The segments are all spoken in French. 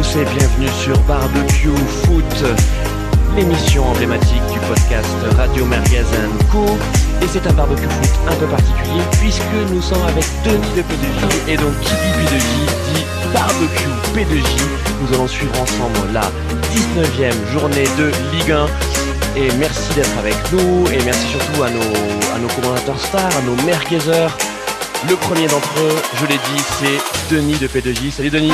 tous et bienvenue sur Barbecue Foot, l'émission emblématique du podcast Radio Merguez Co. Et c'est un barbecue foot un peu particulier puisque nous sommes avec Denis de P2J et donc qui dit P2J dit barbecue P2J. Nous allons suivre ensemble la 19e journée de Ligue 1 et merci d'être avec nous et merci surtout à nos, à nos commentateurs stars, à nos merguezers. Le premier d'entre eux, je l'ai dit, c'est Denis de P2J. Salut Denis.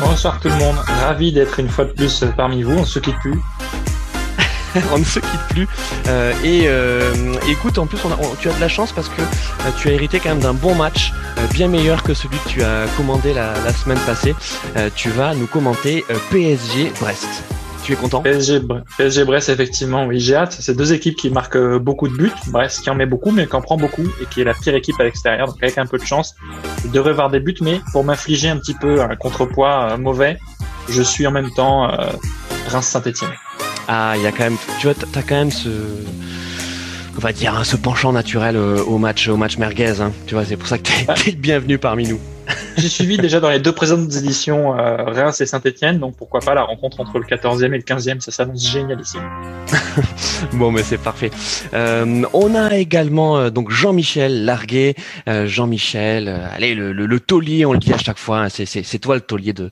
Bonsoir tout le monde, ravi d'être une fois de plus parmi vous, on se quitte plus. on ne se quitte plus. Euh, et euh, écoute, en plus, tu as de la chance parce que euh, tu as hérité quand même d'un bon match, euh, bien meilleur que celui que tu as commandé la, semaine passée. Tu vas nous commenter PSG Brest. Tu es content PSG, Bre- PSG Brest, effectivement, oui, j'ai hâte. C'est deux équipes qui marquent euh, beaucoup de buts. Brest qui en met beaucoup, mais qui en prend beaucoup et qui est la pire équipe à l'extérieur. Donc avec un peu de chance, il devrait voir des buts, mais pour m'infliger un petit peu un contrepoids euh, mauvais, je suis en même temps euh, Reims-Saint-Etienne. Ah, il y a quand même, tu vois, t'as quand même ce, on va dire, hein, ce penchant naturel euh, au match, au match merguez. hein. Tu vois, c'est pour ça que t'es Ouais. t'es le bienvenu parmi nous. J'ai suivi déjà dans les deux présentes éditions euh, Reims et Saint-Etienne, donc pourquoi pas la rencontre entre le 14e et le 15e, ça s'annonce génial ici. Bon, mais c'est parfait. Euh, on a également euh, donc Jean-Michel Larguet. Euh, Jean-Michel, euh, allez, le, le, le taulier, on le dit à chaque fois. hein, c'est, c'est, c'est toi le taulier de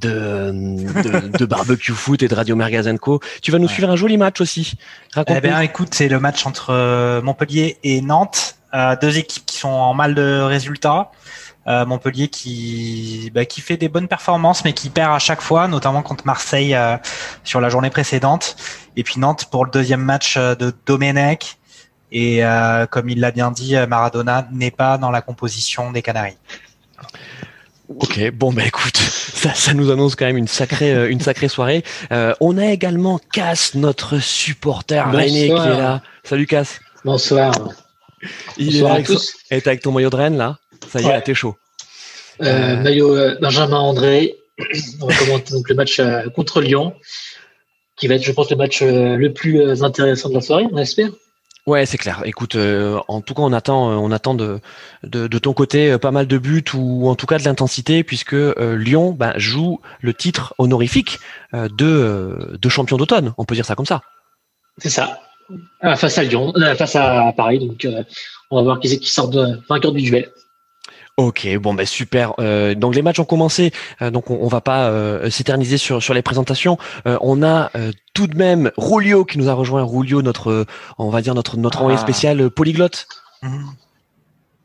de, euh, de, de barbecue foot et de Radio Merguez Co. Tu vas nous Ouais. suivre un joli match aussi. Eh Raconte. bien, écoute, c'est le match entre Montpellier et Nantes, Euh, deux équipes qui sont en mal de résultats. Euh, Montpellier qui bah, qui fait des bonnes performances, mais qui perd à chaque fois, notamment contre Marseille euh, sur la journée précédente. Et puis Nantes pour le deuxième match euh, de Domenech. Et euh, comme il l'a bien dit, euh, Maradona n'est pas dans la composition des Canaries. Ok, bon bah écoute, ça, ça nous annonce quand même une sacrée, euh, une sacrée soirée. Euh, on a également Cass, notre supporter Bonsoir. René qui est là. Salut Cass. Bonsoir. Il Bonsoir est à avec, son- tous. et t'es avec ton maillot de Rennes là. Ça y est, Ouais. t'es chaud. Euh, Euh, maillot euh, Benjamin André. On va commenter donc le match contre Lyon, qui va être, je pense, le match le plus intéressant de la soirée, on espère. Ouais, c'est clair. Écoute, euh, en tout cas, on attend, on attend de, de, de ton côté euh, pas mal de buts ou en tout cas de l'intensité, puisque euh, Lyon ben, joue le titre honorifique de, de champion d'automne. On peut dire ça comme ça. C'est ça. Euh, face à Lyon, face à Paris. Donc, on va voir qui sort de vainqueur du duel. Ok, bon ben super. Euh, donc les matchs ont commencé, euh, donc on, on va pas euh, s'éterniser sur sur les présentations. Euh, on a euh, tout de même Rulio qui nous a rejoint. Rulio, notre, euh, on va dire notre notre envoyé Ah. spécial euh, polyglotte.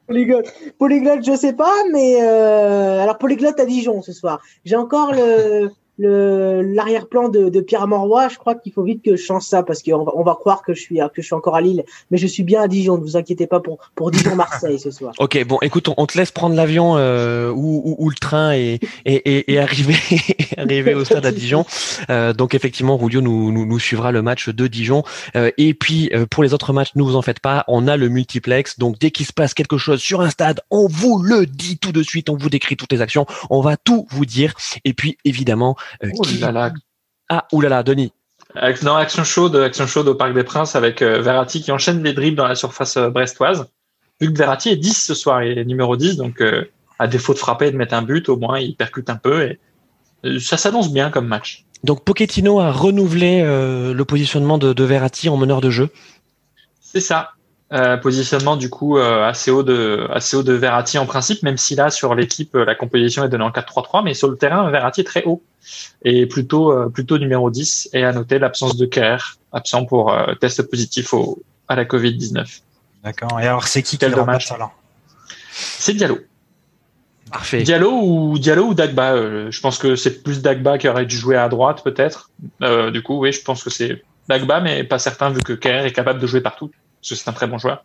Polyglotte, polyglotte, je sais pas, mais euh, alors polyglotte à Dijon ce soir. J'ai encore le l'arrière-plan de, de Pierre Morroy. Je crois qu'il faut vite que je change ça parce qu'on va on va croire que je suis que je suis encore à Lille, mais je suis bien à Dijon. Ne vous inquiétez pas pour pour Dijon Marseille ce soir. Ok, bon, écoute, on, te laisse prendre l'avion euh, ou, ou, ou le train et, et, et, arriver, arriver au stade à Dijon. Euh, donc effectivement, Rulio nous, nous, nous suivra le match de Dijon. Euh, et puis euh, pour les autres matchs, ne vous en faites pas, on a le multiplex. Donc dès qu'il se passe quelque chose sur un stade, on vous le dit tout de suite, on vous décrit toutes les actions, on va tout vous dire. Et puis évidemment, qui... là là. ah oulala, Denis. Non, action chaude, action chaude au Parc des Princes avec euh, Verratti qui enchaîne les dribbles dans la surface euh, brestoise. Vu que Verratti est 10 ce soir, il est numéro 10, donc euh, à défaut de frapper et de mettre un but, au moins il percute un peu et euh, ça s'annonce bien comme match. Donc Pochettino a renouvelé euh, le positionnement de, de Verratti en meneur de jeu. C'est ça. Euh, positionnement du coup euh, assez haut de assez haut de Verratti en principe, même si là sur l'équipe euh, la composition est donnée en 4-3-3, mais sur le terrain Verratti est très haut et plutôt euh, plutôt numéro 10 et à noter l'absence de Kerr, absent pour euh, test positif au, à la Covid 19. D'accord. Et alors, c'est qui qui Quel dommage. alors? C'est Diallo. Parfait. Diallo ou Diallo ou Dagba. euh, je pense que c'est plus Dagba qui aurait dû jouer à droite peut-être. Euh, du coup, oui, je pense que c'est Dagba, mais pas certain vu que Kerr est capable de jouer partout. Parce que c'est un très bon joueur.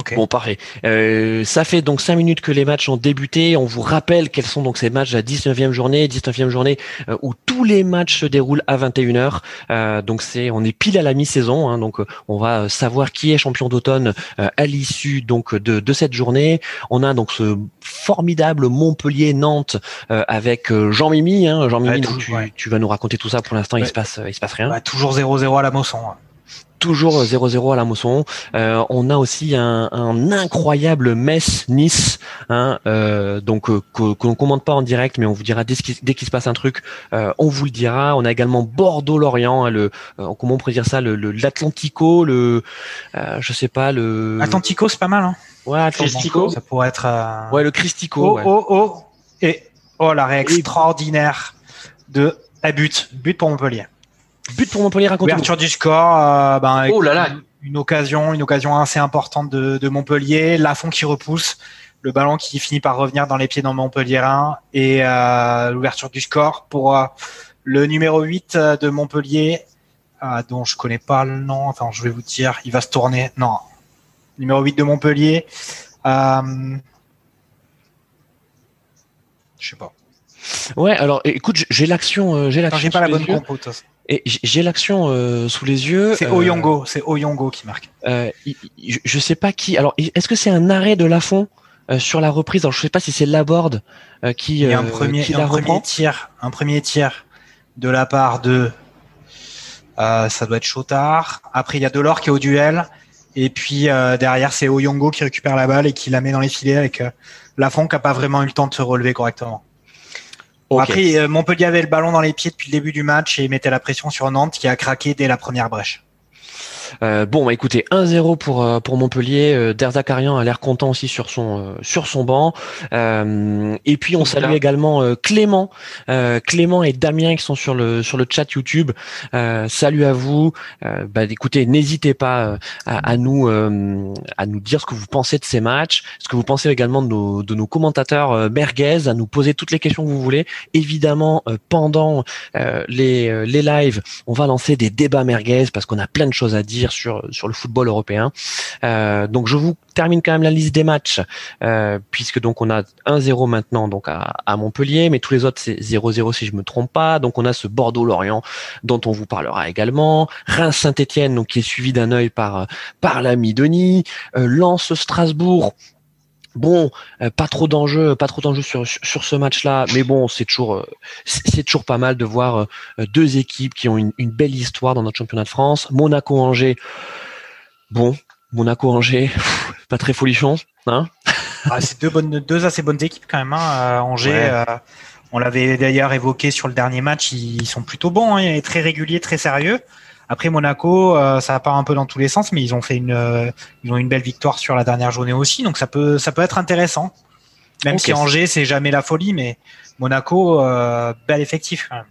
Ok. Bon, parfait. Euh, ça fait donc cinq minutes que les matchs ont débuté. On vous rappelle quels sont donc ces matchs à 19e journée, 19e journée euh, où tous les matchs se déroulent à 21h. Euh, donc c'est, on est pile à la mi-saison. hein, donc euh, on va savoir qui est champion d'automne euh, à l'issue donc de, de cette journée. On a donc ce formidable Montpellier-Nantes euh, avec euh, Jean Mimi. Hein, Jean Mimi, Ouais, donc tout- tu, ouais. tu vas nous raconter tout ça. Pour l'instant, il Ouais. se passe, il se passe rien. Bah, toujours 0-0 à la Mosson. Toujours 0-0 à la mousson. Euh, on a aussi un, un incroyable Metz-Nice, hein, euh, donc euh, qu'on ne commente pas en direct, mais on vous dira dès qu'il, dès qu'il se passe un truc, euh, on vous le dira. On a également Bordeaux-Lorient, hein, le euh, comment on pourrait dire ça, le, le l'Atlantico, le euh, je sais pas le Atlantico, c'est pas mal. Hein. ouais Atlantico, Ça pourrait être. euh, ouais le Cristico. Oh, ouais. oh, oh. Et oh, l'arrêt extraordinaire de à but. But pour Montpellier. But pour Montpellier, raconte Ouverture du score. euh, ben, Oh là là. Une occasion, une occasion assez importante de, de Montpellier. Lafont qui repousse. Le ballon qui finit par revenir dans les pieds d'un Montpellierin. Et euh, l'ouverture du score pour euh, le numéro 8 euh, de Montpellier, euh, dont je connais pas le nom. Attends, je vais vous dire. Il va se tourner. Non. Numéro 8 de Montpellier. Euh, je sais pas. Ouais, alors écoute, j'ai l'action, j'ai l'action. j'ai pas la bonne compo. Et j'ai l'action euh, sous les yeux. C'est euh, Oyongo, c'est Oyongo qui marque. euh, je- je sais pas qui. Alors, est-ce que c'est un arrêt de Lafont euh, sur la reprise? Alors, je sais pas si c'est Laborde euh, qui, Il y a un premier, qui un la premier reprend. tir, un premier tir de la part de, euh, ça doit être Chotard. Après, il y a Delors qui est au duel. Et puis euh, derrière, c'est Oyongo qui récupère la balle et qui la met dans les filets avec euh, Lafont qui a pas vraiment eu le temps de se relever correctement. Après, euh, Montpellier avait le ballon dans les pieds depuis le début du match et mettait la pression sur Nantes qui a craqué dès la première brèche. Euh, bon, bah, écoutez, 1-0 pour euh, pour Montpellier. Euh, Derzakarian a l'air content aussi sur son sur son banc. Euh, et puis on salue également euh, Clément, euh, Clément et Damien qui sont sur le sur le chat YouTube. Euh, salut à vous. Euh, bah, écoutez, n'hésitez pas à, à nous euh, à nous dire ce que vous pensez de ces matchs, ce que vous pensez également de nos de nos commentateurs merguez, à nous poser toutes les questions que vous voulez. Évidemment, euh, pendant euh, les les lives, on va lancer des débats merguez parce qu'on a plein de choses à dire sur sur le football européen. Euh, donc je vous termine quand même la liste des matchs euh, puisque donc on a 1-0 maintenant donc à, Montpellier, mais tous les autres c'est 0-0 si je me trompe pas. Donc on a ce Bordeaux-Lorient dont on vous parlera également, Reims-Saint-Étienne donc qui est suivi d'un œil par par l'ami Denis, euh, Lens-Strasbourg. Bon, euh, pas trop d'enjeux, pas trop d'enjeux sur, ce match-là, mais bon, c'est toujours euh, c'est c'est toujours pas mal de voir euh, deux équipes qui ont une, une belle histoire dans notre championnat de France. Monaco-Angers, bon, Monaco-Angers, pas très folichon, hein Ah, c'est deux bonnes, deux assez bonnes équipes quand même. Hein. Angers, Ouais. euh, on l'avait d'ailleurs évoqué sur le dernier match, ils sont plutôt bons, hein, et très réguliers, très sérieux. Après Monaco, euh, ça part un peu dans tous les sens, mais ils ont fait une, euh, ils ont une belle victoire sur la dernière journée aussi, donc ça peut, ça peut être intéressant. Même si Angers, c'est jamais la folie, mais Monaco, euh, bel effectif quand même.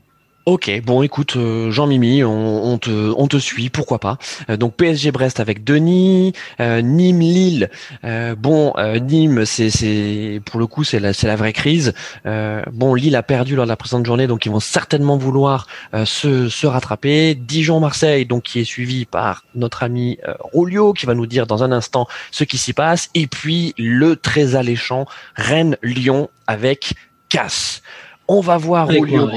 Ok, bon écoute, euh, Jean-Mimi, on, on te, on te suit, pourquoi pas. Euh, donc PSG Brest avec Denis, euh, Nîmes Lille. Euh, bon, euh, Nîmes, c'est, c'est pour le coup, c'est la, c'est la vraie crise. Euh, bon, Lille a perdu lors de la présente journée, donc ils vont certainement vouloir euh, se, se rattraper. Dijon Marseille, donc qui est suivi par notre ami euh, Rolio, qui va nous dire dans un instant ce qui s'y passe. Et puis le très alléchant Rennes Lyon avec Casse. On va voir Rolio.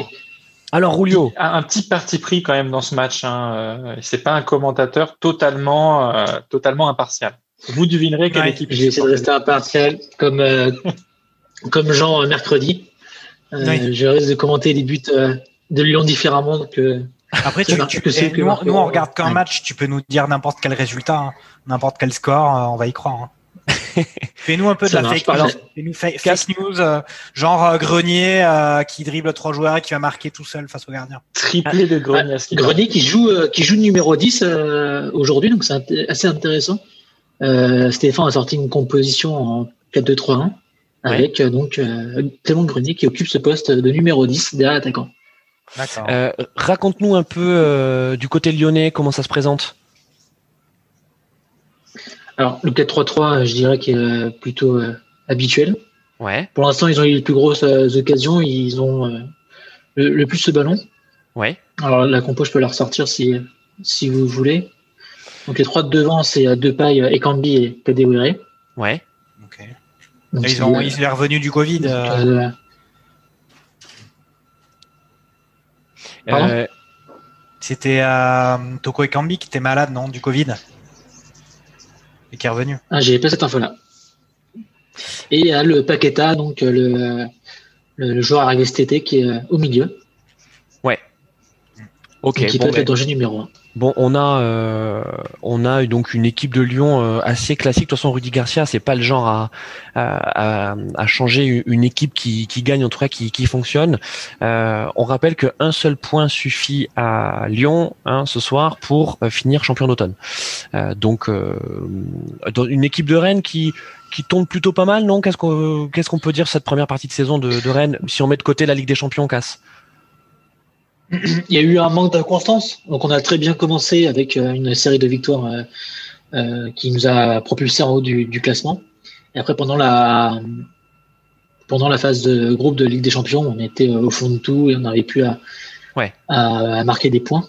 Alors Rolio. Un, un petit parti pris quand même dans ce match. Hein. euh, C'est pas un commentateur totalement, euh, totalement impartial. Vous devinerez quelle Ouais, équipe. J'ai essayé de rester impartial comme, euh, comme Jean mercredi. Euh, Oui. Je risque de commenter les buts euh, de Lyon différemment que Après, tu, tu- que eh, que nous, on regarde qu'un ouais. match, tu peux nous dire n'importe quel résultat, hein, n'importe quel score, euh, on va y croire. hein. Fais-nous un peu de Ça la marche, fake, alors, fais-nous fa- fake news, euh, genre euh, Grenier euh, qui dribble trois joueurs et qui va marquer tout seul face au gardien. Triplé de Grenier. qui paraît. Grenier qui joue, euh, qui joue numéro 10 euh, aujourd'hui, donc c'est int- assez intéressant. Euh, Stéphane a sorti une composition en 4-2-3-1 avec euh, donc euh, Clément Grenier qui occupe ce poste de numéro 10 derrière l'attaquant. D'accord. Euh, Raconte-nous un peu euh, du côté lyonnais comment ça se présente? Alors le 4-3-3, je dirais qu'il est euh, plutôt euh, habituel. Ouais, Pour l'instant, ils ont eu les plus grosses euh, occasions, ils ont euh, le, le plus ce ballon. ouais, Alors la compo, je peux la ressortir si, si vous voulez. Donc les trois de devant, c'est euh, Depay, euh, Ekambi et Kadewere. ouais. Ok. Donc, ils ont, euh, ils sont revenus du Covid. euh, euh, Euh, C'était euh, Toko Ekambi qui était malade, non, du Covid? Et qui est revenu. Ah, j'ai pas cette info-là. Et il y a le Paqueta, donc euh, le, le, le joueur arrivé cet été qui est euh, au milieu, ok, et qui bon, peut être le ben, danger numéro 1. Bon, on a, euh, on a donc une équipe de Lyon euh, assez classique. De toute façon, Rudy Garcia, c'est pas le genre à, à, changer une équipe qui, qui, gagne, en tout cas qui, qui fonctionne. Euh, on rappelle qu'un seul point suffit à Lyon hein, ce soir pour finir champion d'automne. Donc, une équipe de Rennes qui qui tombe plutôt pas mal, non? Qu'est-ce qu'on qu'est-ce peut dire cette première partie de saison de, de Rennes? Si on met de côté la Ligue des Champions, casse il y a eu un manque de constance. Donc, on a très bien commencé avec euh, une série de victoires euh, euh, qui nous a propulsé en haut du, classement. Et après, pendant la, pendant la phase de groupe de Ligue des Champions, on était au fond de tout et on n'arrivait plus à, à, marquer des points.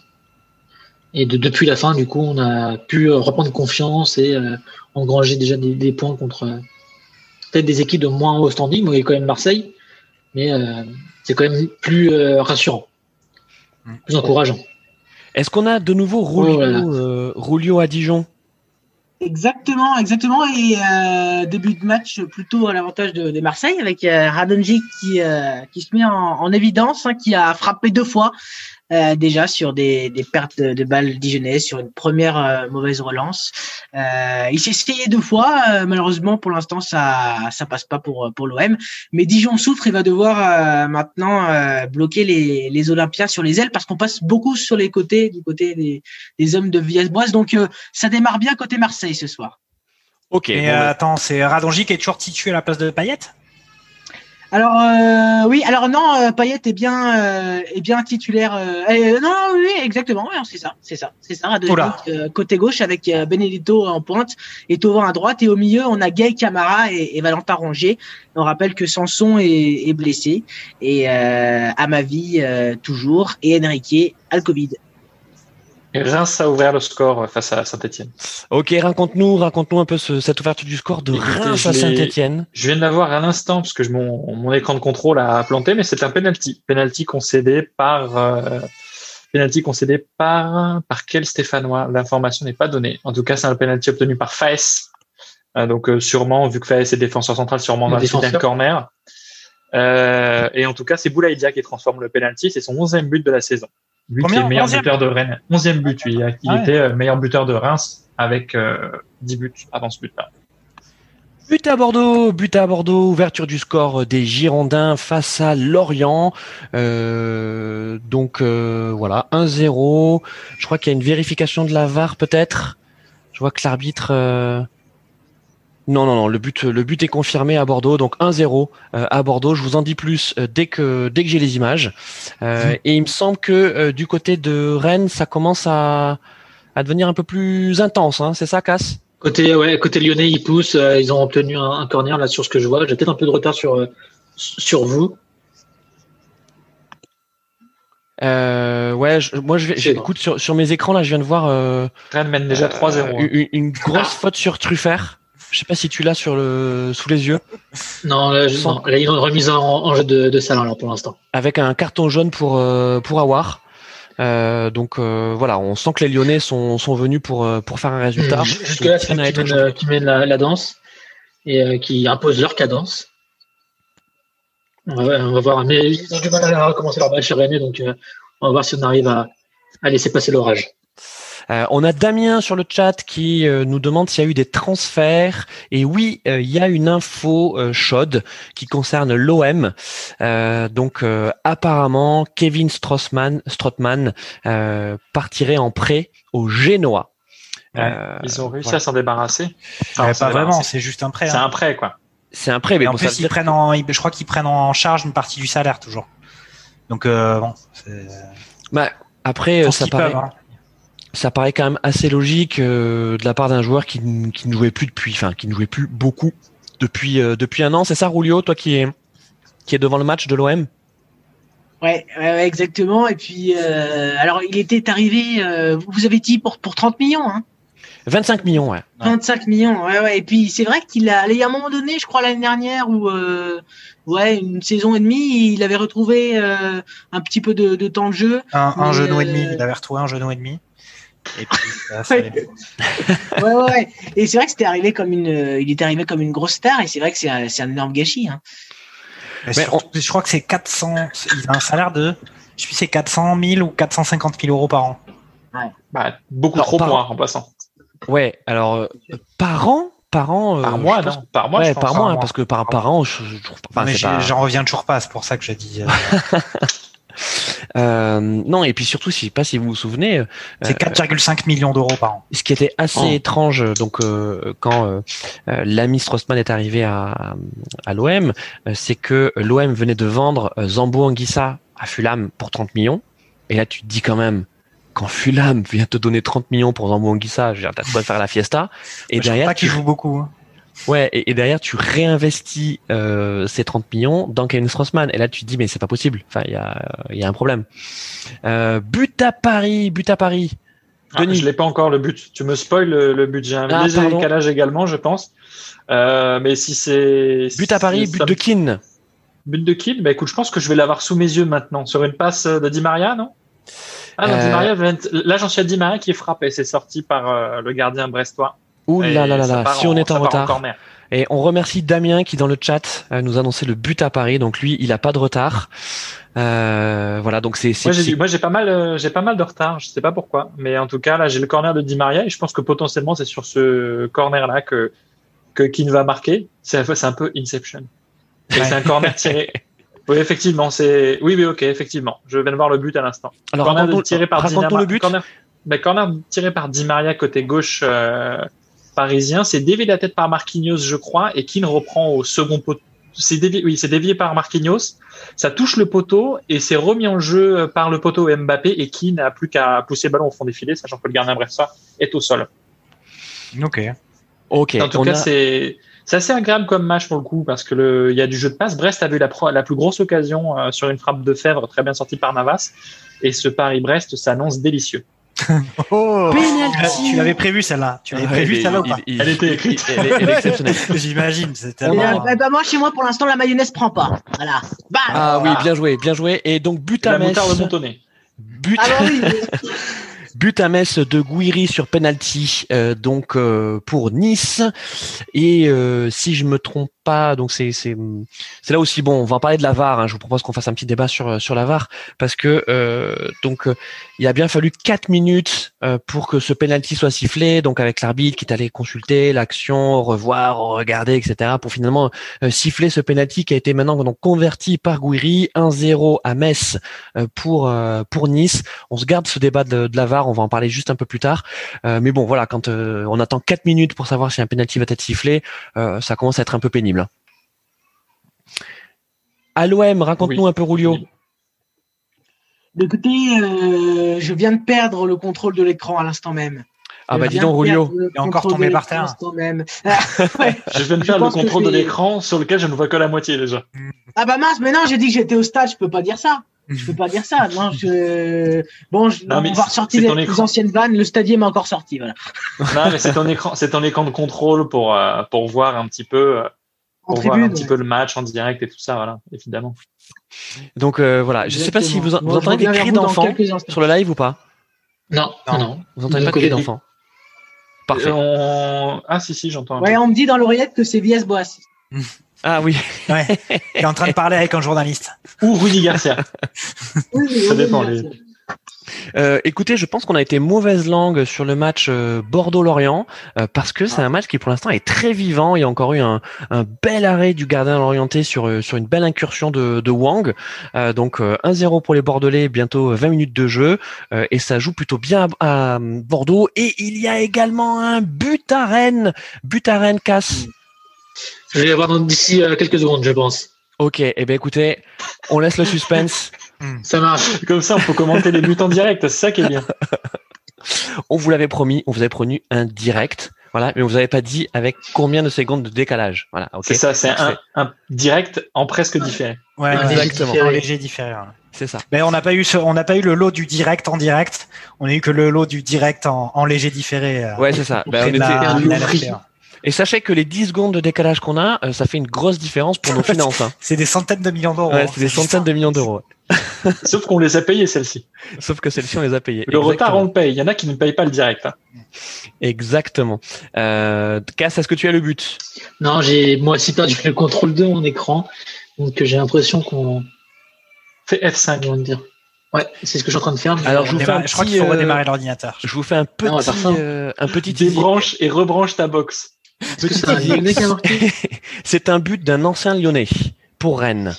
Et de, depuis la fin, du coup, on a pu reprendre confiance et engranger déjà des, points contre peut-être des équipes de moins haut standing. a quand même Marseille, mais c'est quand même plus rassurant plus encourageant. Est-ce qu'on a de nouveau Rulio, euh, à Dijon? Exactement, exactement. Et euh, début de match plutôt à l'avantage de, Marseille avec euh, Radonjic qui, euh, qui se met en, évidence, hein, qui a frappé deux fois euh, déjà sur des, des pertes de, de, balles dijonnaises, sur une première euh, mauvaise relance. Euh, il s'est essayé deux fois, euh, malheureusement pour l'instant ça ça passe pas pour pour l'OM. Mais Dijon souffre, il va devoir maintenant bloquer les, les Olympiens sur les ailes parce qu'on passe beaucoup sur les côtés du côté des, des hommes de Villas-Boas. Donc ça démarre bien côté Marseille ce soir. Ok. Et bah. attends, c'est Radonji qui est toujours titulé à la place de Payet? Alors euh, oui, alors non, euh, Payet est bien euh, est bien titulaire. Euh, non, oui, exactement, c'est ça, c'est ça, c'est ça. côté gauche avec Benedetto en pointe et Tovin à droite et au milieu on a Gay Camara et, et Valentin Rongier. On rappelle que Sanson est, est blessé et à ma vie toujours et Enrique a le Covid. Reims a ouvert le score face à Saint-Etienne. Ok, raconte-nous, raconte-nous un peu cette ouverture du score de Reims à Saint-Etienne. Je viens de la voir à l'instant parce que mon, mon, écran de contrôle a planté, mais c'est un penalty, penalty concédé par euh, penalty concédé par par quel Stéphanois? L'information n'est pas donnée. En tout cas, c'est un penalty obtenu par Faes. Euh, donc euh, sûrement, vu que Faes est défenseur central, sûrement dans le corner. Euh, et en tout cas, c'est Boulaïdia qui transforme le penalty. C'est son 11e but de la saison. Est meilleur buteur de Rennes. 11e but, oui. Il ah était euh, meilleur buteur de Reims avec 10 euh, buts avant ce but-là. But à Bordeaux, but à Bordeaux, ouverture du score des Girondins face à Lorient. Euh, donc voilà, 1-0. Je crois qu'il y a une vérification de la VAR peut-être. Je vois que l'arbitre non, non, non. Le but, le but est confirmé à Bordeaux, donc 1-0 euh, à Bordeaux. Je vous en dis plus euh, dès que dès que j'ai les images. Euh, et il me semble que du côté de Rennes, ça commence à, à devenir un peu plus intense. Hein. C'est ça, Casse Côté ouais, côté lyonnais, ils poussent. ils ont obtenu un, corner là sur ce que je vois. J'ai peut-être un peu de retard sur sur vous. ouais, moi je vais, écoute sur, sur mes écrans là, je viens de voir. Rennes mène déjà 3-0. Une, une, grosse faute sur Truffert. Je sais pas si tu l'as sur le sous les yeux. Non, là, je, non, là il y a une remise en, jeu de, de salon alors pour l'instant. Avec un carton jaune pour euh, pour Awar. Euh, donc euh, voilà, on sent que les Lyonnais sont, sont venus pour pour faire un résultat. Jusque là, c'est qui mènent, la, la, danse et qui imposent leur cadence. On va, on va, voir, mais ils ont du mal à recommencer leur match Rennes, donc on va voir si on arrive à, à laisser passer l'orage. Euh, on a Damien sur le chat qui euh, nous demande s'il y a eu des transferts. Et oui, euh, il y a une info chaude qui concerne l'OM. donc apparemment, Kevin Strossman, Strottmann partirait en prêt au Genoa. ils ont réussi à s'en débarrasser. pas vraiment, c'est juste un prêt. C'est hein. un prêt, quoi. C'est un prêt, mais en plus ils prennent en, je crois qu'ils prennent en charge une partie du salaire toujours. Donc bon. Bah, après, ça paraît. Hein ça paraît quand même assez logique euh, de la part d'un joueur qui, qui, ne jouait plus depuis, enfin qui ne jouait plus beaucoup depuis euh, depuis un an. C'est ça, Rulio, toi qui est qui est devant le match de l'OM. Ouais, ouais, exactement. Et puis, euh, alors il était arrivé, vous avez dit pour pour 30 millions, hein 25 millions, ouais. 25 millions, ouais, ouais. Et puis c'est vrai qu'il a, à un moment donné, je crois l'année dernière, où ouais, une saison et demie, il avait retrouvé un petit peu de, de, temps de jeu. Un, un genou et demi, il avait retrouvé un genou et demi. Et ouais, ouais, Et c'est vrai que c'était arrivé comme une, il était arrivé comme une grosse star et c'est vrai que c'est un, un, énorme gâchis. Hein. Je crois que c'est 400, il a un salaire de, je sais c'est 400 000 ou 450 000 euros par an. Bah, beaucoup Alors, trop par- pour un remplaçant. Ouais, alors euh, par an, par an, euh, Par mois, non Par mois, ouais, je pense. par Par mois, mois. parce que par, par an, je, je trouve pas- j'en reviens toujours pas, c'est pour ça que je dis. euh, Euh, non, et puis surtout, je sais pas si vous vous souvenez, euh, c'est 4,5 millions d'euros par an. ce qui était assez Oh. étrange, donc euh, quand l'ami Strossman est arrivé à, à l'OM, c'est que l'OM venait de vendre Zambo Anguissa à Fulham pour 30 millions. Et là, tu te dis quand même, quand Fulham vient te donner 30 millions pour Zambo Anguissa, je veux dire, t'as de quoi faire la fiesta. Et je derrière, pas qu'il tu, joue beaucoup. hein. Ouais, et, et derrière, tu réinvestis euh, ces 30 millions dans Kevin Strossman. Et là, tu te dis, mais c'est pas possible. Enfin, il y a, y a un problème. Euh, but à Paris, but à Paris. Ah, Denis. je l'ai pas encore le but. Tu me spoil le, le but. J'ai un Ah, léger pardon. décalage également, je pense. Euh, mais si c'est But à Paris, si but de Keane. but de kill, bah écoute, je pense que je vais l'avoir sous mes yeux maintenant sur une passe de Di Maria, non? Ah non, Euh, Di Maria, là j'en suis à Di Maria qui est frappé. C'est sorti par euh, le gardien brestois. Ouh là là là là, si on est en retard. corner. Et on remercie Damien qui dans le chat euh, nous a annoncé le but à Paris. Donc lui, il a pas de retard. Euh, voilà, donc c'est Moi j'ai pas mal euh, j'ai pas mal de retard, je sais pas pourquoi, mais en tout cas là j'ai le corner de Di Maria et je pense que potentiellement c'est sur ce corner là que que Keane va marquer. C'est c'est un peu Inception. Ouais. c'est un corner tiré. Oui effectivement c'est oui oui ok effectivement. Je viens de voir le but à l'instant. Alors corner tiré par le but. Corner, ben, corner tiré par Di Maria côté gauche euh, parisien. C'est dévié de la tête par Marquinhos, je crois, et Keane reprend au second poteau. C'est dévié, oui, c'est dévié par Marquinhos. Ça touche le poteau et c'est remis en jeu par le poteau Mbappé et Keane n'a plus qu'à pousser le ballon au fond des filets, sachant que le gardien brestois est au sol. Ok. Ok, en tout on cas, a- c'est c'est assez agréable comme match pour le coup parce que le il y a du jeu de passe. Brest a vu la, pro- la plus grosse occasion euh, sur une frappe de Fèvre très bien sortie par Navas et ce Paris-Brest s'annonce délicieux. Oh, Penalty. tu l'avais prévu celle-là. Tu l'avais prévu celle-là ou pas il- il- Elle était écrite. Elle, est- elle est exceptionnelle. J'imagine. Ben, moi, chez moi, pour l'instant, la mayonnaise prend pas. Voilà. Bam Ah oui, bien joué, bien joué. Et donc but à La Metz, moutarde de Montonnet. but, Alors oui, but à Metz de Gouiri sur penalty, euh, donc euh, pour Nice. Et euh, si je me trompe pas, donc c'est c'est c'est là aussi bon. On va parler de la VAR. hein. Je vous propose qu'on fasse un petit débat sur sur la VAR parce que euh, donc euh, il a bien fallu quatre minutes euh, pour que ce penalty soit sifflé. Donc avec l'arbitre qui est allé consulter l'action, revoir, regarder, etc. Pour finalement euh, siffler ce penalty qui a été maintenant donc converti par Gouiri 1-0 à Metz euh, pour euh, pour Nice. On se garde ce débat de, de la VAR. On va en parler juste un peu plus tard. Euh, mais bon, voilà, quand euh, on attend quatre minutes pour savoir si un penalty va être sifflé, euh, ça commence à être un peu pénible. À l'OM, raconte-nous Oui. un peu Rulio. Oui. Écoutez, euh, je viens de perdre le contrôle de l'écran à l'instant même. Ah bah dis donc Rulio. Il est encore tombé par terre. même. Ah, ouais. Je viens de faire le contrôle de l'écran sur lequel je ne vois que la moitié déjà. Ah bah mince, mais non, j'ai dit que j'étais au stade, je peux pas dire ça. Je peux pas dire ça. Non, je... Bon, je... Non, on va ressortir les écran. anciennes vannes. Le stadier m'a encore sorti. Voilà. Non, mais c'est ton écran, c'est ton écran de contrôle pour pour, pour voir un petit peu, euh, En pour voir un petit peu le match en direct et tout ça, voilà, évidemment. Donc euh, voilà, je sais pas si vous, entendez des cris d'enfants sur le live ou pas? Non, Non. non. Vous entendez De pas de cris d'enfants? Parfait. On- Ah si si, j'entends. un Ouais, peu. on me dit dans l'oreillette que c'est Vies Boas. Ah oui. Ouais. Il est en train de parler avec un journaliste. Ou Rudy Garcia. Oui, oui, Ça dépend, oui, les-. Euh, écoutez, je pense qu'on a été mauvaise langue sur le match euh, Bordeaux-Lorient euh, parce que c'est un match qui pour l'instant est très vivant. Il y a encore eu un, un bel arrêt du gardien orienté sur sur une belle incursion de, de Wang. Donc euh, 1-0 pour les Bordelais, bientôt 20 minutes de jeu et ça joue plutôt bien à, à Bordeaux. Et il y a également un but à Rennes, but à Rennes casse. Je vais y avoir d'ici quelques secondes, je pense. Ok, et eh ben écoutez, on laisse le suspense. Ça marche. Comme ça, on peut commenter les buts en direct. C'est ça qui est bien. On vous l'avait promis, on vous avait promis un direct. Voilà, mais on vous avait pas dit avec combien de secondes de décalage. Voilà, ok. C'est ça, c'est un, un direct en presque différé. Ouais, Exactement. Un léger différé. C'est ça. Mais on n'a pas eu ce, on n'a pas eu le lot du direct en direct. On a eu que le lot du direct en, en léger différé. euh, Ouais, c'est ça. Ben, on était- la- Et sachez que les 10 secondes de décalage qu'on a, euh, ça fait une grosse différence pour nos finances. Hein. C'est des centaines de millions d'euros. Ouais, hein. c'est des centaines de millions d'euros. Sauf qu'on les a payés, celles-ci. Sauf que celles-ci, on les a payées. Le retard, on le paye. Il y en a qui ne payent pas le direct. hein. Exactement. Euh, Cass, est-ce que tu as le but? Non, j'ai moi aussi perdu le contrôle de mon écran. Donc j'ai l'impression qu'on. Fais F5. Comment dire Ouais, c'est ce que je suis en train de faire. Alors, je vous fais un je crois petit, qu'il faut euh, redémarrer l'ordinateur. Je vous fais un on va petit, ça. euh, un petit. Débranche et rebranche ta box. C'est un but d'un ancien Lyonnais pour Rennes.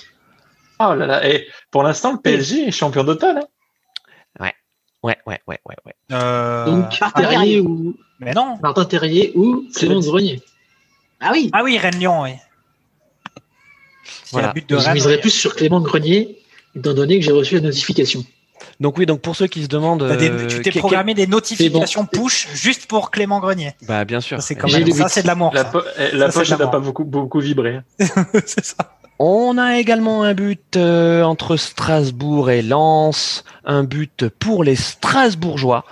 Oh là là. Et pour l'instant, le PSG est champion d'automne. hein. Ouais, ouais, ouais, ouais, ouais. Euh, Donc, ah, Terrier ou mais non. Martin Terrier ou Clément Grenier. Ah oui. Ah oui, Rennes-Lyon, oui. Voilà. la but de Je Rennes. miserais plus sur Clément Grenier, étant donné que j'ai reçu la notification. Donc oui, donc pour ceux qui se demandent, des- euh, tu t'es programmé des notifications bon. push juste pour Clément Grenier. Bah bien sûr. Ça, c'est quand même, ça c'est de l'amour. La, po- eh, la Ça, poche n'a pas beaucoup, beaucoup vibré. c'est ça. On a également un but euh, entre Strasbourg et Lens, un but pour les Strasbourgeois.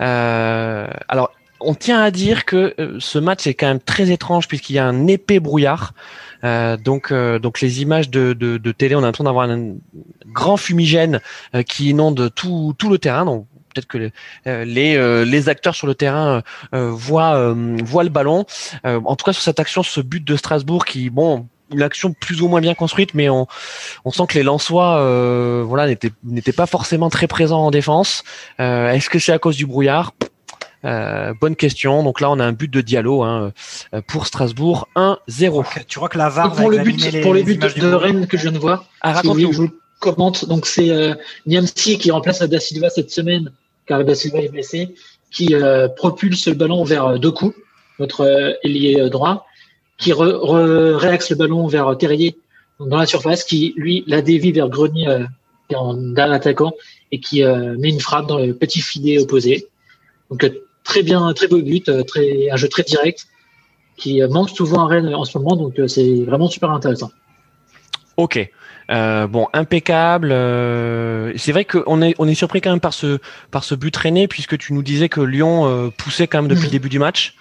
Euh, alors, on tient à dire que ce match est quand même très étrange puisqu'il y a un épais brouillard. Euh, donc, euh, donc les images de, de, de télé, on a l'impression d'avoir un grand fumigène euh, qui inonde tout, tout le terrain. Donc, peut-être que les, euh, les, euh, les acteurs sur le terrain voient, voient le ballon. En tout cas, sur cette action, ce but de Strasbourg qui, bon, une action plus ou moins bien construite, mais on, on sent que les Lensois, euh, voilà, n'étaient pas forcément très présents en défense. Euh, Est-ce que c'est à cause du brouillard? Euh, Bonne question. Donc là, on a un but de Diallo hein, euh, pour Strasbourg, 1-0. Ok, Tu vois que la VAR va pour le but, les, pour les buts de. Rennes que je viens de voir, Ah, que raconte-nous. je vous le commente, donc c'est euh, Niamsi qui remplace Da Silva cette semaine, car Da Silva est blessé, qui euh, propulse le ballon vers euh, Doku, notre euh, ailier euh, droit, qui re, re- réaxe le ballon vers Terrier donc dans la surface, qui lui la dévie vers Grenier euh, qui est en dernier attaquant et qui euh, met une frappe dans le petit filet opposé. Donc euh, très bien, très beau but, euh, très un jeu très direct qui euh, manque souvent à Rennes en ce moment, donc euh, c'est vraiment super intéressant. Ok. Euh, bon, impeccable. euh, c'est vrai qu'on est on est surpris quand même par ce par ce but rennais puisque tu nous disais que Lyon euh, poussait quand même depuis Mhm. le début du match.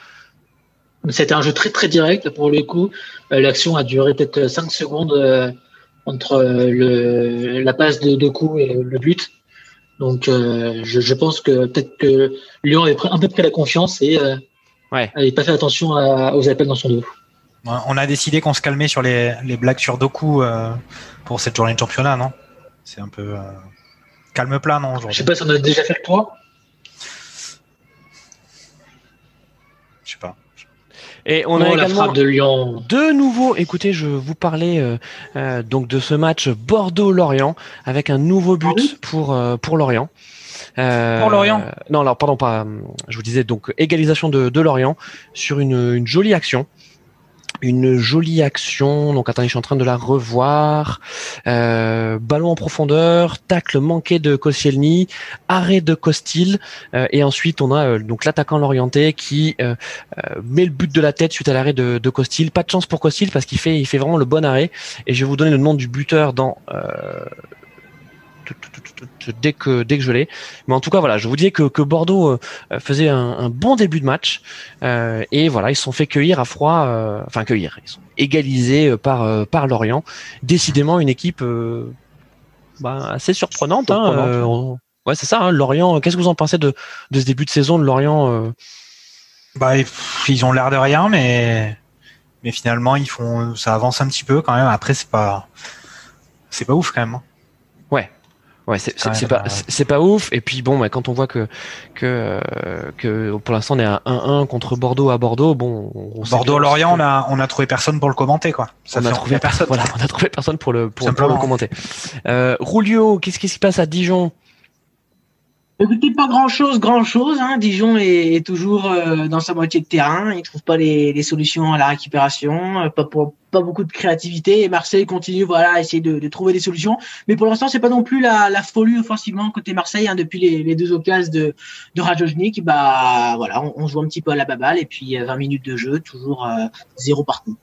C'était un jeu très très direct pour le coup. L'action a duré peut-être 5 secondes entre le, la passe de Doku et le, le but. Donc euh, je, je pense que peut-être que Lyon avait pris un peu près la confiance et euh, Ouais. avait pas fait attention à- aux appels dans son dos. On a décidé qu'on se calmait sur les, les blagues sur Doku euh, pour cette journée de championnat, non? C'est un peu euh, calme plat, non Je aujourd'hui sais pas si on a déjà fait le toi. Je sais pas. Et on Oh, a la également de Lyon. De nouveau, écoutez, je vous parlais euh, euh, donc de ce match Bordeaux-Lorient avec un nouveau but Ah oui pour euh, pour Lorient. Euh, Pour Lorient Non, alors pardon, pas. euh, Je vous disais donc égalisation de, de Lorient sur une, une jolie action. Une jolie action. Donc attendez, je suis en train de la revoir. Euh, ballon en profondeur, tacle manqué de Koscielny, arrêt de Costil, euh, et ensuite on a euh, donc l'attaquant l'orienté qui met le but de la tête suite à l'arrêt de, de Costil. Pas de chance pour Costil parce qu'il fait il fait vraiment le bon arrêt. Et je vais vous donner le nom du buteur dans dès que dès que je l'ai. Mais en tout cas voilà, je vous disais que, que Bordeaux euh, faisait un, un bon début de match euh, et voilà ils se sont fait cueillir à froid, euh, enfin cueillir, ils sont égalisés par euh, par Lorient. Décidément une équipe bah, assez surprenante. hein, Surprenante. on- Ouais, c'est ça. Hein, Lorient. Qu'est-ce que vous en pensez de, de ce début de saison de Lorient Bah, ils ont l'air de rien, mais mais finalement ils font, ça avance un petit peu quand même. Après c'est pas, c'est pas ouf quand même. Ouais, c'est pas c'est- pas ouf. Et puis bon, bah, quand on voit que que euh, que pour l'instant on est à 1-1 contre Bordeaux à Bordeaux, bon. on sait Bordeaux-Lorient, on a on a trouvé personne pour le commenter quoi. Ça on a trouvé personne. Voilà, on a trouvé personne pour le pour, pour le commenter. Euh, Rulio, qu'est-ce qui se passe à Dijon? Écoutez, pas grand chose, grand chose. Hein. Dijon est, toujours euh, dans sa moitié de terrain. Il trouve pas les, solutions à la récupération, euh, pas, beaucoup de créativité. Et Marseille continue, voilà, à essayer de, trouver des solutions. Mais pour l'instant, c'est pas non plus la, folie offensivement côté Marseille. Hein, depuis les, deux occasions de, de bah voilà, on, joue un petit peu à la baballe. Et puis euh, 20 minutes de jeu, toujours euh, zéro partout.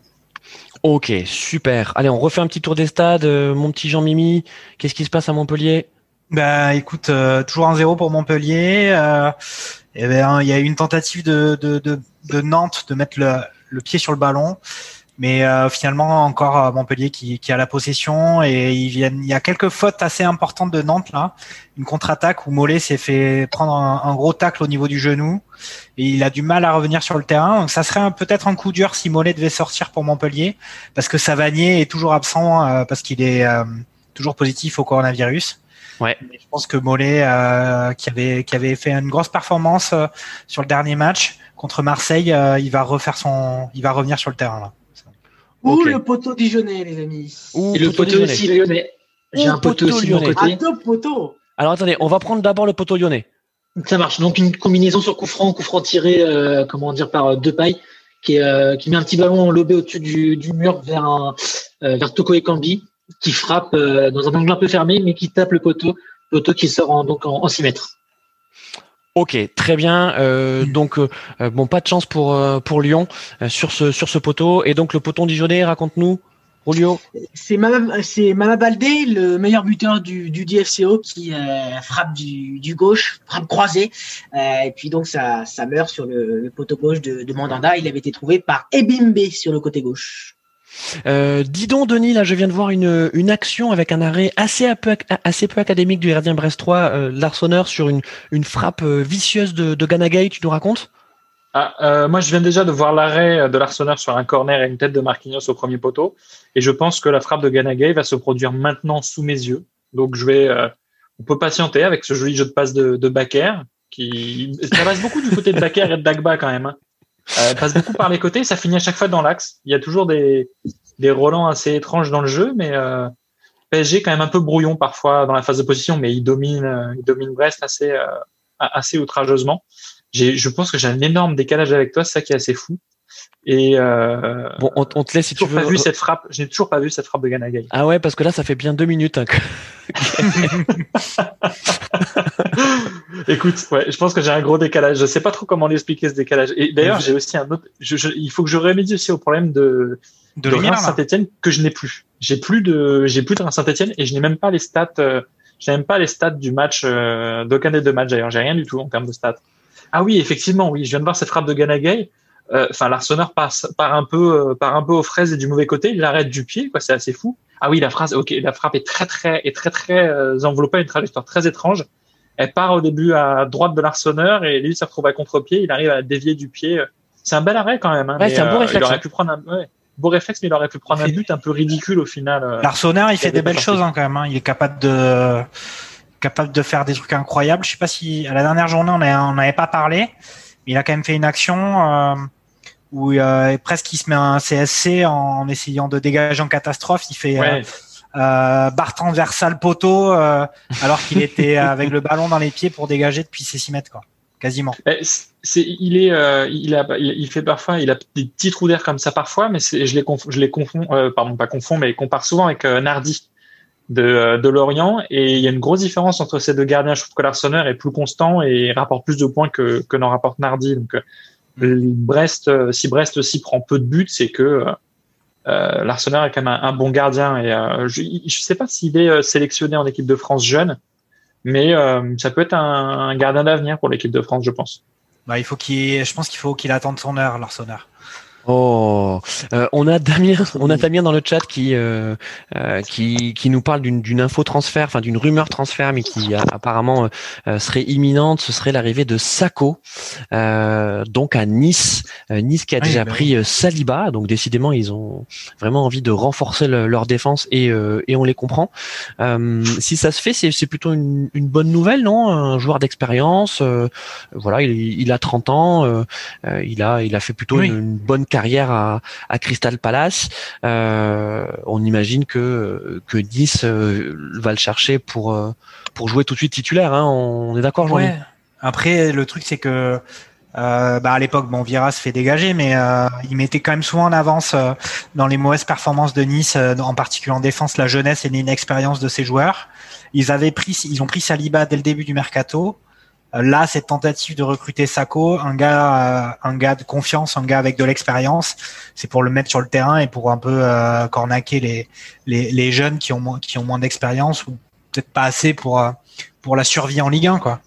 Ok, super. Allez, on refait un petit tour des stades. Euh, mon petit Jean Mimi, qu'est-ce qui se passe à Montpellier? Bah écoute, euh, toujours un zéro pour Montpellier. Euh, eh ben, il y a eu une tentative de, Nantes de mettre le, pied sur le ballon, mais euh, finalement encore Montpellier qui, a la possession et ils viennent. Il y a quelques fautes assez importantes de Nantes là. Une contre-attaque où Mollet s'est fait prendre un, gros tacle au niveau du genou et il a du mal à revenir sur le terrain. Donc ça serait peut-être un coup dur si Mollet devait sortir pour Montpellier parce que Savanier est toujours absent parce qu'il est toujours positif au coronavirus. Ouais. Mais je pense que Mollet, euh, qui avait qui avait fait une grosse performance euh, sur le dernier match contre Marseille, euh, il va refaire son, il va revenir sur le terrain là. Ou le poteau dijonnais, les amis. Ou Et le poteau aussi lyonnais. J'ai un poteau poteau aussi lyonnais. poteau. Alors attendez, on va prendre d'abord le poteau lyonnais. Ça marche. Donc une combinaison sur coup franc, coup franc tiré, euh, comment dire, par euh, deux pailles, qui, est, euh, qui met un petit ballon lobé au-dessus du, du mur vers un, euh, vers Toko Ekambi, qui frappe euh, dans un angle un peu fermé, mais qui tape le poteau, poteau qui sort en, donc en, en 6 mètres. Ok, très bien. Euh, donc euh, bon, pas de chance pour pour Lyon euh, sur ce sur ce poteau. Et donc le poteau dijonnais, raconte-nous, Julio. C'est Mama, c'est Mama Baldé, le meilleur buteur du, du DFCO, qui euh, frappe du, du gauche, frappe croisée. Euh, et puis donc ça, ça meurt sur le, le poteau gauche de, de Mandanda. Il avait été trouvé par Ebimbe sur le côté gauche. Euh, dis donc, Denis, là, je viens de voir une, une action avec un arrêt assez, peu, assez peu académique du gardien brestois, euh, Larsonneur, sur une, une frappe euh, vicieuse de, de Ganagay. Tu nous racontes? Ah, euh, moi, je viens déjà de voir l'arrêt de l'Arsenal sur un corner et une tête de Marquinhos au premier poteau. Et je pense que la frappe de Ganagay va se produire maintenant sous mes yeux. Donc, je vais, euh, on peut patienter avec ce joli jeu de passe de, de Bakker, qui ça passe beaucoup du côté de Bakker et de Dagba quand même. Hein. Euh, passe beaucoup par les côtés, ça finit à chaque fois dans l'axe. Il y a toujours des, des relents assez étranges dans le jeu, mais euh, PSG quand même un peu brouillon parfois dans la phase de position, mais il domine, euh, il domine Brest assez, euh, assez outrageusement. Je pense que j'ai un énorme décalage avec toi, c'est ça qui est assez fou. Et euh, Bon, on, on te laisse si j'ai tu toujours veux. pas vu cette frappe. J'ai toujours pas vu cette frappe de Ganagay. Ah ouais, parce que là, ça fait bien deux minutes. hein, que- Écoute, ouais, je pense que j'ai un gros décalage. Je sais pas trop comment l'expliquer ce décalage. Et d'ailleurs, j'ai aussi un autre. Je, je- il faut que je remédie aussi au problème de, De de. Saint-Etienne que je n'ai plus. J'ai plus de, j'ai plus de Saint-Etienne et je n'ai même pas les stats. Euh, j'ai même pas les stats du match euh, d'aucun des deux matchs d'ailleurs. J'ai rien du tout en termes de stats. Ah oui, effectivement, oui. Je viens de voir cette frappe de Ganagay. Euh, Enfin, l'Arsenal passe par un peu, euh, par un peu aux fraises et du mauvais côté. Il l'arrête du pied, quoi. C'est assez fou. Ah oui, la phrase. Ok, la frappe est très, très, est très, très euh, enveloppée, une trajectoire très étrange. Elle part au début à droite de l'Arsenal et lui se retrouve à contre-pied. Il arrive à dévier du pied. C'est un bel arrêt quand même. Hein, Ouais, c'est un beau euh, réflexe, Il aurait pu prendre un ouais, beau réflexe, mais il aurait pu prendre un Il but un peu ridicule au final. euh. Larsonneur, il fait Il des des belles choses hein, quand même. hein. Il est capable de capable de faire des trucs incroyables. Je sais pas si à la dernière journée on n'avait pas parlé, mais il a quand même fait une action euh, où euh, presque il se met un CSC en essayant de dégager en catastrophe. Il fait Ouais. euh, euh, barre transversale poteau euh, alors qu'il était avec le ballon dans les pieds pour dégager depuis ses 6 mètres quoi, quasiment. Eh, il est, euh, il a, il, fait parfois, il a des petits trous d'air comme ça parfois, mais c'est, je les confonds, je les confonds, euh, pardon, pas confond, mais compare souvent avec euh, Nardi de, euh, de Lorient, et il y a une grosse différence entre ces deux gardiens. Je trouve que l'Arsenal est plus constant et rapporte plus de points que, que n'en rapporte Nardi. Donc, Brest, euh, si Brest aussi prend peu de buts, c'est que euh, euh, l'Arsenal est quand même un, bon gardien. Et euh, je, je sais pas s'il est euh, sélectionné en équipe de France jeune, mais euh, ça peut être un, gardien d'avenir pour l'équipe de France, je pense. Bah, il faut qu'il, je pense qu'il faut qu'il attende son heure, Larsonneur. Oh, Euh, on a Damien, on a Damien dans le chat qui euh, euh, qui, qui nous parle d'une d'une info transfert, enfin d'une rumeur transfert, mais qui euh, apparemment euh, serait imminente. Ce serait l'arrivée de Sako, euh, donc à Nice. Euh, nice qui a Oui, déjà bah pris euh, Saliba, donc décidément ils ont vraiment envie de renforcer le- leur défense et euh, et on les comprend. Euh, si ça se fait, c'est c'est plutôt une, une bonne nouvelle, non? Un joueur d'expérience, euh, voilà, il, il a 30 ans, euh, euh, il a il a fait plutôt Oui. une, une bonne carrière à, à Crystal Palace. Euh, on imagine que que Nice euh, va le chercher pour euh, pour jouer tout de suite titulaire. Hein, on est d'accord, Jean. Après, le truc, c'est que bah, à l'époque, bon, Vira se fait dégager, mais euh, il mettait quand même souvent en avance dans les mauvaises performances de Nice, en particulier en défense, la jeunesse et l'inexpérience de ses joueurs. Ils avaient pris, ils ont pris Saliba dès le début du mercato. Euh, Là, cette tentative de recruter Sako, un gars, euh, un gars de confiance, un gars avec de l'expérience, c'est pour le mettre sur le terrain et pour un peu euh, cornaquer les, les, les jeunes qui ont moins, qui ont moins d'expérience ou peut-être pas assez pour pour la survie en Ligue 1, quoi.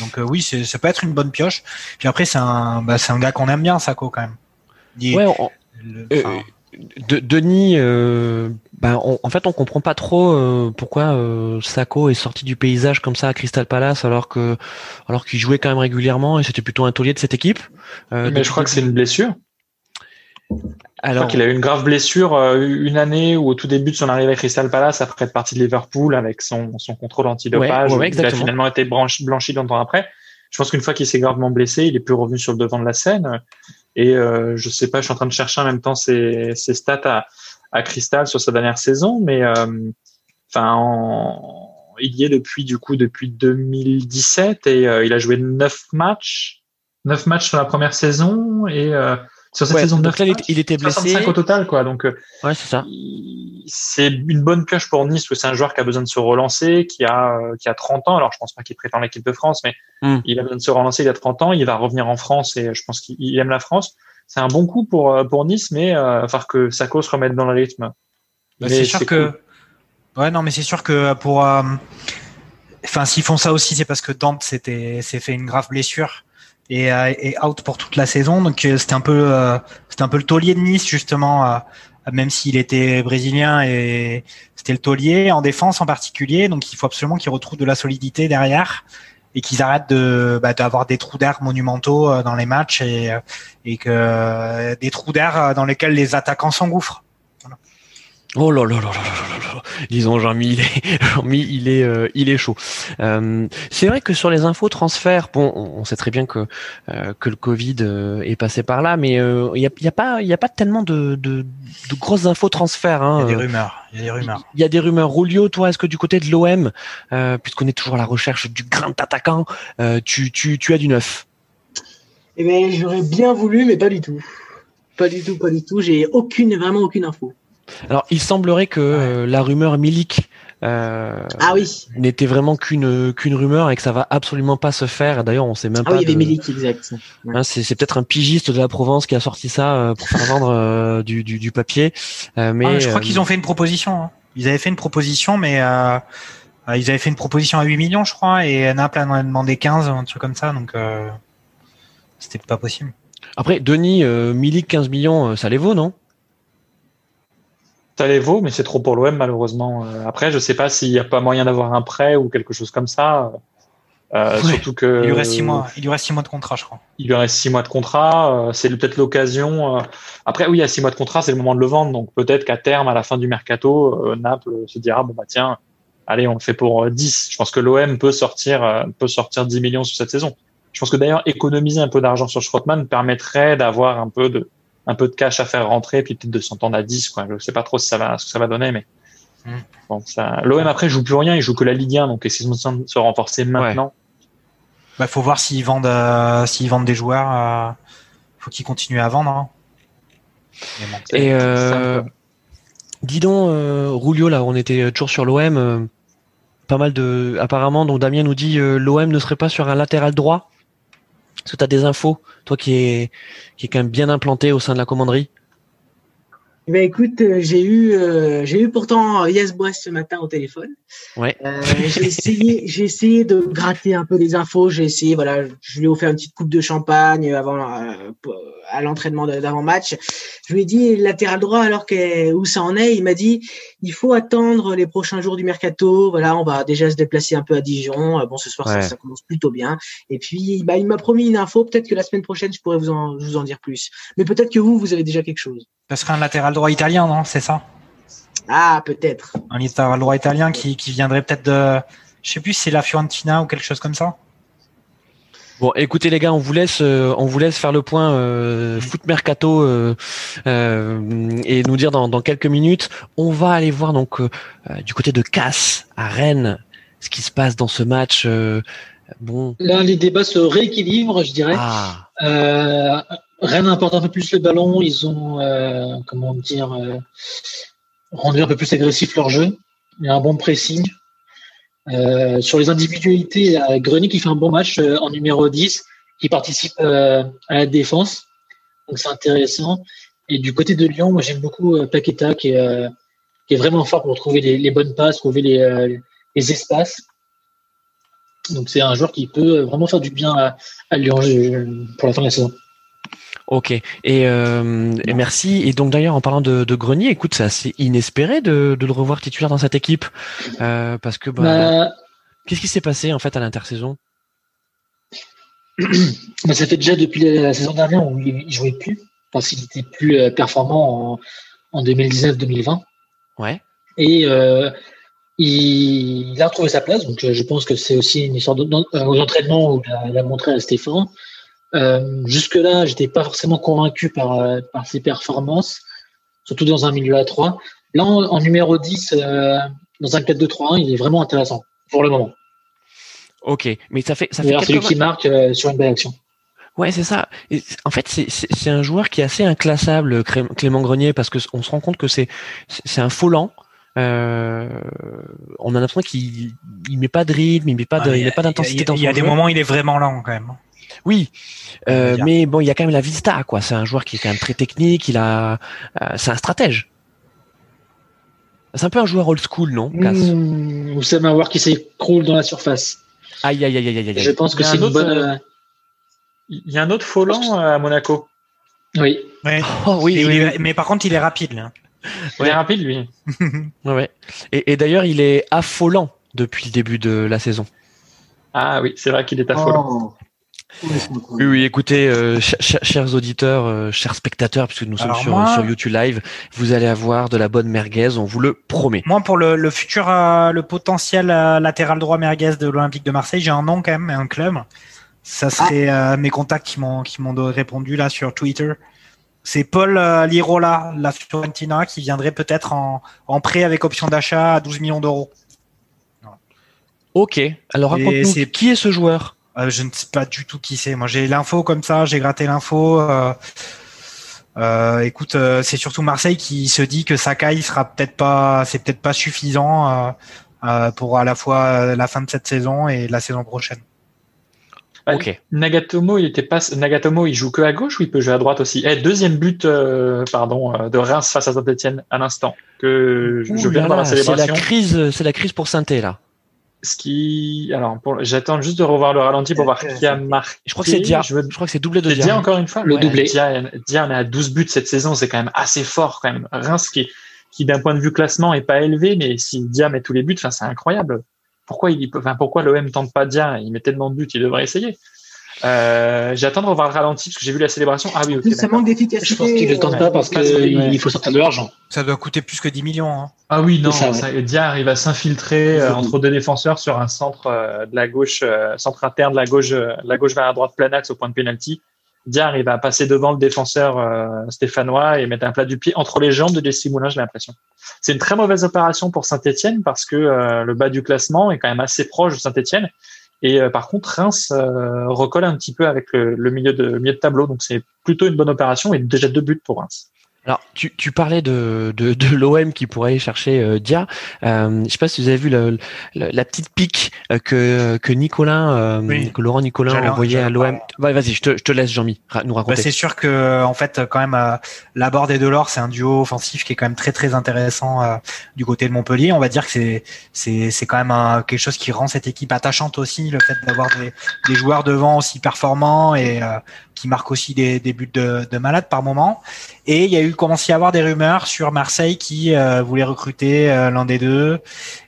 Donc euh, oui, ça peut être une bonne pioche. Puis après, c'est un, bah, c'est un gars qu'on aime bien, Sako quand même. Il- Ouais, on- le- Euh, enfin, De, Denis, euh, ben, on- en fait, on comprend pas trop euh, pourquoi euh, Sako est sorti du paysage comme ça à Crystal Palace alors que alors qu'il jouait quand même régulièrement et c'était plutôt un taulier de cette équipe. Euh, mais je crois que c'est une blessure. Alors, je crois qu'il a eu une grave blessure une année où au tout début de son arrivée à Crystal Palace, après être parti de Liverpool avec son, son contrôle antidopage, il a finalement été blanchi, blanchi longtemps après. Je pense qu'une fois qu'il s'est gravement blessé, il est plus revenu sur le devant de la scène. Et euh, je sais pas, je suis en train de chercher en même temps ses, ses stats à, à Crystal sur sa dernière saison, mais enfin, il y est depuis du coup depuis 2017 et il a joué neuf matchs, neuf matchs sur la première saison et sur cette saison de il, était blessé. au total, quoi. Donc, euh, ouais, c'est ça. C'est une bonne pioche pour Nice, que c'est un joueur qui a besoin de se relancer, qui a, euh, qui a 30 ans. Alors, je pense pas qu'il prétend l'équipe de France, mais hmm. il a besoin de se relancer. Il a 30 ans. Il va revenir en France et je pense qu'il aime la France. C'est un bon coup pour, euh, pour Nice, mais euh, il que Sako se remette dans le rythme. Bah, c'est sûr que, ouais, non, mais c'est sûr que pour, enfin, s'ils font ça aussi, c'est parce que Dante s'était, s'est fait une grave blessure et, euh, et out pour toute la saison. Donc euh, c'était un peu euh, c'était un peu le taulier de Nice justement, même s'il était brésilien et c'était le taulier en défense en particulier. Donc il faut absolument qu'il retrouve de la solidité derrière et qu'ils arrêtent de bah, d'avoir des trous d'air monumentaux dans les matchs et, et que des trous d'air dans lesquels les attaquants s'engouffrent. Oh là là là là là là Disons Jean-Mi, il est, Jean il est, euh, il est chaud. Euh, c'est vrai que sur les infos transferts, bon, on sait très bien que euh, que le Covid est passé par là, mais il y a, y, a, pas, il y a pas tellement de, de, de grosses infos transferts. Hein. Il y a des rumeurs. Il y a des rumeurs. Il y a des rumeurs. Rulio, toi, est-ce que du côté de l'OM, puisqu'on est toujours à la recherche du grand attaquant, tu, tu, tu as du neuf? Eh bien, j'aurais bien voulu, mais pas du tout. Pas du tout, pas du tout. J'ai aucune, vraiment aucune info. Alors, il semblerait que euh, la rumeur Milik euh, ah oui. n'était vraiment qu'une qu'une rumeur et que ça va absolument pas se faire. D'ailleurs, on sait même ah pas. Oui, il y avait Milik, exact. Hein, c'est peut-être un pigiste de la Provence qui a sorti ça euh, pour faire vendre du, du, du, papier. mais ah, je crois qu'ils ont fait une proposition. Hein. Ils avaient fait une proposition, mais ils avaient fait une proposition à 8 millions, je crois, et Naples en a demandé 15, un truc comme ça, donc c'était pas possible. Après, Denis, Milik 15 millions, ça les vaut, non? Ça les vaut, mais c'est trop pour l'OM malheureusement. Euh, après, je sais pas s'il n'y a pas moyen d'avoir un prêt ou quelque chose comme ça. Euh, Surtout que il lui reste six mois. Il lui reste six mois de contrat, je crois. Il lui reste six mois de contrat. Euh, c'est peut-être l'occasion. Après, oui, à six mois de contrat, c'est le moment de le vendre. Donc peut-être qu'à terme, à la fin du mercato, Naples se dira bon bah tiens, allez, on le fait pour 10. Je pense que l'OM peut sortir peut sortir 10 millions sur cette saison. Je pense que d'ailleurs économiser un peu d'argent sur Schrottmann permettrait d'avoir un peu de un peu de cash à faire rentrer, puis peut-être de s'entendre à 10. Quoi. Je sais pas trop ce que ça va, ce que ça va donner, mais bon, ça... l'OM après joue plus rien, il joue que la Ligue 1, donc essayez de se renforcer maintenant. Bah, faut voir s'ils vendent, euh, s'ils vendent des joueurs. Euh, faut qu'ils continuent à vendre. Hein. Et euh, dis donc, euh, Rulio, là, on était toujours sur l'OM. Euh, pas mal de, apparemment, donc Damien nous dit l'OM ne serait pas sur un latéral droit. Est-ce que tu as des infos, toi qui est, qui est quand même bien implanté au sein de la commanderie eh ben écoute, euh, j'ai eu euh, j'ai eu pourtant Yes Brest ce matin au téléphone. Ouais. Euh, j'ai essayé j'ai essayé de gratter un peu les infos. J'ai essayé voilà, je lui ai offert une petite coupe de champagne avant à l'entraînement d'avant match. Je lui ai dit latéral droit alors que où ça en est. Il m'a dit il faut attendre les prochains jours du mercato. Voilà, on va déjà se déplacer un peu à Dijon. Bon, ce soir ça, commence plutôt bien. Et puis bah il m'a promis une info. Peut-être que la semaine prochaine je pourrais vous en vous en dire plus. Mais peut-être que vous vous avez déjà quelque chose. Ce serait un latéral droit italien, non? C'est ça? Ah, peut-être. Un latéral droit italien qui, qui viendrait peut-être de. Je sais plus si c'est la Fiorentina ou quelque chose comme ça? Bon, écoutez les gars, on vous laisse, euh, on vous laisse faire le point euh, foot mercato euh, et nous dire dans, dans, quelques minutes. On va aller voir donc du côté de Casse à Rennes ce qui se passe dans ce match. bon. Là, les débats se rééquilibrent, je dirais. Ah. Rennes importe un peu plus le ballon. Ils ont, comment dire, rendu un peu plus agressif leur jeu. Il y a un bon pressing. Euh, sur les individualités, Grenier qui fait un bon match en numéro 10, qui participe à la défense. Donc c'est intéressant. Et du côté de Lyon, moi j'aime beaucoup Paqueta qui est, qui est vraiment fort pour trouver les, bonnes passes, trouver les, les espaces. Donc c'est un joueur qui peut vraiment faire du bien à, à Lyon pour la fin de la saison. Ok, et, euh, et, merci. Et donc d'ailleurs, en parlant de, de Grenier, écoute, c'est assez inespéré de, de, le revoir titulaire dans cette équipe, euh, parce que bah, bah qu'est-ce qui s'est passé en fait à l'intersaison? Bah, Ça fait déjà depuis la, saison dernière où il, jouait plus. parce qu'il était plus euh, performant en, en 2019-2020. Ouais. Et euh, il, il a retrouvé sa place, donc je pense que c'est aussi une histoire de- dans- aux entraînements où il a, il a montré à Stéphane. Euh, Jusque-là, j'étais pas forcément convaincu par, euh, par ses performances, surtout dans un milieu à 3. Là, en, en numéro 10, euh, dans un 4-2-3-1, il est vraiment intéressant pour le moment. Ok, mais ça fait ça fait D'ailleurs, c'est lui quelques qui marque euh, sur une belle action. Ouais, c'est ça. Et en fait, c'est- un joueur qui est assez inclassable, Clément Grenier, parce que s- on se rend compte que c'est un faux lent. Euh, on a l'impression qu'il il met pas de rythme, il met pas de, Ah, il met pas d'intensité dans Il y a son des moments où il est vraiment lent quand même. Oui, euh, dire. mais bon, il y a quand même la vista, quoi. C'est un joueur qui est quand même très technique. Il a, euh, c'est un stratège. C'est un peu un joueur old school, non Cass? Mmh, vous savez un joueur qui s'écroule dans la surface. Aïe, aïe, aïe, aïe, aïe, aïe. Je pense que Il y a c'est un une autre, bonne. euh, euh, Il y a un autre euh, à Monaco. Oui. Ouais. Oh oui, Et oui, il oui. est- Mais par contre, il est rapide. Là. Il Ouais. est rapide, lui. Ouais, ouais. Et, et d'ailleurs, il est affolant depuis le début de la saison. Ah oui, c'est vrai qu'il est affolant. Oh. Oui, écoutez, euh, ch- ch- chers auditeurs, euh, chers spectateurs, puisque nous sommes sur, moi- sur YouTube Live, vous allez avoir de la bonne merguez, on vous le promet. Moi, pour le, le futur, euh, le potentiel euh, latéral droit merguez de l'Olympique de Marseille, j'ai un nom quand même, un club. Ça serait euh, mes contacts qui m'ont qui m'ont répondu là sur Twitter. C'est Paul euh, Lirola, la Fiorentina, qui viendrait peut-être en, en prêt avec option d'achat à 12 millions d'euros. Ok, alors raconte-nous, qui est ce joueur? Euh, je ne sais pas du tout qui c'est. Moi, j'ai l'info comme ça, j'ai gratté l'info. Euh, euh, écoute, euh, c'est surtout Marseille qui se dit que Sakai sera peut-être pas, c'est peut-être pas suffisant euh, euh, pour à la fois la fin de cette saison et la saison prochaine. Ouais. Ok. Nagatomo, il était pas. Nagatomo, il joue que à gauche ou il peut jouer à droite aussi? Eh, Deuxième but, euh, pardon, de Reims face à Saint-Etienne à l'instant que je, je Ouh viens là de voir la là, c'est la crise, c'est la crise pour Sainté là. Ce qui, alors, pour... j'attends juste de revoir le ralenti pour voir qui a marqué. Je crois que c'est Dia. Je veux Je crois que c'est doublé de Dia. Dia encore une fois. Le doublé. Dia, Dia, on est à 12 buts cette saison, c'est quand même assez fort quand même. Reims qui, qui d'un point de vue classement est pas élevé, mais si Dia met tous les buts, enfin c'est incroyable. Pourquoi il, enfin pourquoi l'OM tente pas Dia? Il met tellement de buts, il devrait essayer. Euh, J'attends de revoir le ralenti parce que j'ai vu la célébration. Ah oui, ok. Ça manque d'efficacité. Je pense qu'il ne le tente pas parce qu'il ouais. faut sortir de l'argent. Ça doit coûter plus que 10 millions. Hein. Ah oui, non, ça, ouais. ça, Dia arrive à s'infiltrer euh, entre deux défenseurs sur un centre euh, de la gauche, euh, centre interne de la gauche, euh, de la gauche vers la droite, plein axe au point de pénalty. Dia arrive à passer devant le défenseur euh, stéphanois et mettre un plat du pied entre les jambes de Jesse Moulin, j'ai l'impression. C'est une très mauvaise opération pour Saint-Etienne parce que euh, le bas du classement est quand même assez proche de Saint-Etienne. Et euh, par contre, Reims euh, recolle un petit peu avec le, le milieu, de, milieu de tableau. Donc c'est plutôt une bonne opération et déjà deux buts pour Reims. Alors, tu, tu parlais de, de, de l'OM qui pourrait aller chercher euh, Dia. Euh, je sais pas si vous avez vu le, le- la petite pique euh, que, que Nicolas, euh, Oui. que Laurent Nicolas a envoyé à l'OM. Ouais, vas-y, je te, je te laisse, Jean-Mi, nous Bah, raconter. c'est sûr que en fait quand même euh, Laborde et Delors c'est un duo offensif qui est quand même très très intéressant euh, du côté de Montpellier. On va dire que c'est c'est c'est quand même un- quelque chose qui rend cette équipe attachante aussi le fait d'avoir des, des joueurs devant aussi performants et euh, qui marquent aussi des, des buts de, de malade par moment. Et il y a eu commencé à y avoir des rumeurs sur Marseille qui euh, voulait recruter euh, l'un des deux.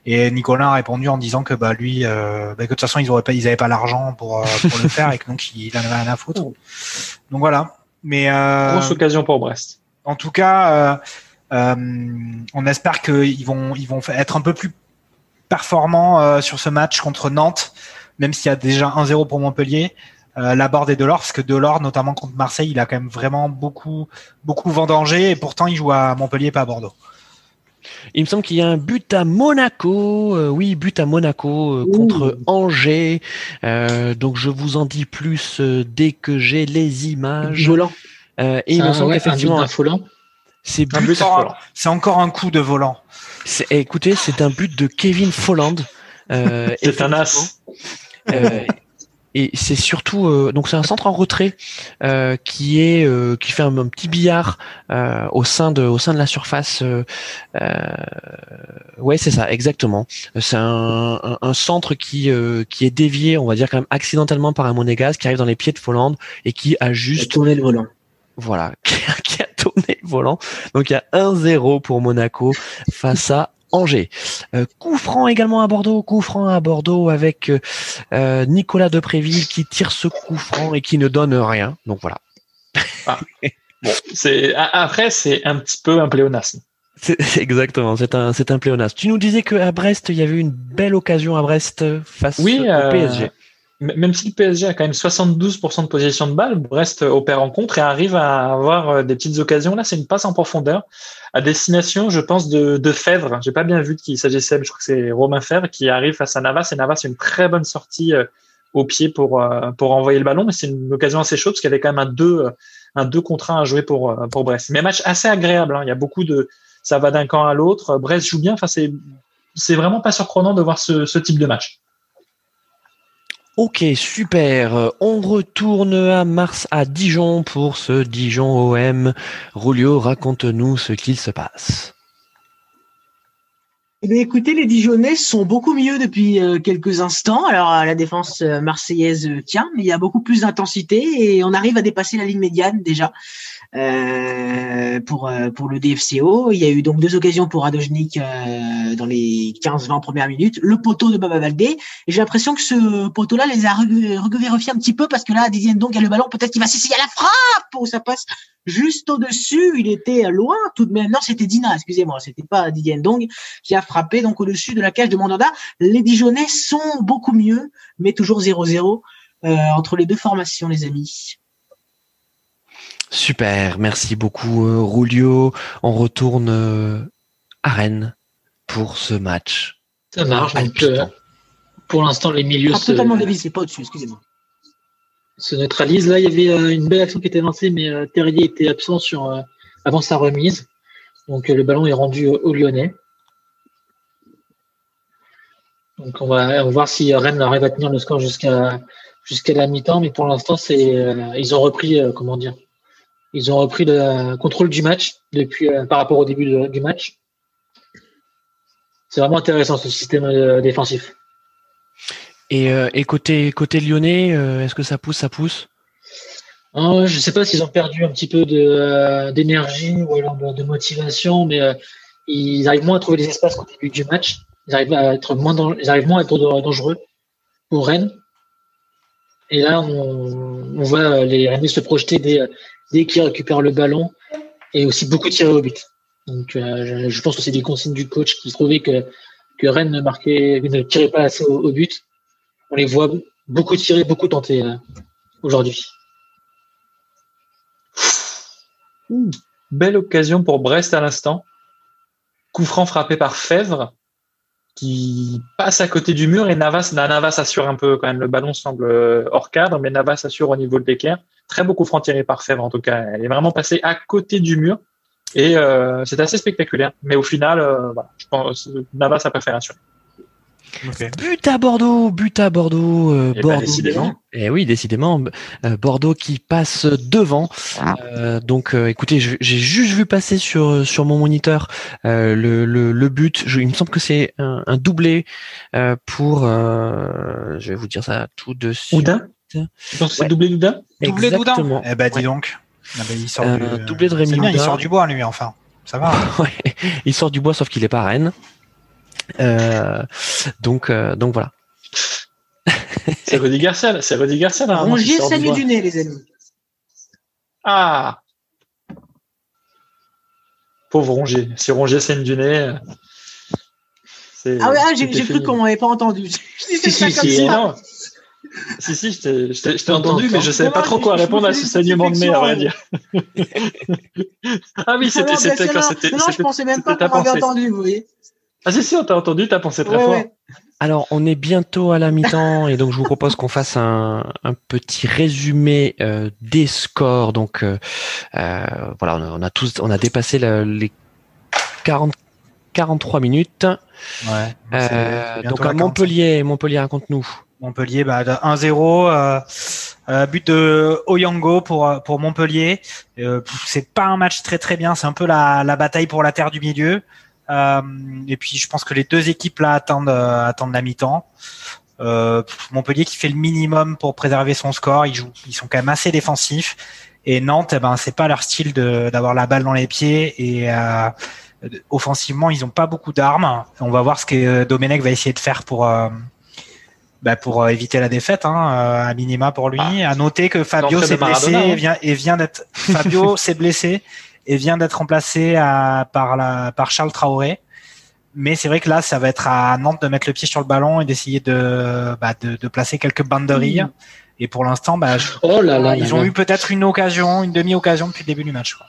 Et Nicolas a répondu en disant que bah lui, euh, bah, que de toute façon ils auraient pas, ils avaient pas l'argent pour pour le faire et que donc il en avait rien à foutre. Donc voilà. Mais Grosse occasion pour Brest. en tout cas, on espère qu'ils vont, ils vont être un peu plus performants sur ce match contre Nantes, même s'il y a déjà 1-0 pour Montpellier. Euh, la Borde et Delors, parce que Delors, notamment contre Marseille, il a quand même vraiment beaucoup, beaucoup vendangé, et pourtant il joue à Montpellier, pas à Bordeaux. Il me semble qu'il y a un but à Monaco. euh, oui, but à Monaco euh, Ouh. contre Angers. Euh, donc je vous en dis plus euh, dès que j'ai les images. Volant. Euh, et il me semble ouais, qu'effectivement, c'est Un but. but à Folland. C'est encore un coup de volant. c'est- Écoutez, c'est un but de Kevin Folland. Euh, C'est un as. Euh, et c'est surtout euh, donc c'est un centre en retrait euh, qui est euh, qui fait un, un petit billard euh, au sein de au sein de la surface. Euh, euh, ouais, c'est ça, exactement. C'est un, un, un centre qui euh, qui est dévié, on va dire quand même accidentellement par un monégasque qui arrive dans les pieds de Folland et qui a J'ai juste tourné le volant. voilà qui a, qui a tourné le volant. Donc il y a 1-0 pour Monaco face à Angers. Euh, coup franc également à Bordeaux, coup franc à Bordeaux avec euh, euh, Nicolas Depréville qui tire ce coup franc et qui ne donne rien. Donc voilà. Bon, c'est après c'est un petit peu un pléonasme. Exactement, c'est un c'est un pléonasme. Tu nous disais qu'à Brest, il y avait une belle occasion à Brest face oui, au euh, PSG. Même si le PSG a quand même 72% de possession de balle, Brest opère en contre et arrive à avoir euh, des petites occasions. Là, c'est une passe en profondeur à destination, je pense, de, de Fèvre. J'ai pas bien vu qu'il s'agissait, je crois que c'est Romain Fèvre qui arrive face à Navas et Navas, c'est une très bonne sortie euh, au pied pour pour envoyer le ballon, mais c'est une occasion assez chaude parce qu'il y avait quand même un 2 un 2 contre 1 à jouer pour pour Brest. Mais match assez agréable. Hein. Il y a beaucoup de ça va d'un camp à l'autre. Brest joue bien. Enfin, c'est c'est vraiment pas surprenant de voir ce type de match. Ok, super. On retourne à Mars, à Dijon pour ce Dijon OM. Rulio, raconte-nous ce qu'il se passe. Eh écoutez, les Dijonnais sont beaucoup mieux depuis euh, quelques instants. Alors, euh, la défense euh, marseillaise tient, mais il y a beaucoup plus d'intensité et on arrive à dépasser la ligne médiane déjà euh, pour pour le DFCO. Il y a eu donc deux occasions pour Radojnik euh, dans les 15-20 premières minutes. Le poteau de Baba Valdé. J'ai l'impression que ce poteau-là les a revérifiés un petit peu parce que là, Didier donc a le ballon. Peut-être qu'il va s'essayer à la frappe ou ça passe juste au-dessus. Il était loin tout de même. Non, c'était Dina, excusez-moi. C'était pas Didier Ndong qui a frappé donc au-dessus de la cage de Mandanda. Les Dijonnais sont beaucoup mieux, mais toujours 0-0 euh, entre les deux formations, les amis. Super, merci beaucoup euh, Rulio. On retourne euh, à Rennes pour ce match. Ça marche. Donc, euh, pour l'instant, les milieux ah, se, totalement dévissé, pas au-dessus, excusez-moi. se neutralisent. Là, il y avait euh, une belle action qui était lancée, mais euh, Terrier était absent sur, euh, avant sa remise. Donc, le ballon est rendu au Lyonnais. Donc, on va, on va voir si Rennes arrive à tenir le score jusqu'à jusqu'à la mi-temps. Mais pour l'instant, c'est ils ont repris, comment dire, ils ont repris le contrôle du match depuis par rapport au début de, du match. C'est vraiment intéressant ce système défensif. Et, euh, et côté, côté lyonnais, euh, est-ce que ça pousse, ça pousse? Euh, Je ne sais pas s'ils ont perdu un petit peu d'énergie ou alors de, de motivation, mais ils arrivent moins à trouver les espaces au début du match. Ils arrivent à être moins, dans, ils arrivent moins à être dangereux pour Rennes. Et là, on, on voit les Rennes se projeter dès, dès qu'ils récupèrent le ballon et aussi beaucoup tirer au but. Euh, je pense que c'est des consignes du coach qui trouvait que, que Rennes ne marquait, ne tirait pas assez au, but. On les voit beaucoup tirer, beaucoup tenter euh, aujourd'hui. Belle occasion pour Brest à l'instant. Coup franc frappé par Fèvre qui passe à côté du mur et Navas, Navas assure un peu quand même. Le ballon semble hors cadre, mais Navas assure au niveau de l'équerre. Très beau coup franc tiré par Fèvre en tout cas. Elle est vraiment passée à côté du mur et euh, c'est assez spectaculaire. Mais au final, euh, voilà, je pense Navas a préféré assurer. Ok. But à Bordeaux, but à Bordeaux, euh, ben, Bordeaux. décidément. Eh oui, décidément, euh, Bordeaux qui passe devant. Euh, donc, euh, écoutez, j'ai juste vu passer sur sur mon moniteur euh, le, le le but. Je- il me semble que c'est un, un doublé euh, pour. euh, je vais vous dire ça tout de suite. Oudin que c'est Ouais. doublé Oudin Doublé Doudin Exactement. Eh ben dis Ouais. donc. Ah ben, il sort Euh, du... doublé de Rémi C'est bien, il Doudin. sort du bois lui enfin. Ça va. Ouais, il sort du bois sauf qu'il est pas à Rennes. Euh, donc euh, donc voilà. C'est Rudy Garcia, c'est Rudy Garcia. qui Rongier du saigne bois. du nez, les amis. Ah Pauvre Rongier. Si Rongier saigne du nez. Ah ouais, ah, j'ai cru qu'on m'avait pas entendu. Je disais Si, ça si, comme si, Si, ça. non. Si, si, je t'ai- je t'ai je t'ai On entendu, mais je savais Non, pas trop quoi répondre à ce saignement de nez, à vrai dire. ah oui, c'était quand c'était. non, je c'était- pensais même pas qu'on pensée. entendu, vous voyez. Ah si, si, on t'a entendu, t'as pensé très Ouais, fort. ouais. Alors, on est bientôt à la mi-temps et donc je vous propose qu'on fasse un, un petit résumé euh, des scores. Donc, euh, euh, voilà, on a, on a tous, on a dépassé la- les 40, 43 minutes. Ouais. Euh, donc à 45. Montpellier, Montpellier, raconte-nous. Montpellier, bah, de 1-0. euh, euh, but de Oyango pour euh, pour Montpellier. Euh, c'est pas un match très très bien. C'est un peu la, la bataille pour la terre du milieu. Et puis je pense que les deux équipes là attendent attendent la mi-temps. Montpellier qui fait le minimum pour préserver son score. Ils jouent, ils sont quand même assez défensifs. Et Nantes, eh ben c'est pas leur style d'avoir la balle dans les pieds et offensivement ils ont pas beaucoup d'armes. On va voir ce que Domenech va essayer de faire pour bah, pour éviter la défaite, hein, à minima pour lui. Ah. à noter que Fabio s'est blessé hein. et vient, et vient d'être Fabio s'est blessé et vient d'être remplacé à, par la par Charles Traoré. Mais c'est vrai que là, ça va être à Nantes de mettre le pied sur le ballon et d'essayer de, bah, de, de placer quelques bandes de rire. Et pour l'instant, bah, je- Oh là là. ils là ont eu peut-être une occasion, une demi-occasion depuis le début du match. quoi.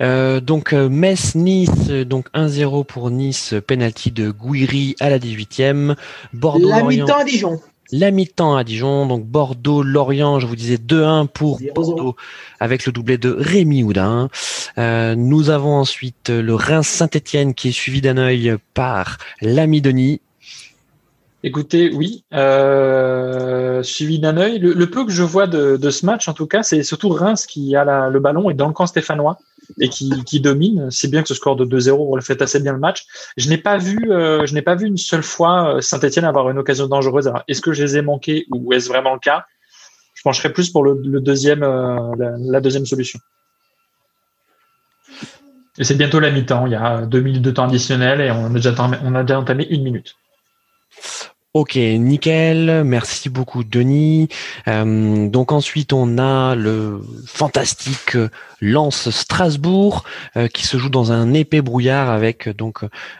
Euh, donc euh, Metz-Nice, euh, donc 1-0 pour Nice, penalty de Gouiri à la 18e. La Bordeaux-Lorient. mi-temps à Dijon. La mi-temps à Dijon, donc Bordeaux-Lorient, je vous disais 2-1 pour 0-0. Bordeaux avec le doublé de Rémi Houdin. Euh, nous avons ensuite le Reims-Saint-Etienne qui est suivi d'un œil par l'ami Denis. Écoutez, oui, euh, suivi d'un œil. Le, le peu que je vois de, de ce match, en tout cas, c'est surtout Reims qui a la- le ballon et dans le camp stéphanois et qui, domine. C'est bien que ce score de 2-0 reflète assez bien le match. Je n'ai pas vu, euh, je n'ai pas vu une seule fois Saint-Etienne avoir une occasion dangereuse. Est-ce que je les ai manqués ou est-ce vraiment le cas? Je pencherais plus pour le, deuxième, euh, la, deuxième solution. Et c'est bientôt la mi-temps. Il y a deux minutes de temps additionnel et on a déjà entamé une minute. Ok, nickel. Merci beaucoup, Denis. Euh, donc ensuite, on a le fantastique Lance Strasbourg euh, qui se joue dans un épais brouillard avec donc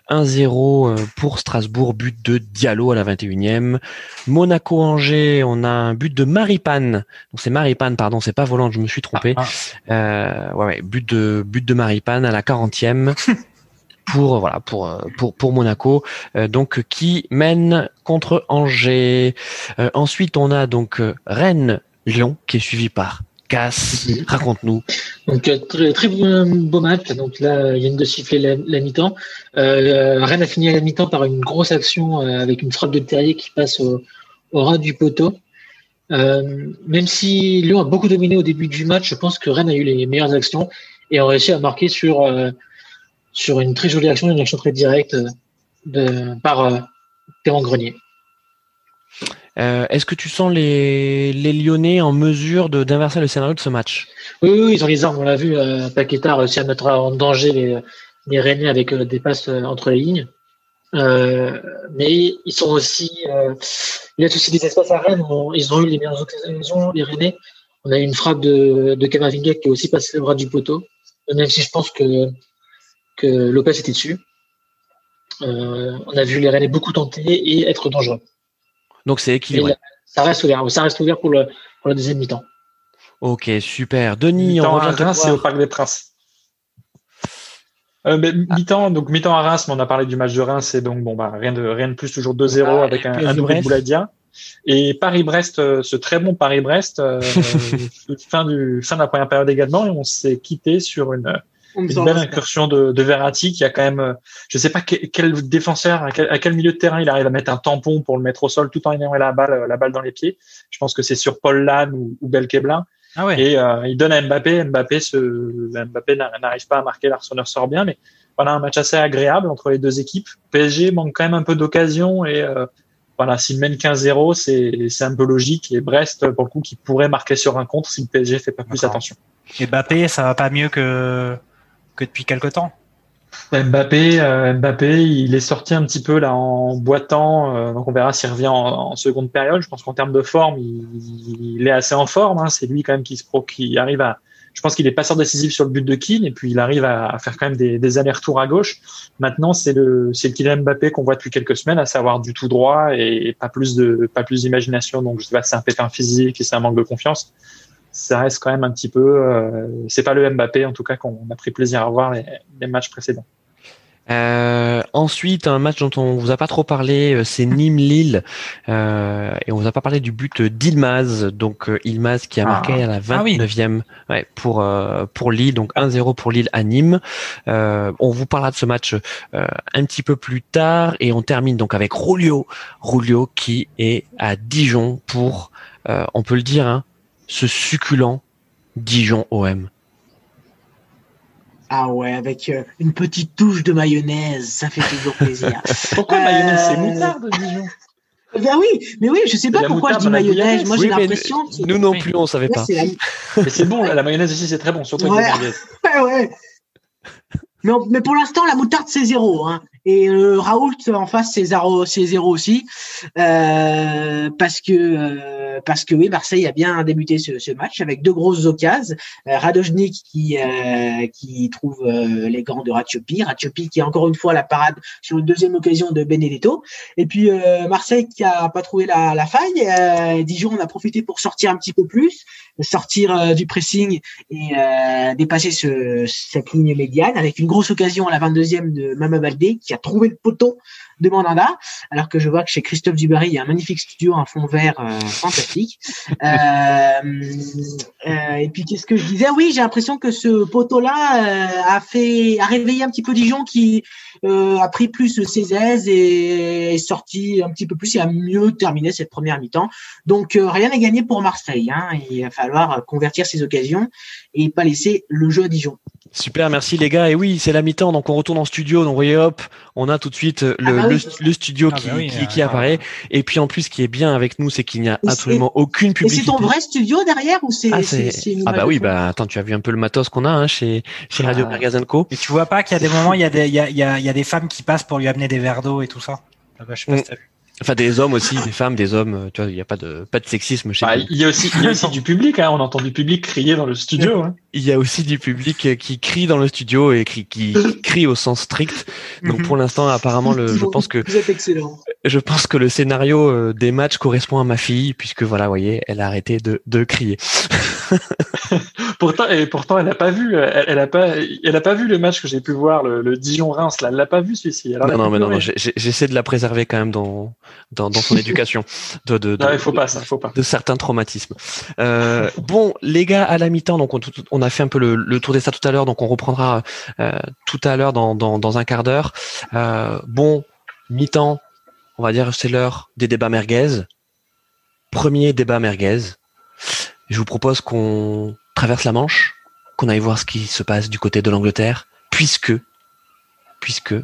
1-0 euh, pour Strasbourg, but de Diallo à la 21e. Monaco-Angers, on a un but de Maripane. Donc c'est Maripane, pardon, c'est pas volant, je me suis trompé. Ah, Euh, ouais, ouais, but de but de Maripane à la 40e pour voilà pour euh, pour pour Monaco euh, donc qui mène contre Angers. Euh, ensuite on a donc euh, Rennes Lyon qui est suivi par Casse. Raconte-nous. Donc euh, très, très beau, beau match. Donc là, il vient de siffler la, la mi-temps. Euh, Rennes a fini à la mi-temps par une grosse action euh, avec une frappe de Terrier qui passe au, au ras du poteau. Euh, même si Lyon a beaucoup dominé au début du match, je pense que Rennes a eu les meilleures actions et a réussi à marquer sur euh, sur une très jolie action, une action très directe euh, de, par euh, Théon Grenier. Euh, Est-ce que tu sens les les Lyonnais en mesure d'inverser le scénario de ce match? Oui, oui, oui, ils ont les armes, on l'a vu. Euh, Paqueta a réussi à mettre en danger les, les Rennais avec euh, des passes entre les lignes. Mais ils sont aussi. Il y a aussi des espaces à Rennes. où ils ont eu les meilleures occasions, les Rennais. On a eu une frappe de, de Kamavinga qui est aussi passé au bras du poteau. Même si je pense que, que Lopez était dessus. Euh, on a vu les Rennais beaucoup tenter et être dangereux. Donc c'est équilibré. là, ça reste ouvert. Ça reste ouvert pour, le, pour la deuxième mi-temps. Ok, super. Denis, on à revient te Reims, c'est au. Parc des Princes. Euh, mais mi-temps, donc mi-temps à Reims, mais on a parlé du match de Reims, et donc bon bah rien de rien de plus, toujours 2-0 Ah, avec un, un doublé de Brest. Bouladia. Et Paris-Brest, euh, ce très bon Paris-Brest, euh, fin du fin de la première période également, et on s'est quitté sur une, une belle incursion de, de Verratti qui a quand même, euh, je sais pas quel, quel défenseur, à quel, à quel milieu de terrain il arrive à mettre un tampon pour le mettre au sol tout en ayant la balle, la balle dans les pieds. Je pense que c'est sur Paul Lannes ou, ou Belkeblin. Ah ouais. Et euh, il donne à Mbappé. Mbappé, se, Mbappé n'a- n'arrive pas à marquer. L'Arsenal sort bien, mais voilà un match assez agréable entre les deux équipes. PSG manque quand même un peu d'occasion et euh, voilà, s'il mène 15-0, c'est c'est un peu logique. Et Brest, pour le coup, qui pourrait marquer sur un contre si le PSG fait pas plus attention. Et Mbappé, ça va pas mieux que depuis quelque temps. Mbappé, euh, Mbappé, il est sorti un petit peu là en boitant, euh, donc on verra s'il revient en, seconde période. Je pense qu'en termes de forme, il, est assez en forme. hein. C'est lui quand même qui arrive à. Je pense qu'il est passeur décisif sur le but de Keane et puis il arrive à, faire quand même des, des allers-retours à gauche. Maintenant, c'est le c'est le Kylian Mbappé qu'on voit depuis quelques semaines, à savoir du tout droit et, pas plus de pas plus d'imagination. Donc je sais pas, c'est un pépin physique et c'est un manque de confiance. Ça reste quand même un petit peu. Euh, c'est pas le Mbappé en tout cas qu'on a pris plaisir à voir les, les matchs précédents. Euh, ensuite, un match dont on vous a pas trop parlé, euh, c'est Nîmes-Lille, euh, et on vous a pas parlé du but d'Ilmaz, donc euh, Ilmaz qui a Ah. marqué à la Ah oui. 29e ouais, pour euh, pour Lille, donc 1-0 pour Lille à Nîmes. Euh, on vous parlera de ce match euh, un petit peu plus tard, et on termine donc avec Rulio, Rulio qui est à Dijon pour, euh, on peut le dire, hein, ce succulent Dijon OM. Ah ouais, avec euh, une petite touche de mayonnaise, ça fait toujours plaisir. Pourquoi Euh, mayonnaise? C'est moutarde, Dijon. ben oui, mais oui, je sais pas la pourquoi je dis mayonnaise. Moi, Oui, j'ai l'impression que Nous non plus, on savait Ouais, pas. la- Mais c'est bon, la mayonnaise ici, c'est très bon, surtout Ouais. avec merguez. Ouais, ouais. Mais, on- mais pour l'instant, la moutarde, c'est zéro. Hein. Et euh, Raoult en face, c'est zéro, c'est zéro aussi, euh, parce que euh, parce que oui, Marseille a bien débuté ce, ce match avec deux grosses occasions. Euh, Radojnik qui euh, qui trouve les gants de Ratchopi, Ratchopi qui a encore une fois la parade sur une deuxième occasion de Benedetto. Et puis Marseille qui a pas trouvé la, la faille. Dijon on a profité pour sortir un petit peu plus, sortir du pressing et dépasser ce, cette ligne médiane avec une grosse occasion à la 22e de Mama Baldé a trouvé le poteau de Mandanda, alors que je vois que chez Christophe Dubarry, il y a un magnifique studio, un fond vert euh, fantastique. Euh, euh, et puis qu'est-ce que je disais? Oui, j'ai l'impression que ce poteau-là a fait, a réveillé un petit peu Dijon qui a pris plus ses aises et est sorti un petit peu plus et a mieux terminé cette première mi-temps. Donc rien n'est gagné pour Marseille. Hein. Il va falloir convertir ses occasions et pas laisser le jeu à Dijon. Super, merci les gars. Et oui, c'est la mi-temps, donc on retourne en studio. Donc vous voyez, hop, on a tout de suite le, ah bah le, studio ah qui, bah qui, qui, apparaît. Et puis en plus, ce qui est bien avec nous, c'est qu'il n'y a absolument aucune publicité. Et c'est ton vrai studio derrière ou c'est ah, ah bah oui, bah attends, tu as vu un peu le matos qu'on a hein, chez chez Radio Magazine Co. Et tu vois pas qu'il y a des moments, il y a des il y a, il y a, il y a des femmes qui passent pour lui amener des verres d'eau et tout ça? Ah bah, je sais pas mm. si as vu. Enfin, des hommes aussi, des femmes, des hommes. Tu vois, il n'y a pas de pas de sexisme chez bah, Il y a aussi, il y a aussi du public. Hein, on entend du public crier dans le studio. Hein. Il y a aussi du public qui crie dans le studio et qui, qui crie au sens strict. Donc mhm. pour l'instant, apparemment, le, je pense que vous êtes excellent. Je pense que le scénario euh, des matchs correspond à ma fille, puisque voilà, vous voyez, elle a arrêté de, de crier. pourtant, et pourtant, elle n'a pas vu, elle, elle, a pas, elle a pas vu le match que j'ai pu voir, le, le Dijon-Reims. Là, elle l'a pas vu celui-ci. Non, non, mais non, j'essaie de la préserver quand même dans dans, dans son éducation. De, de, non, il faut pas ça, faut pas. De certains traumatismes. Euh, bon, les gars, à la mi-temps, donc on, on, a fait un peu le, le tour des stats tout à l'heure, donc on reprendra euh, tout à l'heure dans, dans, dans un quart d'heure. Euh, bon, mi-temps, on va dire c'est l'heure des débats merguez. Premier débat merguez. Je vous propose qu'on traverse la Manche, qu'on aille voir ce qui se passe du côté de l'Angleterre, puisque, puisque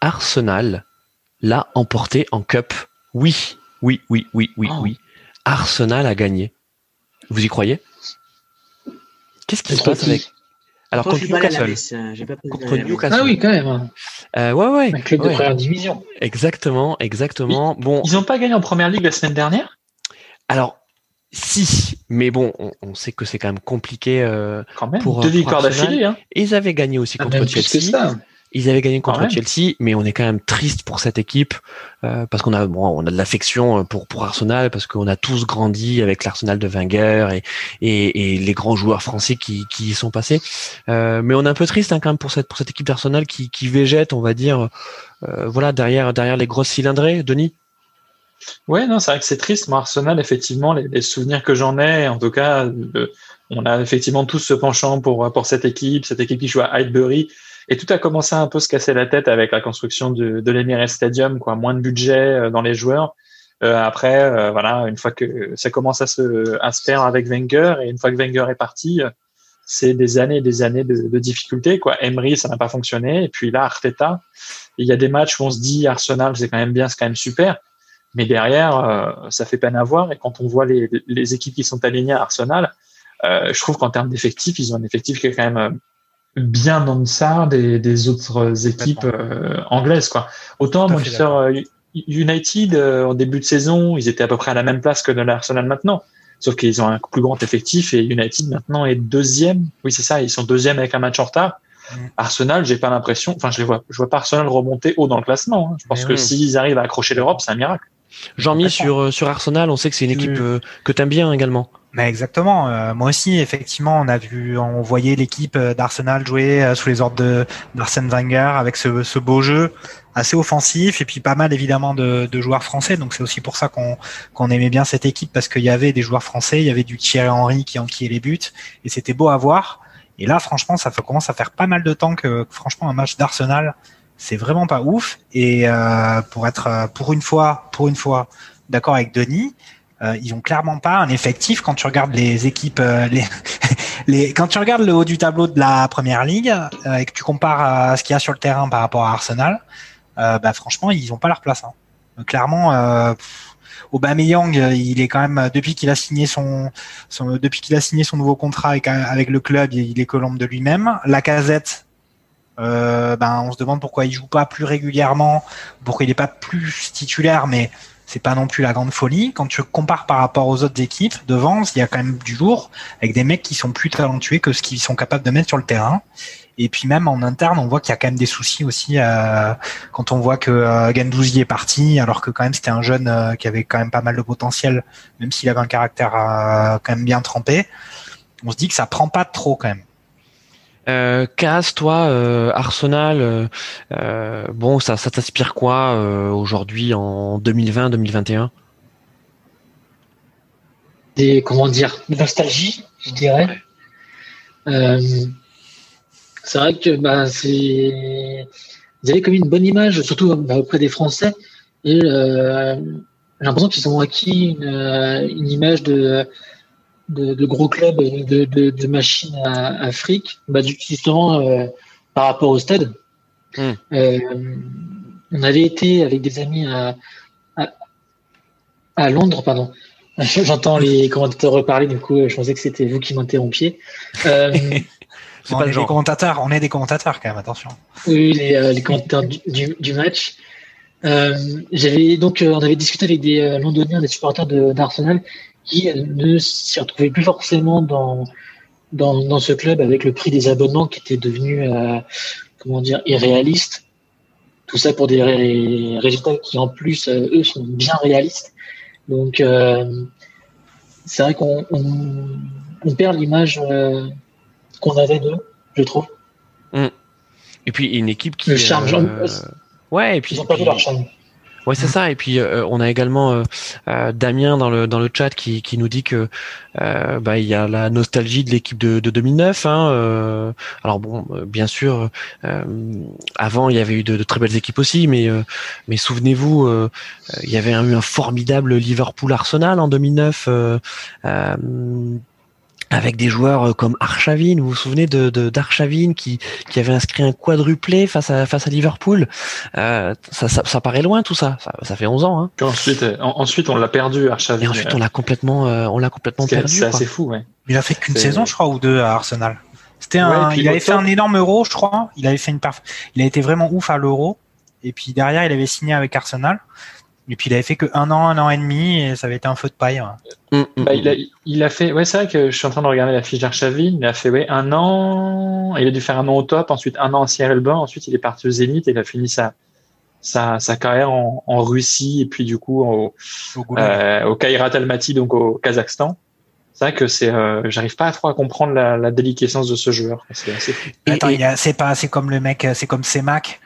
Arsenal l'a emporté en Cup. Oui, oui, oui, oui, oui, oh. oui. Arsenal a gagné. Vous y croyez? Qu'est-ce qui se passe avec alors contre Newcastle. contre Newcastle. Ah oui, quand même. Euh, ouais, ouais. Un club de première division. Exactement, exactement. bon. Ils n'ont pas gagné en première ligue la semaine dernière? Alors, si, mais bon, on, sait que c'est quand même compliqué euh, quand même. pour deux victoires d'affilée. Hein. Ils avaient gagné aussi ah, contre Chelsea. Ils avaient gagné contre Chelsea, mais on est quand même triste pour cette équipe euh, parce qu'on a bon, on a de l'affection pour pour Arsenal parce qu'on a tous grandi avec l'Arsenal de Wenger et, et, et les grands joueurs français qui qui y sont passés. Euh, mais on est un peu triste hein, quand même pour cette pour cette équipe d'Arsenal qui qui végète, on va dire, euh, voilà derrière derrière les grosses cylindrées. Denis? Ouais, non, c'est vrai que c'est triste. Moi, Arsenal, effectivement, les, les souvenirs que j'en ai, en tout cas, on a effectivement tous ce penchant pour pour cette équipe, cette équipe qui joue à Highbury et tout a commencé à un peu se casser la tête avec la construction de, de l'Emirates Stadium, quoi, moins de budget euh, dans les joueurs. Euh, après, euh, voilà, une fois que ça commence à se, à se faire avec Wenger, et une fois que Wenger est parti, c'est des années et des années de, de difficultés. Quoi. Emery, ça n'a pas fonctionné. Et puis là, Arteta, il y a des matchs où on se dit Arsenal, c'est quand même bien, c'est quand même super. Mais derrière, ça fait peine à voir. Et quand on voit les, les équipes qui sont alignées à Arsenal, je trouve qu'en termes d'effectifs, ils ont un effectif qui est quand même bien en deçà des, des autres équipes euh, anglaises. Quoi. Autant Manchester euh, United, euh, en début de saison, ils étaient à peu près à la même place que de l'Arsenal maintenant. Sauf qu'ils ont un plus grand effectif et United maintenant est deuxième. Oui, c'est ça, ils sont deuxième avec un match en retard. Arsenal, j'ai pas l'impression, enfin, je les vois, je vois pas Arsenal remonter haut dans le classement. Hein. Je pense que s'ils arrivent à accrocher l'Europe, c'est un miracle. Jean-Mi sur sur Arsenal, on sait que c'est une équipe que tu aimes bien également. Mais exactement. Euh, moi aussi, effectivement, on a vu, on voyait l'équipe euh, d'Arsenal jouer euh, sous les ordres d'Arsène Wenger avec ce, ce, beau jeu assez offensif et puis pas mal évidemment de, de joueurs français. Donc c'est aussi pour ça qu'on aimait bien cette équipe parce qu'il y avait des joueurs français, il y avait du Thierry Henry qui enquillait les buts et c'était beau à voir. Et là, franchement, ça commence à faire pas mal de temps que, franchement, un match d'Arsenal, c'est vraiment pas ouf. Et euh, pour être, pour une fois, pour une fois, d'accord avec Denis, euh, ils ont clairement pas un effectif quand tu regardes les équipes, euh, les, quand tu regardes le haut du tableau de la première ligue euh, et que tu compares à ce qu'il y a sur le terrain par rapport à Arsenal, euh, bah franchement ils ont pas leur place. Hein. clairement, euh, Aubameyang, il est quand même depuis qu'il a signé son, son depuis qu'il a signé son nouveau contrat avec, avec le club, il est colombe de lui-même. La Casette, bah ben on se demande pourquoi il joue pas plus régulièrement, pourquoi il n'est pas plus titulaire, mais c'est pas non plus la grande folie. Quand tu compares par rapport aux autres équipes, devant, il y a quand même du lourd, avec des mecs qui sont plus talentueux que ce qu'ils sont capables de mettre sur le terrain. Et puis même en interne, on voit qu'il y a quand même des soucis aussi euh, quand on voit que euh, Gendouzi est parti, alors que quand même c'était un jeune euh, qui avait quand même pas mal de potentiel, même s'il avait un caractère euh, quand même bien trempé. On se dit que ça prend pas trop quand même. Euh, Cas, toi, euh, Arsenal, euh, euh, bon, ça, ça t'inspire quoi aujourd'hui en 2020-2021 Des, comment dire, de nostalgie, je dirais. C'est vrai que bah, c'est, vous avez comme une bonne image, surtout bah, auprès des Français. Et j'ai l'impression qu'ils ont acquis une, une image de, de, de gros clubs, de, de, de machines à, à fric, bah, justement euh, par rapport au stade. Hmm. Euh, on avait été avec des amis à, à, à Londres, pardon. J'entends les commentateurs reparler, du coup, je pensais que c'était vous qui m'interrompiez. Euh, C'est on pas est le des genre. commentateurs, on est des commentateurs quand même, attention. Oui, les, euh, les commentateurs du, du, du match. Euh, j'avais donc, euh, on avait discuté avec des euh, Londoniens, des supporters de- d'Arsenal, qui ne s'y retrouvaient plus forcément dans, dans dans ce club avec le prix des abonnements qui était devenu, euh, comment dire, irréaliste. Tout ça pour des ré- résultats qui en plus, euh, eux, sont bien réalistes. Donc, euh, c'est vrai qu'on on, on perd l'image qu'on avait d'eux, je trouve. Et puis une équipe qui. Le charme, Ouais, et puis. Ils ont perdu leur charme. Ouais, c'est ça. Et puis euh, on a également euh, euh, Damien dans le dans le chat qui, qui nous dit que euh, bah il y a la nostalgie de l'équipe de, de 2009. Hein, euh, alors bon, euh, bien sûr, euh, avant il y avait eu de, de très belles équipes aussi, mais euh, mais souvenez-vous, euh, euh, il y avait eu un formidable Liverpool Arsenal en 2009. Avec des joueurs euh, comme Arshavin, vous vous souvenez de de- d'Arshavin qui qui avait inscrit un quadruplé face à face à Liverpool? Euh, ça, ça ça paraît loin tout ça. Ça, ça fait 11 ans. Hein. Puis ensuite, euh, en- ensuite, on l'a perdu, Archavin. Et ensuite on l'a complètement euh, on l'a complètement perdu. c'est assez fou, ouais. Il a fait qu'une saison, je crois, ou deux à Arsenal. C'était un, il avait fait un énorme euro, je crois. Il avait fait une perf... il a été vraiment ouf à l'euro. Et puis derrière, il avait signé avec Arsenal. Et puis il avait fait que un an, un an et demi, et ça avait été un feu de paille. ouais. Mm, mm, Bah, il, a, mm. il a fait, ouais, c'est vrai que je suis en train de regarder la fiche d'Archavin. Il a fait, ouais, un an. Il a dû faire un an au top, ensuite un an en Sierra Leone, ensuite il est parti au Zénith et il a fini sa, sa, sa carrière en, en Russie et puis du coup au, euh, au Kairat Almaty, donc au Kazakhstan. C'est vrai que c'est, euh, j'arrive pas à trop à comprendre la, la déliquescence de ce joueur. C'est assez Attends, et- c'est pas, c'est comme le mec, c'est comme Semac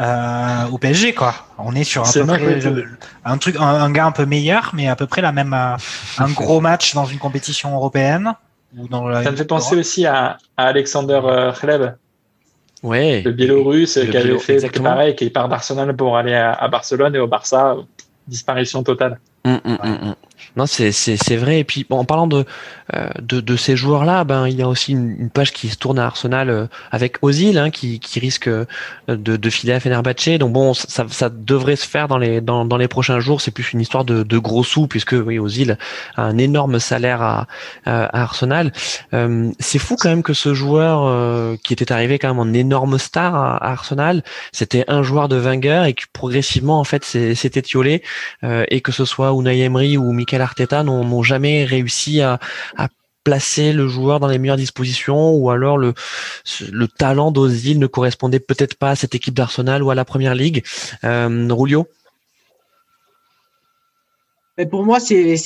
euh, au PSG, quoi. On est sur un, peu Semac, près oui, le- un truc, un, un gars un peu meilleur, mais à peu près la même, euh, un gros match dans une compétition européenne. Ou dans la- Ça me fait penser aussi à, à Alexander euh, Khleb, Ouais. le Biélorusse qui avait fait exactement. pareil, qui part d'Arsenal pour aller à, à Barcelone et au Barça, disparition totale. Mm, mm, mm, mm. Non, c'est c'est c'est vrai. Et puis bon, en parlant de euh, de, de ces joueurs-là, ben il y a aussi une, une page qui se tourne à Arsenal euh, avec Ozil, hein, qui qui risque euh, de de filer à Fenerbahçe. Donc bon, ça ça devrait se faire dans les dans dans les prochains jours. C'est plus une histoire de de gros sous puisque oui, Ozil a un énorme salaire à à Arsenal. Euh, c'est fou quand même que ce joueur euh, qui était arrivé quand même en énorme star à, à Arsenal, c'était un joueur de Wenger et que progressivement en fait c'est- s'est étiolé euh, et que ce soit Unai Emery ou Mikel Arteta n'ont jamais réussi à, placer le joueur dans les meilleures dispositions ou alors le, le talent d'Ozil ne correspondait peut-être pas à cette équipe d'Arsenal ou à la première ligue. Euh, Rulio Mais pour moi, c'est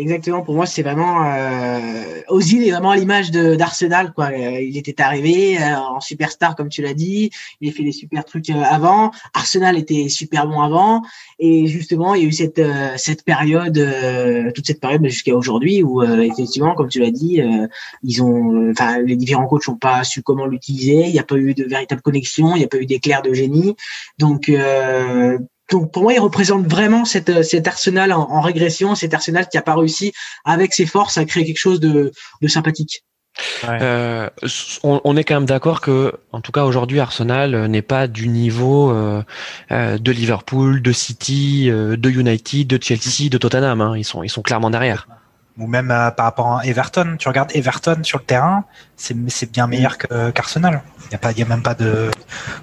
exactement pour moi, c'est vraiment euh, Ozil est vraiment à l'image d'Arsenal quoi. Euh, Il était arrivé euh, en superstar comme tu l'as dit, il a fait des super trucs euh, avant. Arsenal était super bon avant et justement il y a eu cette euh, cette période, euh, toute cette période jusqu'à aujourd'hui où euh, effectivement comme tu l'as dit, ils ont, enfin les différents coachs n'ont pas su comment l'utiliser. Il n'y a pas eu de véritable connexion, il n'y a pas eu d'éclair de génie. Donc donc pour moi, il représente vraiment cette, cet Arsenal en, en régression, cet Arsenal qui a pas réussi avec ses forces à créer quelque chose de, de sympathique. Euh, on, on est quand même d'accord que, en tout cas aujourd'hui, Arsenal euh, n'est pas du niveau euh, euh, de Liverpool, de City, euh, de United, de Chelsea, de Tottenham. hein. Ils sont, ils sont clairement derrière. ou même euh, par rapport à Everton. Tu regardes Everton sur le terrain, c'est bien meilleur qu'Arsenal. Il y a pas, il y a même pas de,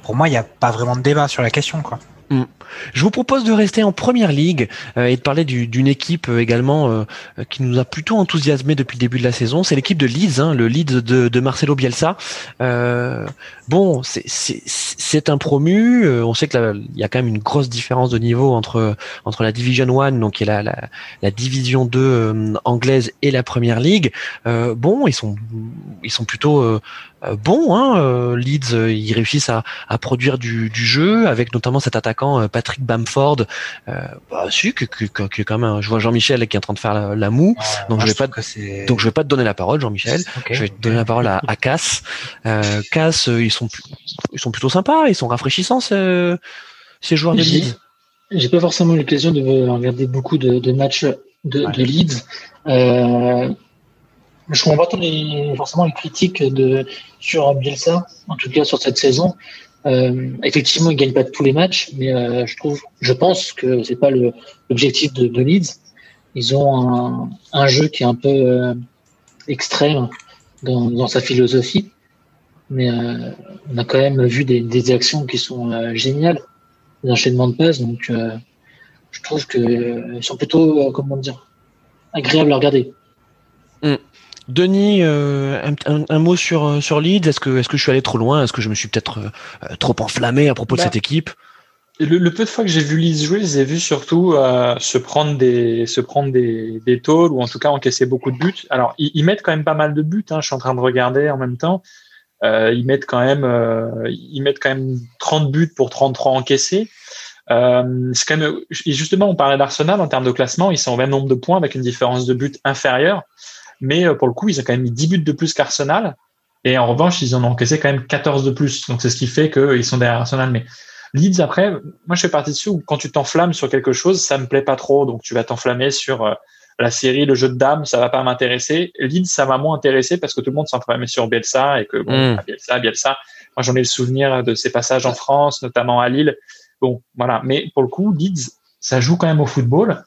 pour moi, il n'y a pas vraiment de débat sur la question, quoi. Mm. Je vous propose de rester en première ligue euh, et de parler d'une équipe euh, également euh, qui nous a plutôt enthousiasmé depuis le début de la saison. C'est l'équipe de Leeds, hein, le Leeds de, de Marcelo Bielsa. bon, c'est un promu. on sait qu'il y a quand même une grosse différence de niveau entre entre la Division 1, donc qui est la, la, la Division 2 anglaise, et la Première Ligue. bon, ils sont ils sont plutôt euh, bon. Hein, euh, Leeds, euh, ils réussissent à, à produire du, du, jeu avec notamment cet attaquant Patrick Bamford. bah, si, que, que, que, quand même, je vois Jean-Michel qui est en train de faire la, moue. donc je vais pas, donc je vais pas te donner la parole, Jean-Michel. Je vais te donner la parole à, à Cass. Euh, Cass, ils sont, ils sont plutôt sympas, ils sont rafraîchissants ces, ces joueurs de Leeds. J'ai pas forcément l'occasion de regarder beaucoup de, de matchs de, de Leeds. Euh, je comprends pas les, forcément les critiques de, sur Bielsa, en tout cas sur cette saison. Euh, effectivement, il gagne pas tous les matchs, mais euh, je trouve, je pense que c'est pas l'objectif de, de, Leeds. Ils ont un, un, jeu qui est un peu euh, extrême dans, dans, sa philosophie, mais euh, on a quand même vu des, des actions qui sont euh, géniales, des enchaînements de passes, donc je trouve que ils sont plutôt, comment dire, agréables à regarder. Mm. Denis, euh, un, mot sur euh, sur Leeds. Est-ce que est-ce que je suis allé trop loin? Est-ce que je me suis peut-être euh, trop enflammé à propos de bah, cette équipe? le, peu de fois que j'ai vu Leeds jouer, je les ai vus surtout se prendre des se prendre des des tôles ou en tout cas encaisser beaucoup de buts. Alors ils, mettent quand même pas mal de buts. Hein, je suis en train de regarder en même temps. ils mettent quand même ils mettent quand même 30 buts pour 33 encaissés. Euh, quand même, justement, on parlait d'Arsenal en termes de classement, ils sont au même nombre de points avec une différence de buts inférieure. Mais euh, pour le coup, ils ont quand même mis 10 buts de plus qu'Arsenal. Et en revanche, ils en ont encaissé quand même 14 de plus. Donc c'est ce qui fait qu'ils sont derrière Arsenal. Mais Leeds, après, moi je fais partie dessus où quand tu t'enflammes sur quelque chose, ça me plaît pas trop. Donc tu vas t'enflammer sur euh, la série, le jeu de dames, ça va pas m'intéresser. Leeds, ça va moins intéresser parce que tout le monde s'enflammait sur Bielsa et que bon, mm. Bielsa, Bielsa. Moi j'en ai le souvenir de ses passages en France, notamment à Lille. Bon, voilà. Mais pour le coup, Leeds, ça joue quand même au football.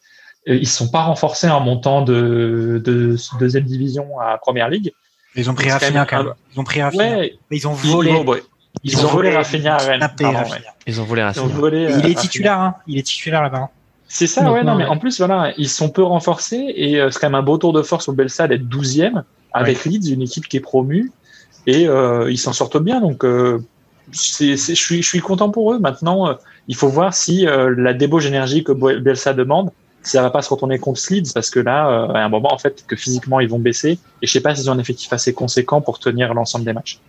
Euh, ils ne sont pas renforcés en montant de, de, deuxième division à première ligue. Ils ont pris Rafinha quand même. Ils ont pris Rafinha. ils ont volé. Ils, ont, volé Rafinha à Rennes. Ils ont volé Rafinha. il est titulaire, hein. Il est titulaire là-bas. C'est ça, ouais, non, mais en plus, voilà, ils sont peu renforcés et euh, c'est quand même un beau tour de force au Belsa d'être 12e avec Leeds, une équipe qui est promue et euh, ils s'en sortent bien. Donc, euh, c'est, je, suis, je suis content pour eux. Maintenant, il faut voir si la débauche énergie que Belsa demande, ça va pas se retourner contre Leeds parce que là, euh, à un moment, en fait, que physiquement, ils vont baisser. Et je sais pas s'ils ont un effectif assez conséquent pour tenir l'ensemble des matchs.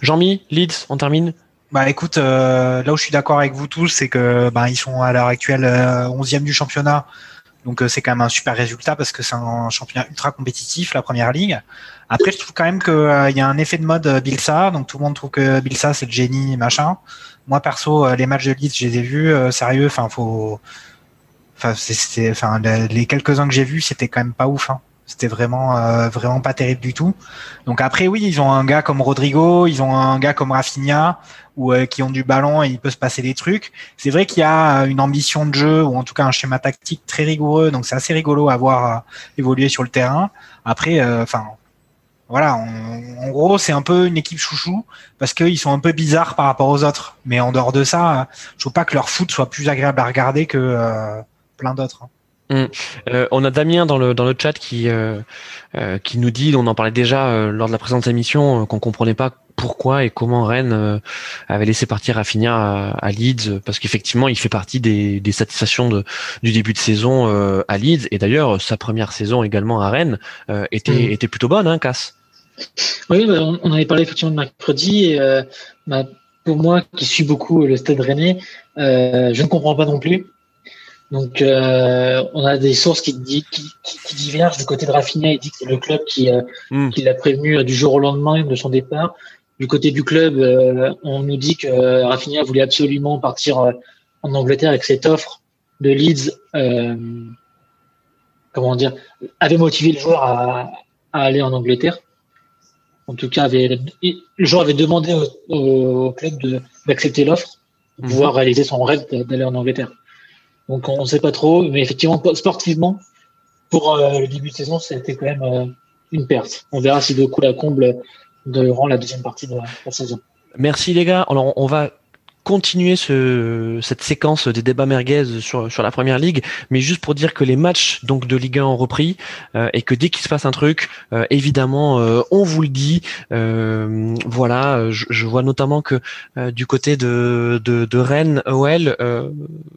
Jean-Mi, Leeds, on termine bah écoute, euh, là où je suis d'accord avec vous tous, c'est que bah, ils sont à l'heure actuelle 11e euh, du championnat. Donc c'est quand même un super résultat parce que c'est un championnat ultra compétitif, la première ligue. Après, je trouve quand même qu'il y a un effet de mode Bilsa. Donc tout le monde trouve que Bilsa c'est le génie machin. Moi perso, les matchs de Leeds, je les ai vus sérieux. Enfin, faut Enfin, c'était, enfin, les quelques uns que j'ai vus, c'était quand même pas ouf. Hein. C'était vraiment, euh, vraiment pas terrible du tout. Donc après, oui, ils ont un gars comme Rodrigo, ils ont un gars comme Rafinha, ou euh, qui ont du ballon et il peut se passer des trucs. C'est vrai qu'il y a une ambition de jeu ou en tout cas un schéma tactique très rigoureux, donc c'est assez rigolo à voir euh, évoluer sur le terrain. Après, enfin, voilà, en gros, c'est un peu une équipe chouchou parce qu'ils sont un peu bizarres par rapport aux autres. Mais en dehors de ça, je trouve pas que leur foot soit plus agréable à regarder que plein d'autres. Hein. Hum. Euh, on a Damien dans le dans le chat qui euh, euh, qui nous dit, on en parlait déjà lors de la présente émission, qu'on comprenait pas pourquoi et comment Rennes avait laissé partir Rafinha à, à Leeds, parce qu'effectivement il fait partie des, des satisfactions de, du début de saison à Leeds, et d'ailleurs sa première saison également à Rennes était hum. était plutôt bonne, hein, Cass? Oui, bah, on, avait parlé effectivement de mercredi. Et, bah, pour moi, qui suis beaucoup le Stade Rennais, je ne comprends pas non plus. Donc, euh, on a des sources qui, qui, qui, divergent du côté de Rafinha. Il dit que c'est le club qui, euh, hmm. l'a prévenu euh, du jour au lendemain de son départ. Du côté du club, on nous dit que Rafinha voulait absolument partir en Angleterre avec cette offre de Leeds. comment dire Avait motivé le joueur à, à, aller en Angleterre. En tout cas, avait, le joueur avait demandé au, club d'accepter l'offre pour hmm. pouvoir réaliser son rêve d'aller en Angleterre. Donc on ne sait pas trop, mais effectivement sportivement, pour le début de saison, c'était quand même une perte. On verra si de coup la comble durant la deuxième partie de la saison. Merci les gars. Alors on va continuer ce, cette séquence des débats merguez sur, la première ligue, mais juste pour dire que les matchs donc de Ligue 1 ont repris euh, et que dès qu'il se passe un truc, euh, évidemment, euh, on vous le dit. voilà, je, vois notamment que du côté de, de, de Rennes, OL,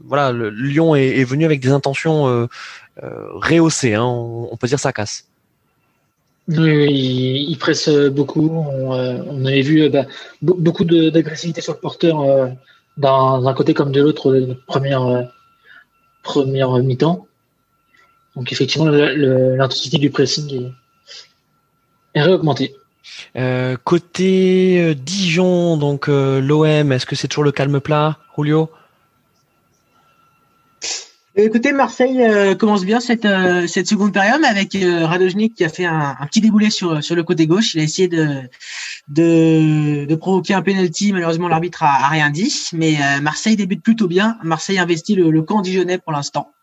voilà, le Lyon est, est, venu avec des intentions rehaussées. Hein, on, on peut dire ça casse. Oui, il, presse beaucoup. On, euh, on avait vu euh, bah, beaucoup d'agressivité sur le porteur euh, d'un côté comme de l'autre première, première mi-temps. Donc effectivement, l'intensité du pressing est, est réaugmentée. côté Dijon, donc l'OM, est-ce que c'est toujours le calme plat, Julio? Écoutez, Marseille euh, commence bien cette, euh, cette seconde période avec euh, Radojnik qui a fait un, petit déboulé sur, sur le côté gauche. Il a essayé de, de, de provoquer un penalty. Malheureusement, l'arbitre a, rien dit. Mais Marseille débute plutôt bien. Marseille investit le, le camp dijonnais pour l'instant.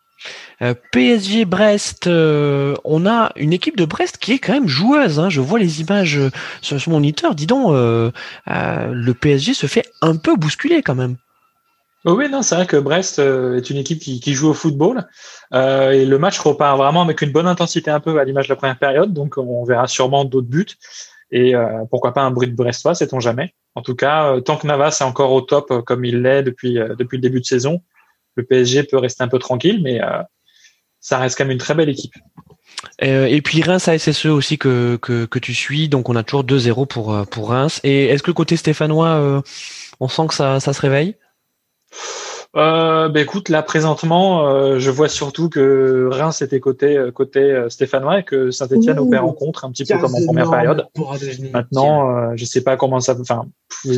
PSG Brest, on a une équipe de Brest qui est quand même joueuse. Hein. Je vois les images sur, sur mon moniteur. Dis donc, le PSG se fait un peu bousculer quand même. Oui, non, c'est vrai que Brest euh, est une équipe qui, joue au football euh, et le match repart vraiment avec une bonne intensité un peu à l'image de la première période, donc on verra sûrement d'autres buts et euh, pourquoi pas un bruit de Brestois, sait-on jamais. En tout cas, tant que Navas est encore au top comme il l'est depuis depuis le début de saison, le PSG peut rester un peu tranquille, mais ça reste quand même une très belle équipe. et puis Reims ASSE aussi que, que, que tu suis, donc on a toujours 2-0 pour, pour Reims. Et est-ce que côté stéphanois, on sent que ça, ça se réveille? Euh, bah, écoute, là présentement, euh, je vois surtout que Reims était côté euh, côté euh, stéphanois et que Saint-Etienne opère en contre un petit peu comme en première période. Maintenant, je sais pas comment ça. Enfin,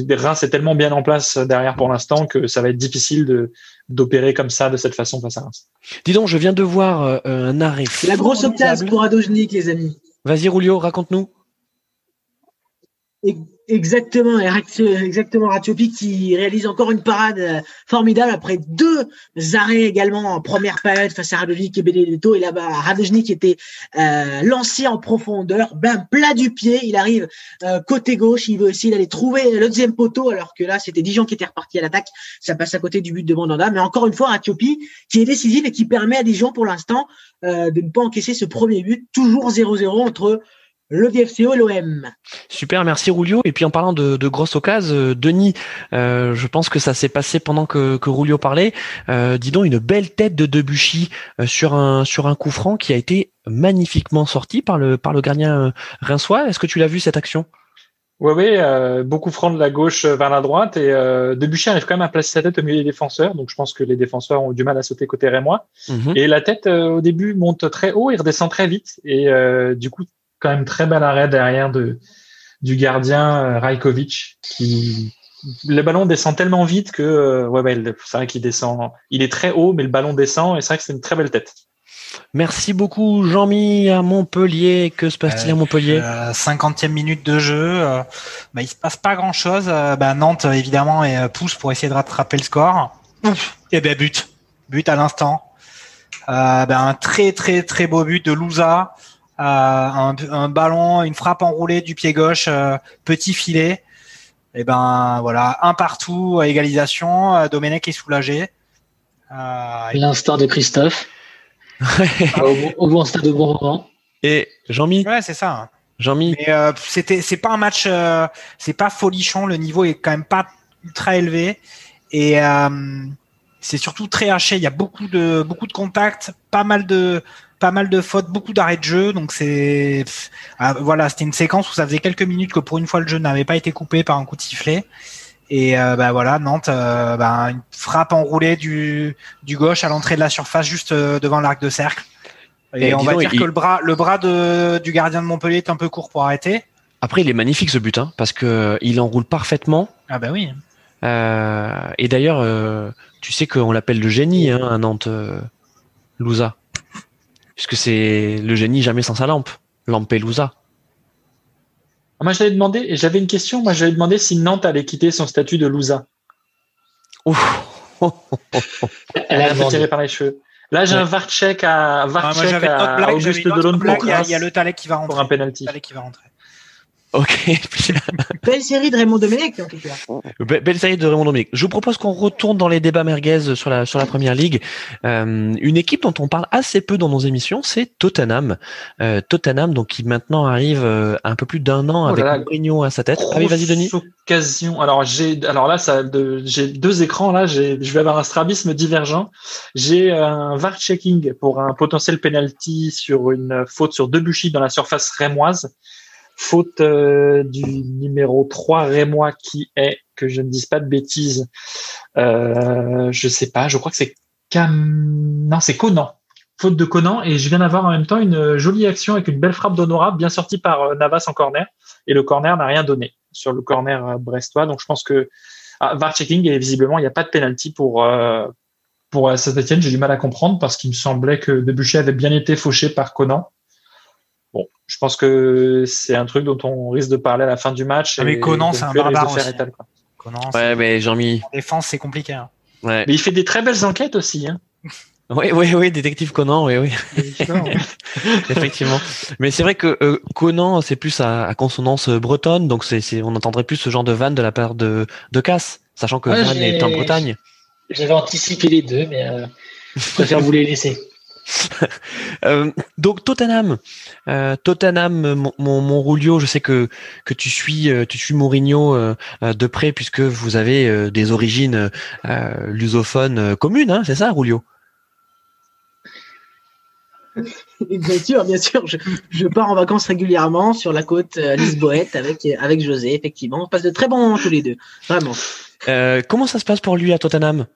Reims est tellement bien en place derrière pour l'instant que ça va être difficile de d'opérer comme ça de cette façon face à Reims. Dis donc, je viens de voir un arrêt. La grosse octave pour Adojnik, les amis. Vas-y, Rulio, raconte-nous. Exactement, exactement. Ratiopi qui réalise encore une parade euh, formidable après deux arrêts également en première période face à Radojnik et Benedetto. Et là-bas, Radojnik était euh, lancé en profondeur, ben plat du pied. Il arrive euh, côté gauche, il veut essayer d'aller trouver le deuxième poteau, alors que là, c'était Dijon qui était reparti à l'attaque. Ça passe à côté du but de Mandanda. Mais encore une fois, Ratiopi qui est décisif et qui permet à Dijon pour l'instant de ne pas encaisser ce premier but. Toujours 0-0 entre le DFCO et l'OM. Super, merci Rulio. Et puis en parlant de, de grosses occasions, euh, Denis, euh, je pense que ça s'est passé pendant que, que Rulio parlait. Euh, dis donc une belle tête de Debuchy euh, sur un sur un coup franc qui a été magnifiquement sorti par le par le gardien rinçois. Est-ce que tu l'as vu cette action? Oui, oui, beaucoup franc de la gauche vers la droite et Debuchy arrive quand même à placer sa tête au milieu des défenseurs. Donc je pense que les défenseurs ont du mal à sauter côté rémois. Mhm. Et la tête au début monte très haut et redescend très vite et du coup quand même très bel arrêt derrière de, du gardien euh, Rajkovic qui le ballon descend tellement vite que euh, ouais, c'est vrai qu'il descend il est très haut mais le ballon descend et c'est vrai que c'est une très belle tête Merci beaucoup Jean-Mi à Montpellier. Que se passe-t-il à euh, Montpellier? euh, 50e minute de jeu. Euh, bah, il se passe pas grand-chose. bah, Nantes évidemment et, pousse pour essayer de rattraper le score. Et ben but, but à l'instant. Bah, un très très très beau but de Louza un, un, ballon, une frappe enroulée du pied gauche, euh, petit filet. Et ben voilà, un partout, égalisation. Euh, Domenech est soulagé. Euh, L'instar de Christophe. au, bon stade de bon moment. Et Jean-Mi. Ouais, c'est ça. Hein. Jean-Mi. Mais euh, c'était, c'est pas un match, euh, c'est pas folichon. Le niveau est quand même pas ultra élevé et c'est surtout très haché. Il y a beaucoup de beaucoup de contacts, pas mal de pas mal de fautes, beaucoup d'arrêts de jeu. Donc c'est ah, voilà, c'était une séquence où ça faisait quelques minutes que pour une fois le jeu n'avait pas été coupé par un coup de sifflet. Et euh, bah voilà, Nantes, euh, bah, une frappe enroulée du, du gauche à l'entrée de la surface juste euh, devant l'arc de cercle. Et, on va dire que le bras, le bras de, du gardien de Montpellier est un peu court pour arrêter. Après, il est magnifique ce but, hein, parce que il enroule parfaitement. Ah bah oui. et d'ailleurs, tu sais qu'on l'appelle le génie, hein, à Nantes, Louza puisque c'est le génie jamais sans sa lampe, Lampelusa. Ah, moi, j'avais demandé, j'avais une question. Moi, j'avais demandé si Nantes allait quitter son statut de Lousa. Elle a tiré par les cheveux. Là, j'ai Ouais. un Varchek à, Ah, Varchek une à autre blague, Auguste Delon pour, il y a- il y a le Talek qui va rentrer. pour un penalty. Le qui va rentrer. Ok. Belle série de Raymond Domenech, en tout cas. Be- Belle série de Raymond Dominique. Je vous propose qu'on retourne dans les débats merguez sur la sur la première ligue. Euh, une équipe dont on parle assez peu dans nos émissions, c'est Tottenham. Euh, Tottenham, donc qui maintenant arrive euh, à un peu plus d'un an Oh avec. Mourinho à sa tête. Ah oui, vas-y Denis. Occasion. Alors j'ai, alors là, ça, de- j'ai deux écrans là. J'ai, je vais avoir un strabisme divergent. J'ai un VAR checking pour un potentiel penalty sur une faute sur Debuchy dans la surface rémoise. Faute euh, du numéro 3 rémois qui est, que je ne dise pas de bêtises, euh, je sais pas, je crois que c'est Cam... Non, c'est Conan. Faute de Conan. Et je viens d'avoir en même temps une jolie action avec une belle frappe d'honorable, bien sortie par euh, Navas en corner et le corner n'a rien donné sur le corner euh, brestois. Donc je pense que ah, VAR checking et visiblement il n'y a pas de penalty pour euh, pour Saint-Etienne. J'ai du mal à comprendre parce qu'il me semblait que Debuchy avait bien été fauché par Conan. Bon, je pense que c'est un truc dont on risque de parler à la fin du match. Ah, mais et Conan, c'est un barbare aussi. quoi. Conan, Ouais, c'est- mais Jean-Mi. en défense, c'est compliqué. hein. Ouais. Mais il fait des très belles enquêtes aussi. Hein. Oui, oui, oui, détective Conan, oui, oui, effectivement. Mais c'est vrai que euh, Conan, c'est plus à, à consonance bretonne, donc c'est, c'est, on entendrait plus ce genre de vanne de la part de, de Cass, sachant que Ouais, Vannes j'ai- est en Bretagne. J'avais anticipé les deux, mais euh, je préfère vous les laisser. Euh, donc Tottenham, euh, Tottenham, mon, mon, mon Rulio, je sais que que tu suis, euh, tu suis Mourinho euh, de près puisque vous avez des origines lusophones communes, hein, c'est ça, Rulio? Bien sûr, bien sûr, je, je pars en vacances régulièrement sur la côte lisboète avec, avec José, effectivement. On passe de très bons moments tous les deux, vraiment. Comment ça se passe pour lui à Tottenham?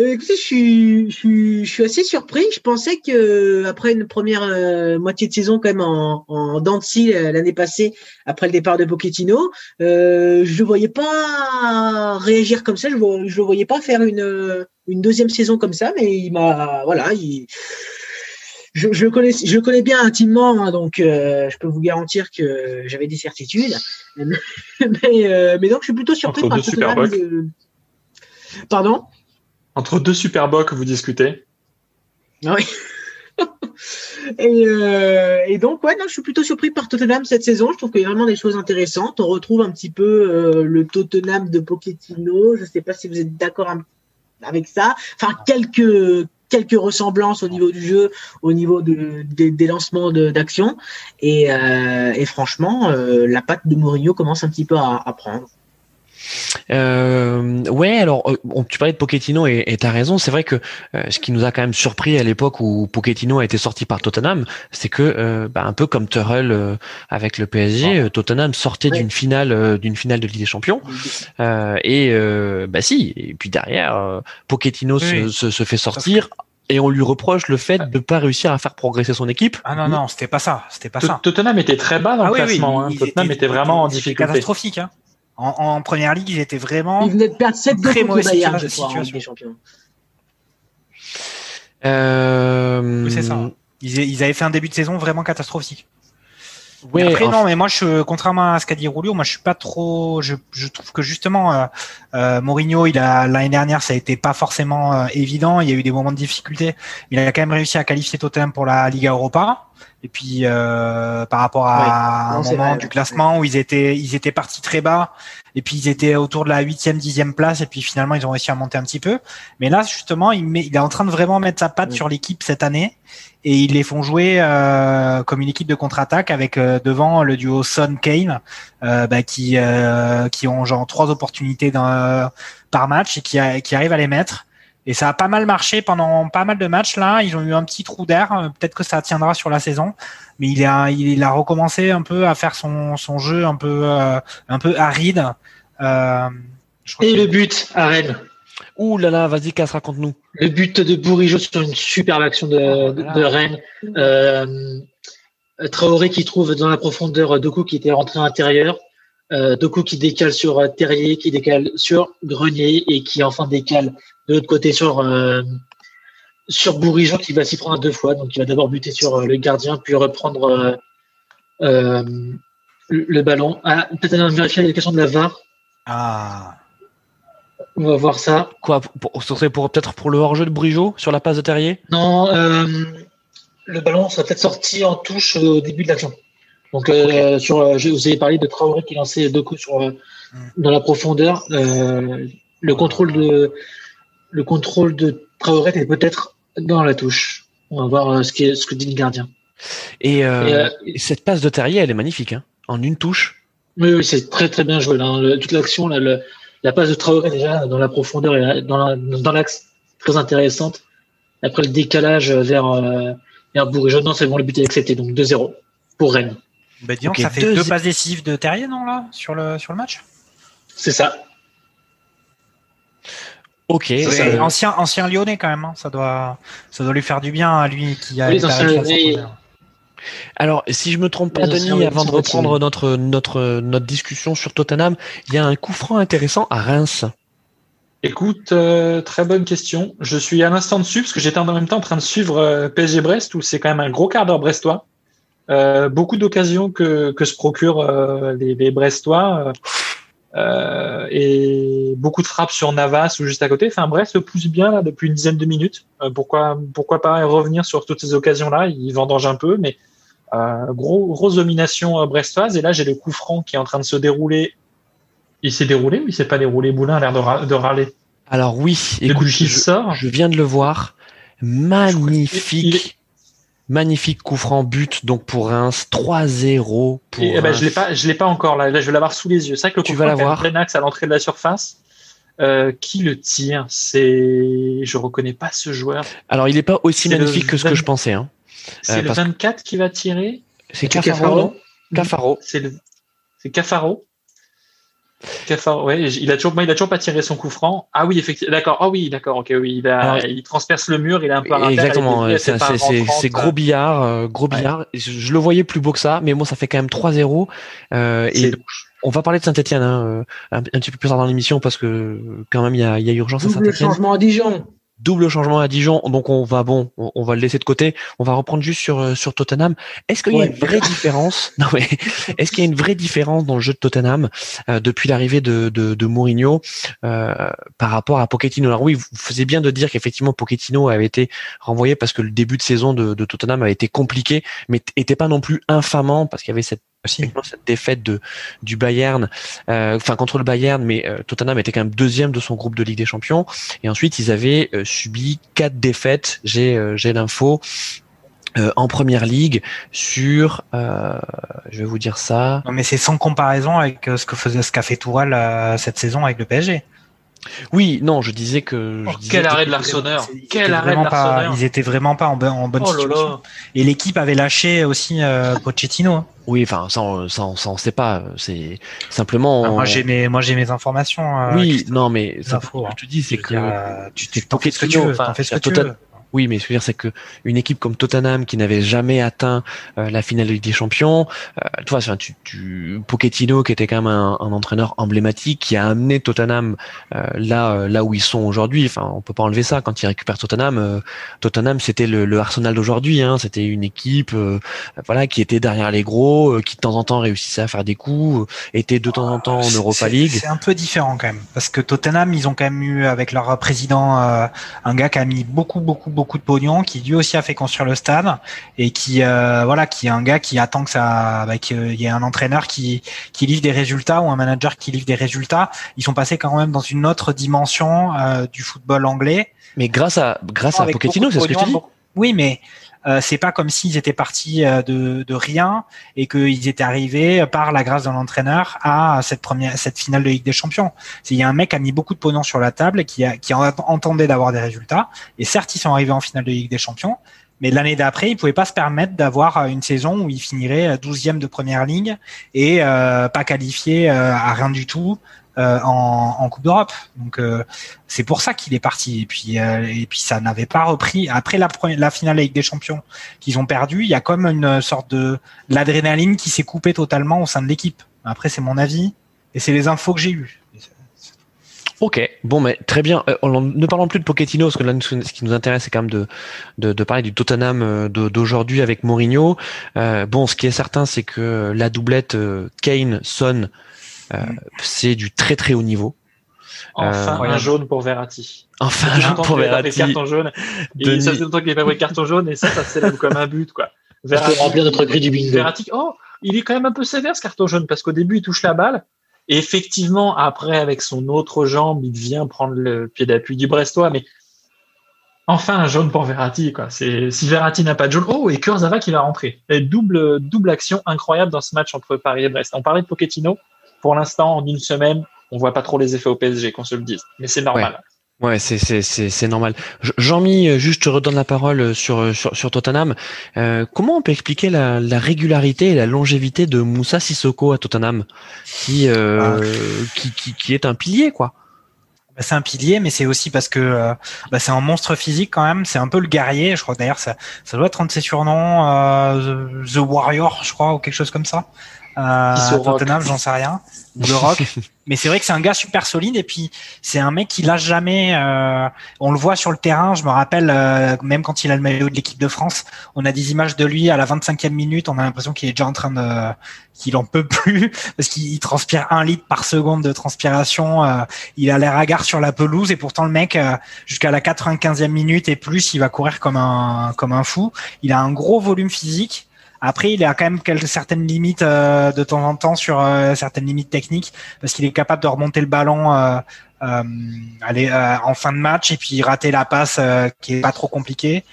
Euh, écoutez, je suis, je, suis, je suis assez surpris. Je pensais que après une première euh, moitié de saison quand même en, en euh, l'année passée, après le départ de Pochettino, euh, je le voyais pas réagir comme ça. Je, je le voyais pas faire une, une deuxième saison comme ça, mais il m'a, voilà, il, je, je le connais, je le connais bien intimement, hein, donc euh, je peux vous garantir que j'avais des certitudes. mais, euh, mais donc je suis plutôt surpris Entre par de- Pardon? Entre deux super bocs, vous discutez. Oui. et, euh, et donc, ouais, non, je suis plutôt surpris par Tottenham cette saison. Je trouve qu'il y a vraiment des choses intéressantes. On retrouve un petit peu euh, le Tottenham de Pochettino. Je ne sais pas si vous êtes d'accord avec ça. Enfin, quelques quelques ressemblances au niveau du jeu, au niveau de, des- lancements de- d'action. Et, euh, et franchement, la patte de Mourinho commence un petit peu à, à prendre. Euh, ouais, alors euh, on- tu parlais de Pochettino et et t'as raison. C'est vrai que euh, ce qui nous a quand même surpris à l'époque où Pochettino a été sorti par Tottenham, c'est que euh, bah, un peu comme Tuchel euh, avec le PSG, euh, Tottenham sortait Ouais. d'une finale euh, d'une finale de Ligue des Champions. Euh, et euh, bah si. Et puis derrière, euh, Pochettino se, Oui. se, se fait sortir. Et on lui reproche le fait de pas réussir à faire progresser son équipe. Ah non, non, c'était pas ça. C'était pas ça. Tottenham était très bas dans Ah le oui, oui, classement. hein. Tottenham était vraiment en c'était difficulté. catastrophique. Hein. En, en première ligue, ils étaient vraiment. Il venait de perdre 7 Très mauvaise Bayern, je crois, en Ligue situation. des Champions. Euh, Oui, c'est ça. Ils, ils avaient fait un début de saison vraiment catastrophique. Mais Après, non, mais moi, je, contrairement à ce qu'a dit Roulio, moi, je suis pas trop. Je, je trouve que justement, euh, euh, Mourinho, il a l'année dernière, ça a été pas forcément euh, évident. Il y a eu des moments de difficulté. Il a quand même réussi à qualifier Tottenham pour la Liga Europa. Et puis, euh, par rapport à un Non, moment vrai, du classement où ils étaient, ils étaient partis très bas. Et puis, ils étaient autour de la huitième, dixième place. Et puis, finalement, ils ont réussi à monter un petit peu. Mais là, justement, il, met, il est en train de vraiment mettre sa patte sur l'équipe cette année. Et ils les font jouer euh, comme une équipe de contre-attaque avec euh, devant le duo Son Kane euh, bah, qui euh, qui ont genre trois opportunités dans, par match et qui, a- qui arrivent à les mettre. Et ça a pas mal marché pendant pas mal de matchs là. Ils ont eu un petit trou d'air. Peut-être que ça tiendra sur la saison mais il a il a recommencé un peu à faire son son jeu un peu euh, un peu aride euh, je crois Et le but à Rennes. Ouh là là, vas-y, Cass, raconte-nous. Le but de Bourigeau sur une superbe action de, de, de Rennes. Euh, Traoré qui trouve dans la profondeur Doku qui était rentré à l'intérieur. Euh, Doku qui décale sur euh, Terrier, qui décale sur Grenier et qui enfin décale de l'autre côté sur euh, sur Bourigeau qui va s'y prendre deux fois. Donc il va d'abord buter sur euh, le gardien puis reprendre euh, euh, le, ballon. Ah, peut-être un vérifier la question de la VAR. ah On va voir ça. Quoi pour, Ce serait pour peut-être pour le hors-jeu de Brigeau sur la passe de Terrier? Non, euh, le ballon sera peut-être sorti en touche au début de l'action. Donc, euh, sur, je vous ai parlé de Traoré qui lançait deux coups sur, euh, dans la profondeur. Le contrôle de le contrôle de Traoré est peut-être dans la touche. On va voir euh, ce, qui est, ce que dit le gardien. Et, euh, Et, euh, cette passe de Terrier, elle est magnifique, hein en une touche. Oui, oui, c'est très très bien joué. Là, hein. Le- toute l'action, là, le- la passe de Traoré déjà dans la profondeur et la- dans la- dans l'axe, très intéressante. Après le décalage vers euh, vers Bourigeau, non, c'est bon, le but est accepté. Donc 2-0 pour Rennes. Bah, disons Ok, que ça fait deux- deux passes décisives de Terrier, non, là, sur le, sur le match? C'est ça. Ok. Ça. ancien, ancien lyonnais quand même, hein. ça, doit, ça doit lui faire du bien à lui qui a Oui, projet. Alors, si je me trompe pas, Les Denis, avant de reprendre notre notre notre discussion sur Tottenham, il y a un coup franc intéressant à Reims. Écoute, euh, très bonne question. Je suis à l'instant dessus parce que j'étais en même temps en train de suivre euh, PSG Brest où c'est quand même un gros quart d'heure brestois. Euh, beaucoup d'occasions que, que se procurent euh, les, les Brestois euh, et beaucoup de frappes sur Navas ou juste à côté. Enfin, Brest le pousse bien là depuis une dizaine de minutes. Euh, pourquoi pourquoi pas revenir sur toutes ces occasions-là? Ils vendangent un peu, mais euh, gros grosse domination euh, brestoise. Et là, j'ai le coup franc qui est en train de se dérouler. Il s'est déroulé ou il s'est pas déroulé? Boulin a l'air de, ra- de râler. Alors oui, écoute, je, sort. je viens de le voir. Magnifique. Magnifique coup franc but donc pour Reims 3-0 pour Et, eh ben, je l'ai pas, je l'ai pas encore là. Là, je vais l'avoir sous les yeux. C'est vrai que le Tu coup vas l'avoir. à l'entrée de la surface. Euh, qui le tire? C'est, je reconnais pas ce joueur. Alors il est pas aussi magnifique que ce que 20. je pensais hein. C'est Euh, le parce- 24 qui va tirer? C'est Cafaro, Cafaro. C'est le, c'est Cafaro. Ouais, il a toujours, moi, il a toujours pas tiré son coup franc. Ah oui, effectivement, d'accord. Ah oui, d'accord, ok, oui, il a, Alors, il transperce le mur, il est un peu à Exactement, c'est gros billard, euh, gros Ouais. billard. Je, je le voyais plus beau que ça, mais bon, ça fait quand même 3-0. Euh, C'est et on va parler de Saint-Etienne hein, euh, un, un petit peu plus tard dans l'émission parce que quand même il y a, il y a urgence à Double Saint-Etienne. changement à Dijon. Double changement à Dijon, donc on va bon, on, on va le laisser de côté. On va reprendre juste sur euh, sur Tottenham. Est-ce qu'il y a une vraie différence Non mais est-ce qu'il y a une vraie différence dans le jeu de Tottenham euh, depuis l'arrivée de, de de Mourinho euh, par rapport à Pochettino? Alors oui, vous faisiez bien de dire qu'effectivement Pochettino avait été renvoyé parce que le début de saison de, de Tottenham avait été compliqué, mais était pas non plus infamant parce qu'il y avait cette cette défaite de du Bayern, euh, enfin contre le Bayern, mais euh, Tottenham était quand même deuxième de son groupe de Ligue des Champions. Et ensuite, ils avaient euh, subi quatre défaites. J'ai j'ai l'info. en première ligue sur, je vais vous dire ça. Non, mais c'est sans comparaison avec ce que faisait ce qu'a fait Tourelle cette saison avec le PSG. Oui, non, je disais que. Oh, je disais quel que- arrêt de l'Arseneur Ils étaient Quel arrêt de vraiment pas- l'Arseneur Ils étaient vraiment pas en, en bonne Oh situation. là Et l'équipe avait lâché aussi euh, Pochettino. hein. Oui, enfin, ça, on- ça, on- ça, on sait pas. C'est simplement. Enfin, moi j'ai mes moi j'ai mes informations. euh, Oui, non, mais ça, infos, hein. je te dis, c'est que. dire, euh, tu fais ce que tu veux. T'en enfin, fais ce que tu veux. Oui, mais ce que je veux dire, c'est que une équipe comme Tottenham qui n'avait jamais atteint euh, la finale de Ligue des Champions, euh, tu vois, enfin, tu, tu, Pochettino qui était quand même un, un entraîneur emblématique qui a amené Tottenham euh, là, euh, là où ils sont aujourd'hui. Enfin, on peut pas enlever ça. Quand il récupère Tottenham, euh, Tottenham c'était le, le Arsenal d'aujourd'hui. Hein, c'était une équipe, euh, voilà, qui était derrière les gros, euh, qui de temps en temps réussissait à faire des coups, était de temps en temps en C'est- Europa League. C'est un peu différent quand même, parce que Tottenham, ils ont quand même eu avec leur président euh, un gars qui a mis beaucoup, beaucoup, beaucoup de pognon, qui lui aussi a fait construire le stade et qui, euh, voilà, qui est un gars qui attend que ça, bah, qu'il y ait un entraîneur qui qui livre des résultats ou un manager qui livre des résultats. Ils sont passés quand même dans une autre dimension euh, du football anglais. Mais grâce à, grâce à Pochettino, c'est ce que te dis. Oui, mais euh, c'est pas comme s'ils étaient partis euh, de, rien et qu'ils étaient arrivés par la grâce de l'entraîneur à cette première, cette finale de Ligue des Champions. Il y a un mec qui a mis beaucoup de pognon sur la table qui, a, qui en- entendait d'avoir des résultats. Et certes, ils sont arrivés en finale de Ligue des Champions. Mais l'année d'après, ils pouvaient pas se permettre d'avoir euh, une saison où ils finiraient 12e de première ligne et pas qualifiés à rien du tout euh, en, Coupe d'Europe. Donc euh, c'est pour ça qu'il est parti. Et puis euh, et puis ça n'avait pas repris après la la finale avec des champions qu'ils ont perdu. Il y a comme une sorte de l'adrénaline qui s'est coupée totalement au sein de l'équipe. Après c'est mon avis et c'est les infos que j'ai eues. Ok, bon, mais très bien. En- ne parlons plus de Pochettino, parce que là, ce qui nous intéresse, c'est quand même de, de, parler du Tottenham d'aujourd'hui avec Mourinho. Bon, ce qui est certain, c'est que la doublette Kane-Son, c'est du très très haut niveau. Enfin, Euh, un jaune pour Verratti. Enfin, un jaune pour Verratti. carton jaune. Et Denis. ça fait longtemps qu'il n'avait pas pris de carton jaune et ça, ça se célèbre comme un but, quoi. Pour remplir notre grille du bingo. Verratti, oh, il est quand même un peu sévère ce carton jaune parce qu'au début il touche la balle et effectivement après avec son autre jambe il vient prendre le pied d'appui du Brestois mais enfin un jaune pour Verratti quoi. C'est si Verratti n'a pas de jaune oh et Kurzawa qui va rentrer. Et double double action incroyable dans ce match entre Paris et Brest. On parlait de Pochettino pour l'instant en une semaine on voit pas trop les effets au PSG qu'on se le dise mais c'est normal. Ouais, c'est c'est c'est c'est normal. Je- Jean-Mi, euh, juste je te redonne la parole euh, sur euh, sur, sur Tottenham. Euh, comment on peut expliquer la, la régularité et la longévité de Moussa Sissoko à Tottenham, qui euh, qui, qui qui est un pilier quoi? Bah, c'est un pilier, mais c'est aussi parce que euh, bah, c'est un monstre physique quand même. C'est un peu le guerrier. Je crois que d'ailleurs ça, ça doit être un de ses surnoms, euh, The, The Warrior, je crois, ou quelque chose comme ça. Euh. Tottenham, j'en sais rien. Ou le Rock. mais c'est vrai que c'est un gars super solide et puis c'est un mec qui lâche jamais. euh, on le voit sur le terrain. Je me rappelle euh, même quand il a le maillot de l'équipe de France, on a des images de lui à la 25e minute. On a l'impression qu'il est déjà en train de, qu'il en peut plus parce qu'il transpire un litre par seconde de transpiration. euh, il a l'air hagard sur la pelouse et pourtant le mec euh, jusqu'à la 95e minute et plus, il va courir comme un comme un fou. Il a un gros volume physique. Après, il a quand même quelques certaines limites euh, de temps en temps sur euh, certaines limites techniques parce qu'il est capable de remonter le ballon euh, aller en fin de match et puis rater la passe qui est pas trop compliquée.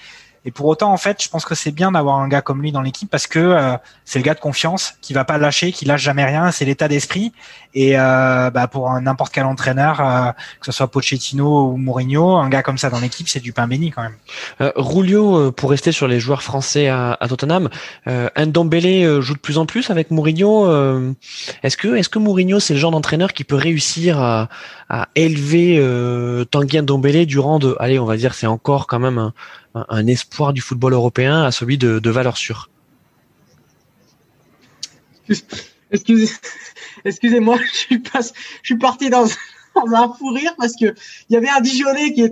Et pour autant, en fait, je pense que c'est bien d'avoir un gars comme lui dans l'équipe parce que c'est le gars de confiance qui va pas lâcher, qui lâche jamais rien. C'est l'état d'esprit. Et euh, bah, pour un- n'importe quel entraîneur, euh, que ce soit Pochettino ou Mourinho, un gars comme ça dans l'équipe, c'est du pain béni quand même. Euh, Rulio, euh, pour rester sur les joueurs français à, à Tottenham, euh, Ndombele joue de plus en plus avec Mourinho. euh, est-ce que est-ce que Mourinho c'est le genre d'entraîneur qui peut réussir à, à élever euh, Tanguy Ndombele durant de, allez, on va dire c'est encore quand même un, un- un espoir du football européen à celui de, de valeur sûre? Excusez, excusez-moi, je suis parti dans, un fou rire parce que il y avait un Dijonais qui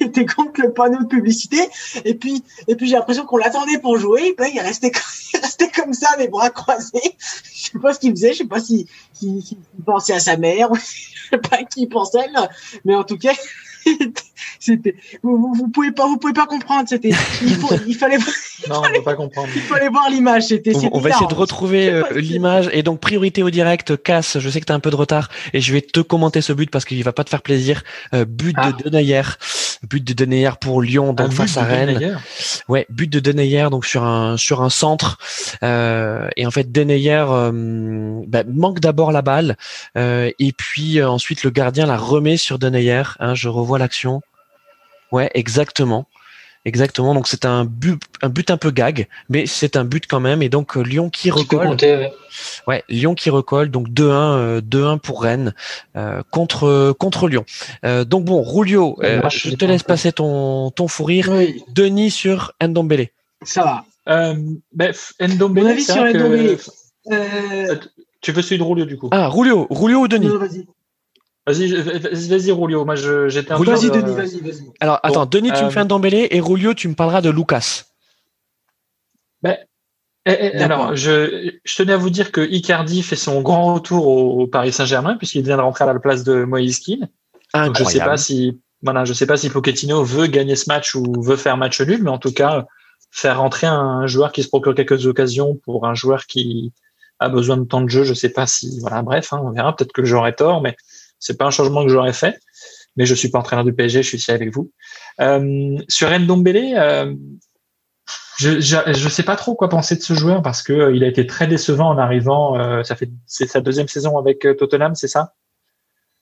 était, contre le panneau de publicité et puis, et puis j'ai l'impression qu'on l'attendait pour jouer. Ben, il restait, comme ça, les bras croisés. Je sais pas ce qu'il faisait, je sais pas si, pensait à sa mère, ou je sais pas qui pensait, mais en tout cas. C'était, vous, vous, vous pouvez pas, vous pouvez pas comprendre. C'était, il, faut, il fallait, Non, on ne peut pas comprendre. il fallait voir l'image. C'était, On, va essayer de retrouver euh, l'image et donc priorité au direct. Casse, je sais que tu as un peu de retard et je vais te commenter ce but parce qu'il va pas te faire plaisir. Euh, but Ah. de Denayer, but de Denayer pour Lyon donc Un but face à Rennes. Denayer. Ouais, but de Denayer donc sur un sur un centre euh, et en fait Denayer euh, bah, manque d'abord la balle euh, et puis euh, ensuite le gardien la remet sur Denayer. Hein, je revois l'action. Ouais, exactement. Exactement. Donc c'est un but, un but un peu gag, mais c'est un but quand même. Et donc euh, Lyon qui recolle. compter, ouais. Ouais, Lyon qui recolle. Donc 2-1, euh, 2-1 pour Rennes euh, contre contre Lyon. Euh, donc bon, Rulio, euh, Moi, je te laisse passer ton ton fou rire. Oui, Denis sur Ndombele. ça va. Euh, bref, Ndombele, Mon avis sur vrai que- Ndombele. Euh, Tu veux celui de Rulio du coup? Ah, Rulio, Rulio ou Denis? Non, vas-y. Vas-y, Rulio. Moi, j'étais un peu. Vas-y, euh, Denis, vas-y, vas-y. Alors attends, Denis, tu euh, me fais Ndombele et Rulio, tu me parleras de Lucas. eh, eh, D'accord. alors, je, je tenais à vous dire que Icardi fait son grand retour au, au Paris Saint-Germain puisqu'il vient de rentrer à la place de Moïse Keane. Donc, je sais pas si, voilà, je sais pas si Pochettino veut gagner ce match ou veut faire match nul, mais en tout cas, faire rentrer un joueur qui se procure quelques occasions pour un joueur qui a besoin de temps de jeu, je sais pas si, voilà, bref, hein, on verra. Peut-être que j'aurais tort, mais c'est pas un changement que j'aurais fait. Mais je suis pas entraîneur du PSG, je suis ici avec vous. Euh, sur Ndombele, euh, je, je je sais pas trop quoi penser de ce joueur parce que euh, il a été très décevant en arrivant. euh, ça fait c'est sa deuxième saison avec Tottenham, c'est ça?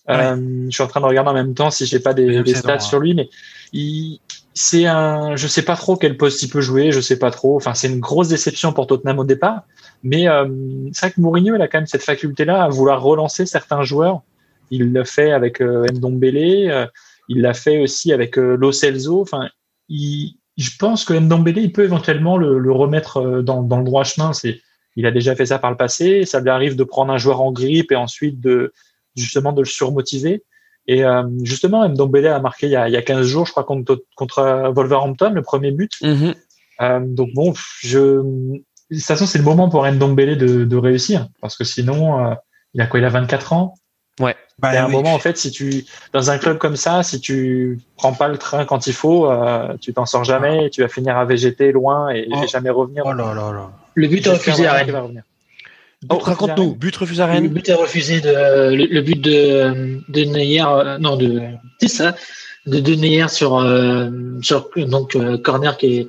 Je suis en train de regarder en même temps si j'ai pas des, stats ouais. sur lui, mais il c'est un je sais pas trop quel poste il peut jouer, je sais pas trop. Enfin c'est une grosse déception pour Tottenham au départ, mais euh, c'est vrai que Mourinho il a quand même cette faculté là à vouloir relancer certains joueurs. Il l'a fait avec euh, Ndombele, euh, il l'a fait aussi avec euh, Lo Celso. Enfin il je pense que Ndombele, il peut éventuellement le, le remettre dans, dans le droit chemin. C'est, il a déjà fait ça par le passé. Ça lui arrive de prendre un joueur en grippe et ensuite de justement de le surmotiver. Et euh, justement, Ndombele a marqué il y a, il y a 15 jours, je crois, contre, contre Wolverhampton, le premier but. Mhm. Euh, donc bon, je, de toute façon, c'est le moment pour Ndombele de, de réussir, parce que sinon, euh, il a quoi? Il a 24 ans. Ouais. Bah, à un moment, en fait, si tu, dans un club comme ça, si tu prends pas le train quand il faut, euh, tu t'en sors jamais, et tu vas finir à végéter loin et, Oh. jamais revenir. Oh là là là. Le but est refusé à Rennes. Oh, raconte-nous, but refusé à Le Rennes. but est refusé de le, le but de de Neuer, euh, non de c'est ça de de Neuer sur euh, sur donc euh, corner qui est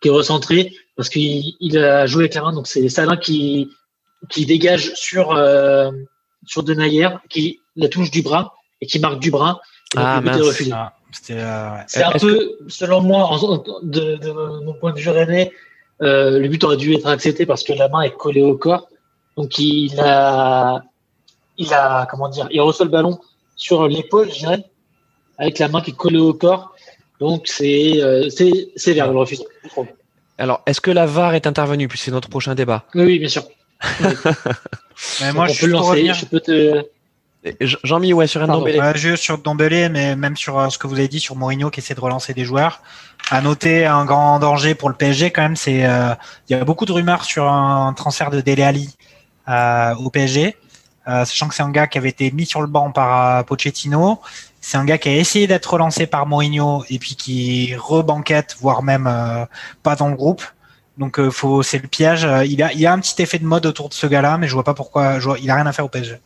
qui est recentré parce qu'il il a joué avec la main donc c'est Salin qui qui dégage sur euh, sur De Neuer qui la touche du bras et qui marque du bras et donc Ah, le but est mince. refusé. Ah, C'était euh, ouais. C'est un peu, selon moi, en- de, de mon point de vue rennais, euh, le but aurait dû être accepté parce que la main est collée au corps. Donc il a, il a, comment dire, il reçoit le ballon sur l'épaule, je dirais, avec la main qui est collée au corps. Donc c'est, euh, c'est, c'est vers le refus. Alors, est-ce que la VAR est intervenue Puis c'est notre prochain débat? Oui, oui, bien sûr. Mais moi, on je peut lancer. revenir. Je peux te. Jean-Mi, ouais, sur. Ndombele. Ouais, juste sur Dombele, mais même sur euh, ce que vous avez dit sur Mourinho qui essaie de relancer des joueurs. À noter un grand danger pour le PSG quand même, c'est euh, il y a beaucoup de rumeurs sur un transfert de Dele Alli euh, au PSG, euh, sachant que c'est un gars qui avait été mis sur le banc par euh, Pochettino. C'est un gars qui a essayé d'être relancé par Mourinho et puis qui rebanquette, voire même euh, pas dans le groupe. Donc euh, faut, c'est le piège. Euh, Il a, il a un petit effet de mode autour de ce gars-là, mais je vois pas pourquoi. Je vois, il a rien à faire au PSG.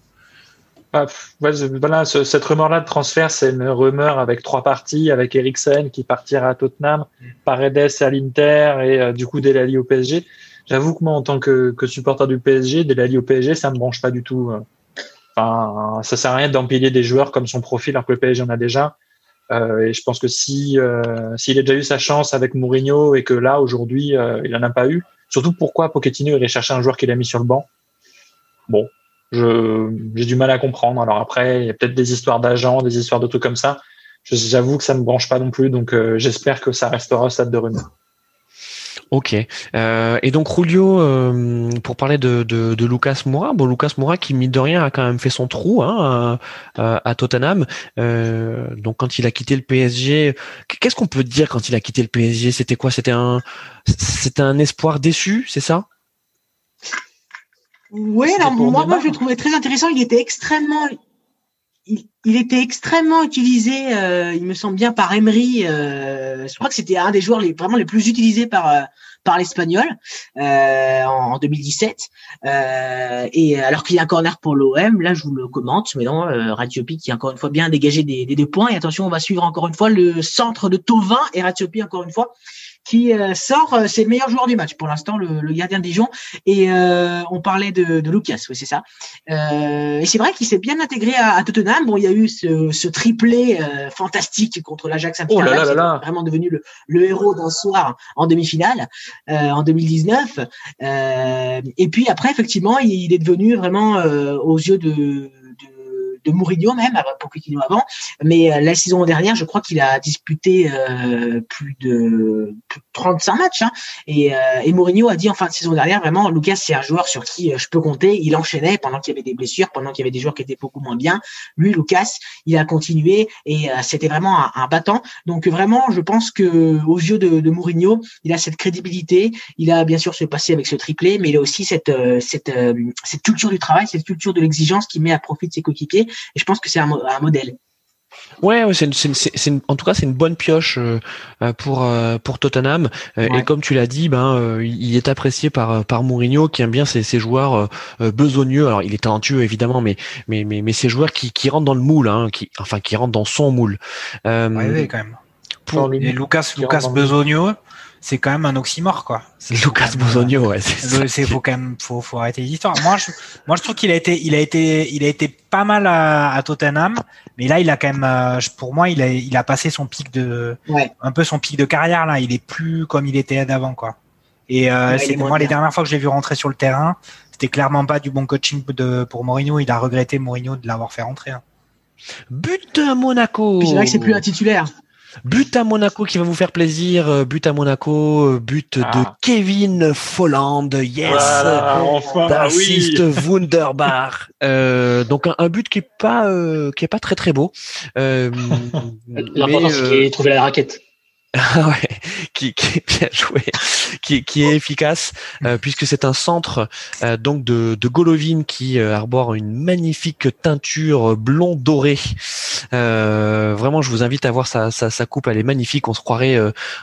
Ah, voilà, ce- cette rumeur-là de transfert, c'est une rumeur avec trois parties, avec Eriksen qui partira à Tottenham, Paredes à l'Inter et euh, du coup Delali au PSG. J'avoue que moi, en tant que, que supporter du PSG, Delali au PSG, ça me branche pas du tout. euh. Enfin, ça sert à rien d'empiler des joueurs comme son profil alors que le PSG en a déjà. Euh, et je pense que si euh, s'il a déjà eu sa chance avec Mourinho et que là aujourd'hui euh, il en a pas eu, surtout pourquoi Pochettino irait chercher un joueur qu'il a mis sur le banc? Bon, j'ai du mal à comprendre. Alors après, il y a peut-être des histoires d'agents, des histoires de trucs comme ça. J'avoue que ça me branche pas non plus, donc euh, j'espère que ça restera au stade de rumeur. Ok. Euh, et donc Julio, euh, pour parler de, de, de Lucas Moura, bon Lucas Moura qui mine de rien a quand même fait son trou hein, à, à Tottenham. Euh, donc quand il a quitté le PSG, qu'est-ce qu'on peut dire quand il a quitté le PSG C'était quoi? C'était un, c'était un espoir déçu, c'est ça? Oui, alors moi, moi je le trouvais très intéressant. Il était extrêmement, il, il était extrêmement utilisé. euh, il me semble bien par Emery. euh, je crois que c'était un des joueurs les, vraiment les plus utilisés par euh, par l'Espagnol euh, en, en 2017. Euh, et alors qu'il y a un corner pour l'OM, là je vous le commente, mais non, euh, Ratiopi qui a encore une fois bien dégagé des, des deux points. Et attention, on va suivre encore une fois le centre de Tovin et Ratiopi encore une fois qui euh, sort euh, ses meilleurs joueurs du match pour l'instant, le, le gardien de Dijon. Et euh, on parlait de, de Lucas, oui c'est ça. Euh, et c'est vrai qu'il s'est bien intégré à, à Tottenham. Bon, il y a eu ce, ce triplé euh, fantastique contre l'Ajax Oh là là Amsterdam, là là. vraiment devenu le, le héros d'un soir en demi-finale euh, en 2019. Euh, et puis après, effectivement, il, il est devenu vraiment euh, aux yeux de, de, Mourinho même, Pochettino avant. Mais euh, la saison dernière, je crois qu'il a disputé euh, plus de plus de 35 matchs. Hein, et, euh, et Mourinho a dit en fin de saison dernière, vraiment, Lucas, c'est un joueur sur qui euh, je peux compter. Il enchaînait pendant qu'il y avait des blessures, pendant qu'il y avait des joueurs qui étaient beaucoup moins bien. Lui, Lucas, il a continué et euh, c'était vraiment un, un battant. Donc vraiment, je pense que aux yeux de, de Mourinho, il a cette crédibilité. Il a bien sûr ce passé avec ce triplé, mais il a aussi cette cette cette culture du travail, cette culture de l'exigence qui met à profit ses coéquipiers. Et je pense que c'est un, mo- un modèle. Ouais, ouais, c'est une- c'est une- c'est- c'est une- en tout cas c'est une bonne pioche euh, euh, pour euh, pour Tottenham. Ouais. Et comme tu l'as dit, ben euh, il est apprécié par par Mourinho qui aime bien ces, ces joueurs besogneux. Alors il est talentueux évidemment, mais mais mais mais ces joueurs qui qui rentrent dans le moule, hein, qui enfin qui rentrent dans son moule. Euh, Ouais, ouais, quand même. pour Et Lucas, Lucas c'est quand même un oxymore, quoi. C'est Lucas quand même, Bosogno, ouais, c'est. C'est faut quand même faut faut arrêter les histoires. Moi je moi je trouve qu'il a été il a été il a été pas mal à, à Tottenham, mais là il a quand même euh, pour moi il a il a passé son pic de Ouais. un peu son pic de carrière là. Il est plus comme il était d'avant quoi. Et euh, Ouais, c'est moi les dernières fois que je l'ai vu rentrer sur le terrain, c'était clairement pas du bon coaching de pour Mourinho. Il a regretté Mourinho de l'avoir fait rentrer. hein. But à Monaco. Puis c'est vrai que c'est plus un titulaire. But à Monaco qui va vous faire plaisir. euh, But à Monaco, euh, but de Ah. Kevin Folland. Yes. Voilà, enfin, D'assist oui. Wunderbar. Euh, donc un, un but qui est pas euh, qui est pas très très beau. Euh, L'important, c'est euh, qu'il ait trouvé la raquette. Ah ouais, qui, qui est bien joué, qui, qui est efficace euh, puisque c'est un centre euh, donc de, de Golovin qui euh, arbore une magnifique teinture blond doré. vraiment, je vous invite à voir sa, sa, sa, coupe, elle est magnifique. On se croirait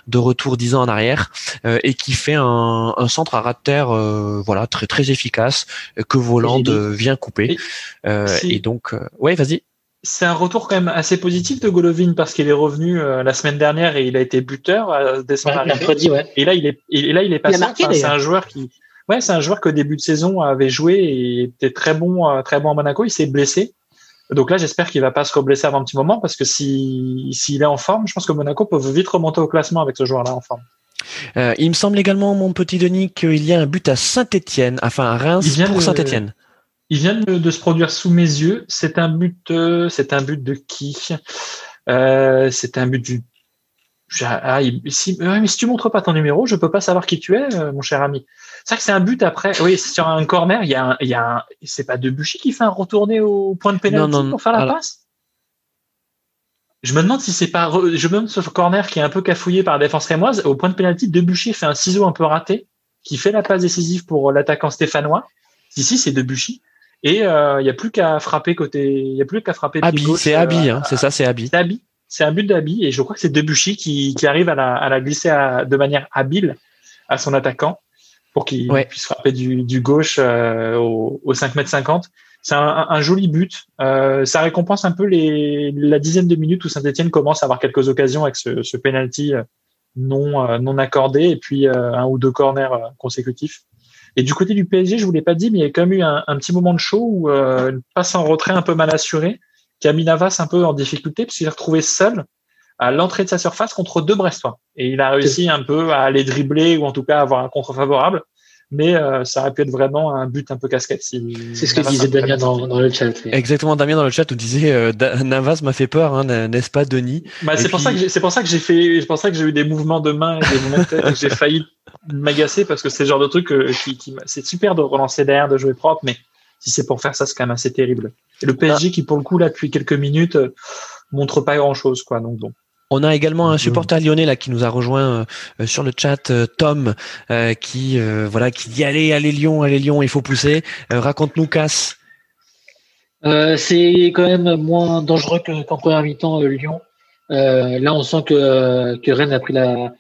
de retour dix ans en arrière et qui fait un, un centre à ras de terre, voilà, très très efficace que Voland vient couper. Et, et donc, ouais, vas-y c'est un retour quand même assez positif de Golovin parce qu'il est revenu euh, la semaine dernière et il a été buteur à décembre ouais, Et là il est et là il est passé. c'est un joueur qui ouais c'est un joueur que début de saison avait joué et était très bon euh, très bon à Monaco. Il s'est blessé. Donc là j'espère qu'il va pas se reblesser avant un petit moment parce que si s'il est en forme, je pense que Monaco peut vite remonter au classement avec ce joueur-là en forme. Euh, il me semble également, mon petit Denis, qu'il y a un but à Saint-Etienne, enfin à Reims pour Saint-Etienne. Il vient de, se produire sous mes yeux. C'est un but, euh, c'est un but de qui? Euh, C'est un but du. Ah, si, mais si tu montres pas ton numéro, je peux pas savoir qui tu es, euh, mon cher ami. C'est vrai que c'est un but après. Oui, sur un corner. Il y a, un, il y a un, c'est pas Debuchy qui fait un retourné au point de pénalty pour faire la passe? Je me demande si c'est pas, je me demande ce corner qui est un peu cafouillé par la défense rémoise. Au point de pénalty, Debuchy fait un ciseau un peu raté, qui fait la passe décisive pour l'attaquant stéphanois. Ici, c'est Debuchy. Et il euh, n'y a plus qu'à frapper côté, il y a plus qu'à frapper. C'est Abi, euh, hein, c'est ça, c'est Abi. C'est Abi. C'est un but d'Abi et je crois que c'est Debuchy qui, qui arrive à la, à la glisser de manière habile à son attaquant pour qu'il puisse frapper du, du gauche euh, au, au 5 mètres 50. C'est un, un, joli but. Euh, ça récompense un peu les, la dizaine de minutes où Saint-Etienne commence à avoir quelques occasions avec ce, ce penalty non, non accordé et puis un ou deux corners consécutifs. Et du côté du PSG, je vous l'ai pas dit, mais il y a quand même eu un, petit moment de show où euh, une passe en retrait un peu mal assurée, qui a mis Navas un peu en difficulté, puisqu'il s'est retrouvé seul à l'entrée de sa surface contre deux Brestois. Et il a réussi un peu à aller dribbler ou en tout cas à avoir un contre favorable mais euh, ça aurait pu être vraiment un but un peu casquette. Si c'est ce que disait Damien dans, dans, le chat. Exactement, Damien dans le chat nous disait euh, Navas m'a fait peur, hein, n'est-ce pas, Denis? Bah, C'est pour ça que c'est pour ça que j'ai fait, c'est pour ça que j'ai eu des mouvements de main et des mouvements de tête, j'ai failli m'agacer parce que c'est le genre de truc euh, qui, qui c'est super de relancer derrière, de jouer propre, mais si c'est pour faire ça, c'est quand même assez terrible. Et le PSG qui pour le coup là depuis quelques minutes montre pas grand chose quoi, donc bon. On a également un supporter lyonnais là qui nous a rejoint euh, sur le chat, euh, Tom, euh, qui voilà qui dit allez allez Lyon, allez Lyon, il faut pousser. Raconte-nous Casse. c'est quand même moins dangereux qu'en première mi-temps Lyon. là, on sent que, que Rennes a pris la,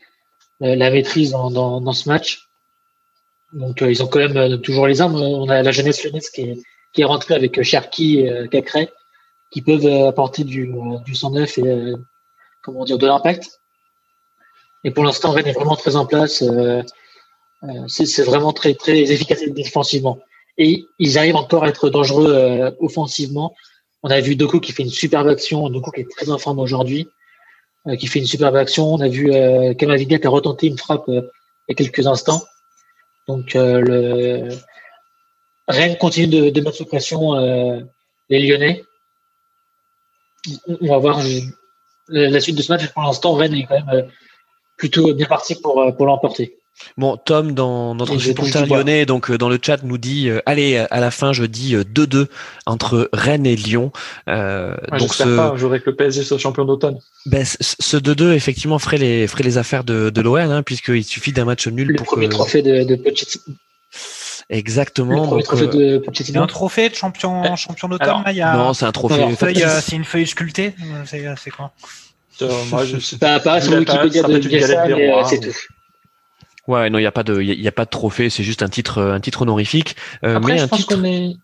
la maîtrise dans, dans, ce match. Donc, ils ont quand même toujours les armes. On a la jeunesse lyonnaise qui est, qui est rentrée avec Cherki et Cacré, qui peuvent apporter du, du 109 et comment dire, de l'impact. Et pour l'instant, Rennes est vraiment très en place. Euh, euh, c'est vraiment très, très efficace défensivement. Et ils arrivent encore à être dangereux euh, offensivement. On a vu Doku qui fait une superbe action. Doku qui est très en forme aujourd'hui, qui fait une superbe action. On a vu euh, Kamavinga qui a retenté une frappe il y a quelques instants. Donc, le Rennes continue de, de mettre sous pression les Lyonnais. On va voir la suite de ce match. Pour l'instant, Rennes est quand même euh, plutôt bien parti pour, euh, pour l'emporter. Bon, Tom, dans notre supporter lyonnais, donc euh, dans le chat, nous dit allez, à la fin, je dis 2-2 entre Rennes et Lyon. Euh, donc ce... pas, je que le PSG soit champion d'automne. Ben, ce 2-2, effectivement, ferait les, ferait les affaires de, de l'OL, hein, puisqu'il suffit d'un match nul le pour premier trophée de, de Pochettino. Exactement. donc, trophée de un trophée de champion, champion d'automne. Non, c'est un trophée. C'est une feuille sculptée. C'est quoi? moi, je sais pas. Pas sur Wikipédia de Bielsa, mais c'est tout. Ouais, non, il n'y a pas de, il y, a pas de trophée, c'est juste un titre, un titre honorifique. Euh, Après, mais je un pense titre... qu'on est,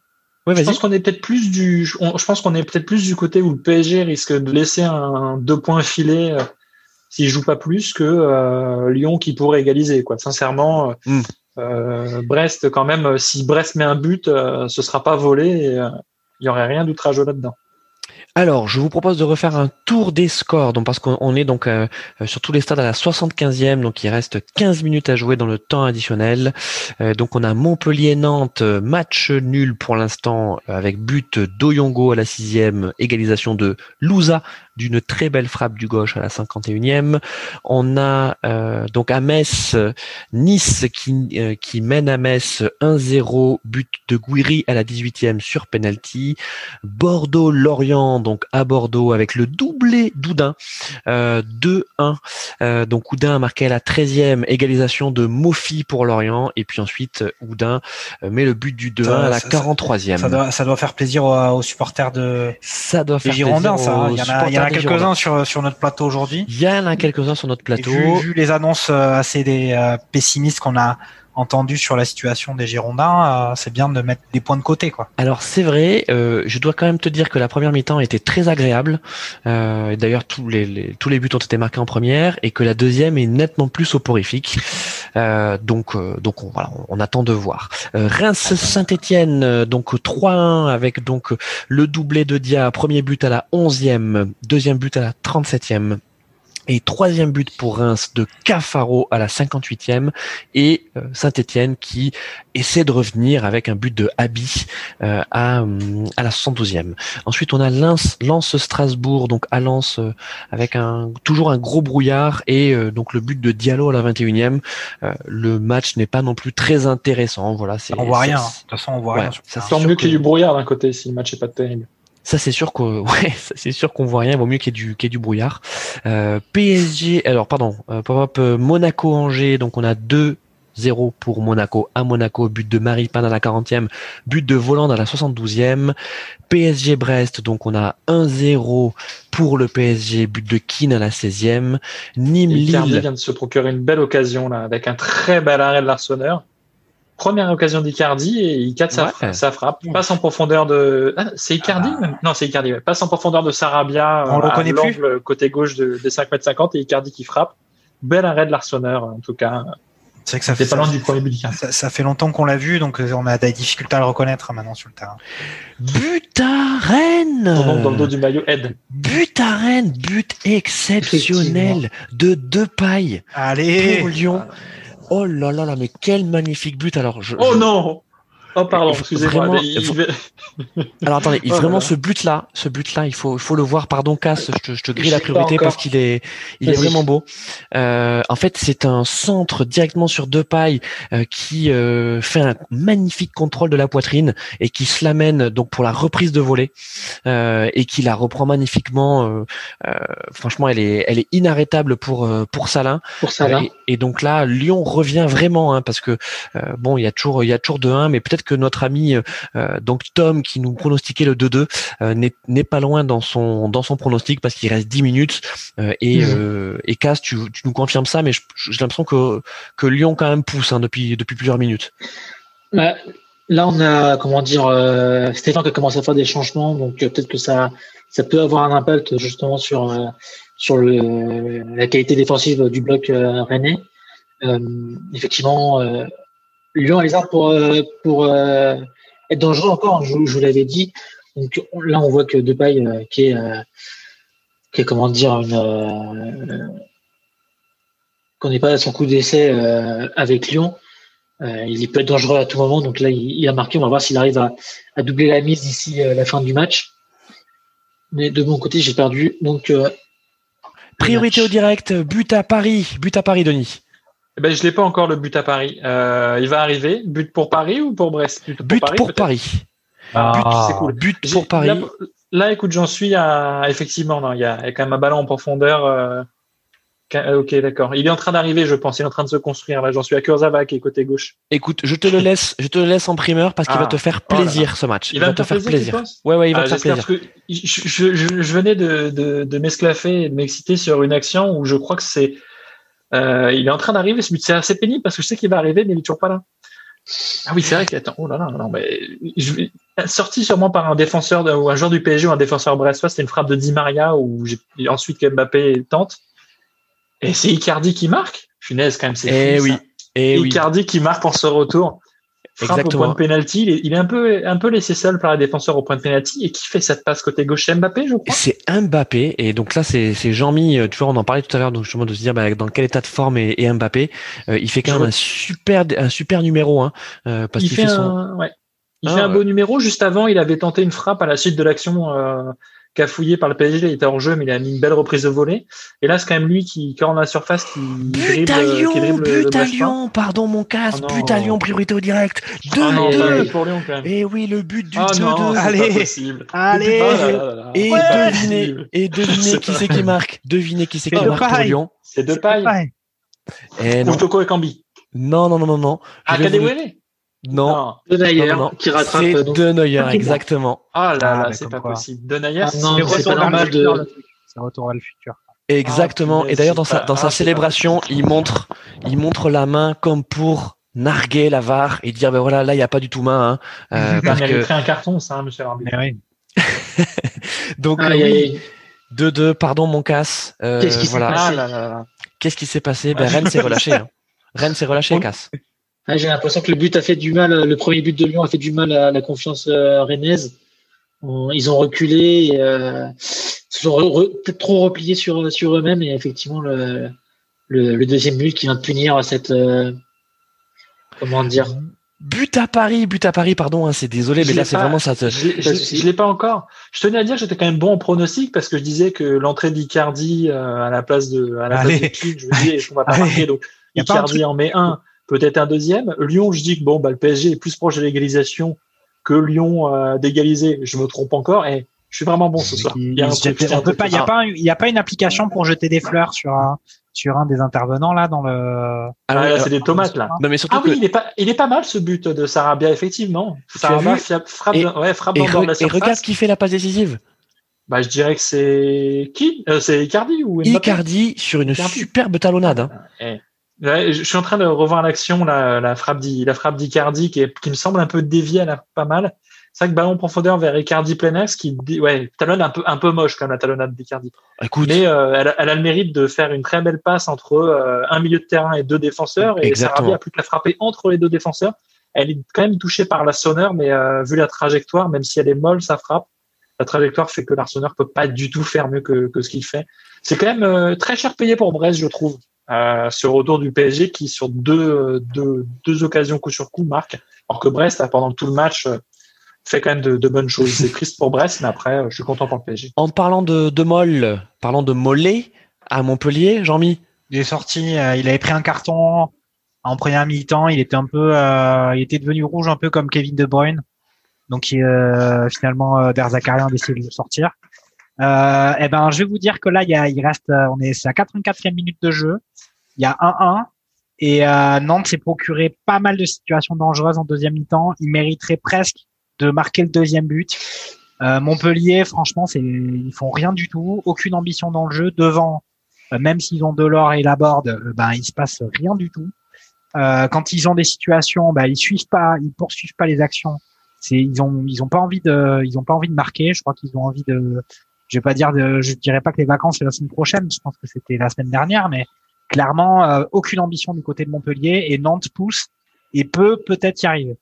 ouais, je pense qu'on est peut-être plus du, je pense qu'on est peut-être plus du côté où le PSG risque de laisser un deux points filés euh, s'il joue pas plus que euh, Lyon qui pourrait égaliser. Quoi. Sincèrement, mm. euh, Brest quand même, si Brest met un but, ce sera pas volé. il y aurait rien d'outrageux là-dedans. Alors, je vous propose de refaire un tour des scores, donc parce qu'on est donc euh, sur tous les stades à la 75e, donc il reste 15 minutes à jouer dans le temps additionnel. Euh, donc on a Montpellier-Nantes, match nul pour l'instant avec but d'Oyongo à la 6e, égalisation de Louza d'une très belle frappe du gauche à la 51e. On a euh, donc à Metz, Nice qui, euh, qui mène à Metz 1-0, but de Guiri à la 18e sur penalty. Bordeaux-Lorient, donc à Bordeaux avec le doublé d'Oudin, 2-1. donc Oudin a marqué à la 13e, égalisation de Mofi pour Lorient, et puis ensuite Oudin met le but du 2-1 à la 43e. Ça doit, ça doit faire plaisir aux, supporters de ça doit faire Girondins, ça. Hein. Il y en a, il y en a quelques-uns sur, sur notre plateau aujourd'hui. Il y en a quelques-uns sur notre plateau. Vu, les annonces euh, assez des, euh, pessimistes qu'on a entendu sur la situation des Girondins, euh, c'est bien de mettre des points de côté. Quoi. Alors c'est vrai, euh, je dois quand même te dire que la première mi-temps était très agréable. Euh, D'ailleurs tous les, tous les buts ont été marqués en première et que la deuxième est nettement plus soporifique. Euh, donc donc on, voilà, on, attend de voir. Reims Saint-Étienne donc 3-1 avec donc le doublé de Dia, premier but à la 11e, deuxième but à la 37e et troisième but pour Reims de Cafaro à la 58e et euh, Saint-Etienne qui essaie de revenir avec un but de Abi euh, à, à la 72e. Ensuite on a Lens, Lens Strasbourg donc à Lens euh, avec un toujours un gros brouillard et donc le but de Diallo à la 21e. le match n'est pas non plus très intéressant. Voilà, c'est on voit rien. De toute façon on voit rien. Ça semble mieux qu'il y ait du brouillard d'un côté si le match est pas terrible. Ça c'est sûr qu'on ouais, c'est sûr qu'on voit rien. Il vaut mieux qu'il y ait du qu'il y ait du brouillard. Euh, PSG, alors pardon, euh, euh, Monaco Angers. Donc on a deux 0 pour Monaco à Monaco, but de Maripane à la 40e, but de Voland à la 72e. PSG Brest, donc on a 1-0 pour le PSG, but de Keane à la 16e. Nîmes Lille vient de se procurer une belle occasion là avec un très bel arrêt de l'Arseneur première occasion d'Icardi et il cadre sa, frappe. Passe en profondeur de. Ah, c'est Icardi ah. Non, c'est Icardi. Passe en profondeur de Sarabia. On le connaît plus. Côté gauche de, des 5 mètres 50 et Icardi qui frappe. Bel arrêt de l'Arseneur, en tout cas. C'est que ça fait pas loin du premier but ça, fait longtemps qu'on l'a vu, donc euh, on a des difficultés à le reconnaître hein, maintenant sur le terrain. But à Rennes Dans le dos du maillot, aide. But à Rennes, but exceptionnel de deux pailles Allez pour Lyon. Oh là là là, mais quel magnifique but alors. Je, oh non Oh pardon, excusez-moi. Alors attendez, oh vraiment ce but-là, ce but-là, il faut, il faut le voir. Pardon, Cass, je te, je te grille la priorité parce qu'il est, il est vraiment beau. Euh, en fait, c'est un centre directement sur deux pailles euh, qui euh, fait un magnifique contrôle de la poitrine et qui se l'amène donc pour la reprise de volée euh, et qui la reprend magnifiquement. Euh, euh, franchement, elle est, elle est inarrêtable pour pour Salin. Pour Salin. Et, donc là, Lyon revient vraiment hein, parce que bon, il y a toujours, il y a toujours de 1 mais peut-être que notre ami euh, donc Tom qui nous pronostiquait le 2-2 euh, n'est pas loin dans son dans son pronostic parce qu'il reste 10 minutes euh, et mmh. et Cass tu, tu, nous confirmes ça mais j'ai l'impression que que Lyon quand même pousse hein, depuis depuis plusieurs minutes. Bah, là on a comment dire Stéphane qui a commencé à faire des changements donc peut-être que ça ça peut avoir un impact justement sur sur le, la qualité défensive du bloc rennais. effectivement, Lyon a les armes pour, euh, pour euh, être dangereux encore, je, vous l'avais dit. Donc là, on voit que Depay, euh, qui est, qui est, comment dire, qu'on n'est pas à son coup d'essai avec Lyon, il peut être dangereux à tout moment. Donc là, il, a marqué. On va voir s'il arrive à, à, doubler la mise d'ici la fin du match. Mais de mon côté, j'ai perdu. Donc priorité au direct, but à Paris, but à Paris, Denis. Eh ben, je l'ai pas encore le but à Paris. Euh, il va arriver. But pour Paris ou pour Brest? But pour Paris. Ah. But, c'est cool. But pour Paris. Là, écoute, j'en suis à effectivement. Non, il y a, quand même un ballon en profondeur. Euh, ok, d'accord. Il est en train d'arriver, je pense. Il est en train de se construire. Là, j'en suis à qui est côté gauche. Écoute, je te le laisse, je te le laisse en primeur parce qu'il va ah. te faire oh plaisir ce match. Il, va, te faire plaisir. ouais, ouais, il va ah, te faire plaisir. Que je, je, venais de, de, de m'esclaffer et de m'exciter sur une action où je crois que c'est euh, il est en train d'arriver. C'est assez pénible parce que je sais qu'il va arriver, mais il est toujours pas là. Ah oui, c'est vrai qu'il attend. Oh là là, non, mais je, sorti sûrement par un défenseur ou un joueur du PSG ou un défenseur brestois, c'était une frappe de Di Maria ou ensuite Mbappé tente. Et c'est Icardi qui marque. Funaise quand même, c'est eh oui. Et eh Icardi qui marque pour ce retour frappe au point de penalty. Il est, un peu, un peu laissé seul par les défenseurs au point de penalty. Et qui fait cette passe côté gauche? Mbappé, je crois. C'est Mbappé. Et donc là, c'est, Jean-Mi. Euh, tu vois, on en parlait tout à l'heure. Donc justement de se dire bah, dans quel état de forme est, Mbappé. Euh, il fait quand même un super, un super numéro. Hein, euh, parce il fait, son... un, ouais. Il fait ah, un beau numéro. Juste avant, il avait tenté une frappe à la suite de l'action. Cafouillé par le PSG. Il était hors jeu, mais il a mis une belle reprise de volée. Et là, c'est quand même lui qui, quand on a la surface, qui but à Lyon, but à Lyon, pardon mon casse, oh but à Lyon, priorité au direct. 2-2 pour Lyon quand même. Et oui, le but du Ah 2-2. non, c'est Allez. Allez, Oh là là là là. Et devinez, et devinez qui c'est qui marque. Devinez qui c'est qui marque pour Depay. Lyon. C'est deux pailles. Ouais. Eh non, Ou Toko et Kambi. non, non, non, non, non. Ah, Kadewele Non, De Neuer, non, non. qui rattrape c'est donc. De Neuer, Ah, exactement. Ah là Ah, là, mais c'est pas quoi. possible. Denayer, Ah C'est retour pas vers normal le futur, de-. C'est retour vers le futur. Exactement. punaise, Et d'ailleurs, dans sa, dans ah, célébration, il montre, il montre la main comme pour narguer la VAR et dire, ben voilà, là, il n'y a pas du tout main, hein, euh, que, un carton, ça, hein, monsieur l'arbitre. Oui. donc, Aïe, euh, oui. 2-2, pardon, mon casse. Euh, Qu'est-ce qui s'est voilà. passé Ah. Qu'est-ce qui s'est passé? Ben, Rennes s'est relâché, hein. Rennes s'est relâché, casse. Ah, J'ai l'impression que le but a fait du mal, le premier but de Lyon a fait du mal à la confiance euh, rennaise. Ils ont reculé, et, euh, se sont re- re- peut-être trop repliés sur, sur eux-mêmes et effectivement le, le, le deuxième but qui vient de punir cette euh, comment dire? But à Paris, but à Paris, pardon, hein, c'est désolé, Je mais là, c'est vraiment ça. te- Je je l'ai pas encore. Je tenais à dire que j'étais quand même bon en pronostic parce que je disais que l'entrée d'Icardi euh, à la place de à la place Allez. de je me disais qu'on va pas Allez. marquer donc Icardi en met un, peut-être un deuxième. Lyon, je dis que bon bah le PSG est plus proche de l'égalisation que Lyon euh, d'égaliser. Je me trompe encore et je suis vraiment bon ce soir. Il- Il y a pas, a une application pour jeter des fleurs sur un, sur un des intervenants là dans le. Alors, Ah, là, alors- c'est des tomates là. non, mais surtout Ah oui, il est pas, il est pas mal ce but de Sarabia effectivement. Sarabia frappe, Et- dans- ouais, frappe et, dans le bord de la re- et surface. regarde qui fait la passe décisive. Bah, je dirais que c'est qui? Euh, C'est Icardi ou Mbappé? Icardi sur une Icardi. superbe talonnade. hein. Eh. Ouais, je suis en train de revoir l'action, la, la frappe d'I- la frappe d'Icardi qui, qui me semble un peu déviée, elle a pas mal. C'est vrai que ballon profondeur vers Icardi plein axe qui, ouais, talonne un peu, un peu moche comme la talonnade d'Icardi. Écoute, Mais euh, elle, a- elle a le mérite de faire une très belle passe entre euh, un milieu de terrain et deux défenseurs. Et Exactement. Sarabia a plus qu'à frapper entre les deux défenseurs. Elle est quand même touchée par l'Arseneur, mais euh, vu la trajectoire, même si elle est molle, sa frappe, la trajectoire fait que l'Arseneur peut pas du tout faire mieux que, que ce qu'il fait. C'est quand même euh, très cher payé pour Brest, je trouve, euh, sur retour du PSG qui, sur deux, deux, deux occasions coup sur coup, marque. Alors que Brest, pendant tout le match, euh, fait quand même de, de bonnes choses. C'est triste pour Brest, mais après, euh, je suis content pour le PSG. en parlant de, de molle, parlant de mollet à Montpellier, Jean-Mi. Il est sorti, euh, il avait pris un carton en première mi-temps. Il était un peu, euh, il était devenu rouge un peu comme Kevin De Bruyne. Donc il, euh, finalement, euh, Der Zakarian a décidé de le sortir. Euh, eh ben, je vais vous dire que là, il, y a, il reste, euh, on est, c'est à 84e minute de jeu. Il y a 1-1 et euh, Nantes s'est procuré pas mal de situations dangereuses en deuxième mi-temps. Il mériterait presque de marquer le deuxième but. Euh, Montpellier, franchement, c'est, ils font rien du tout, aucune ambition dans le jeu. Devant, euh, même s'ils ont Delors et Laborde, euh, ben il se passe rien du tout. Quand ils ont des situations, ben ils suivent pas, ils poursuivent pas les actions. C'est ils ont ils ont pas envie de ils ont pas envie de marquer. Je crois qu'ils ont envie de je vais pas dire de je dirais pas que les vacances c'est la semaine prochaine. Je pense que c'était la semaine dernière, mais clairement euh, aucune ambition du côté de Montpellier et Nantes pousse et peut peut-être y arriver.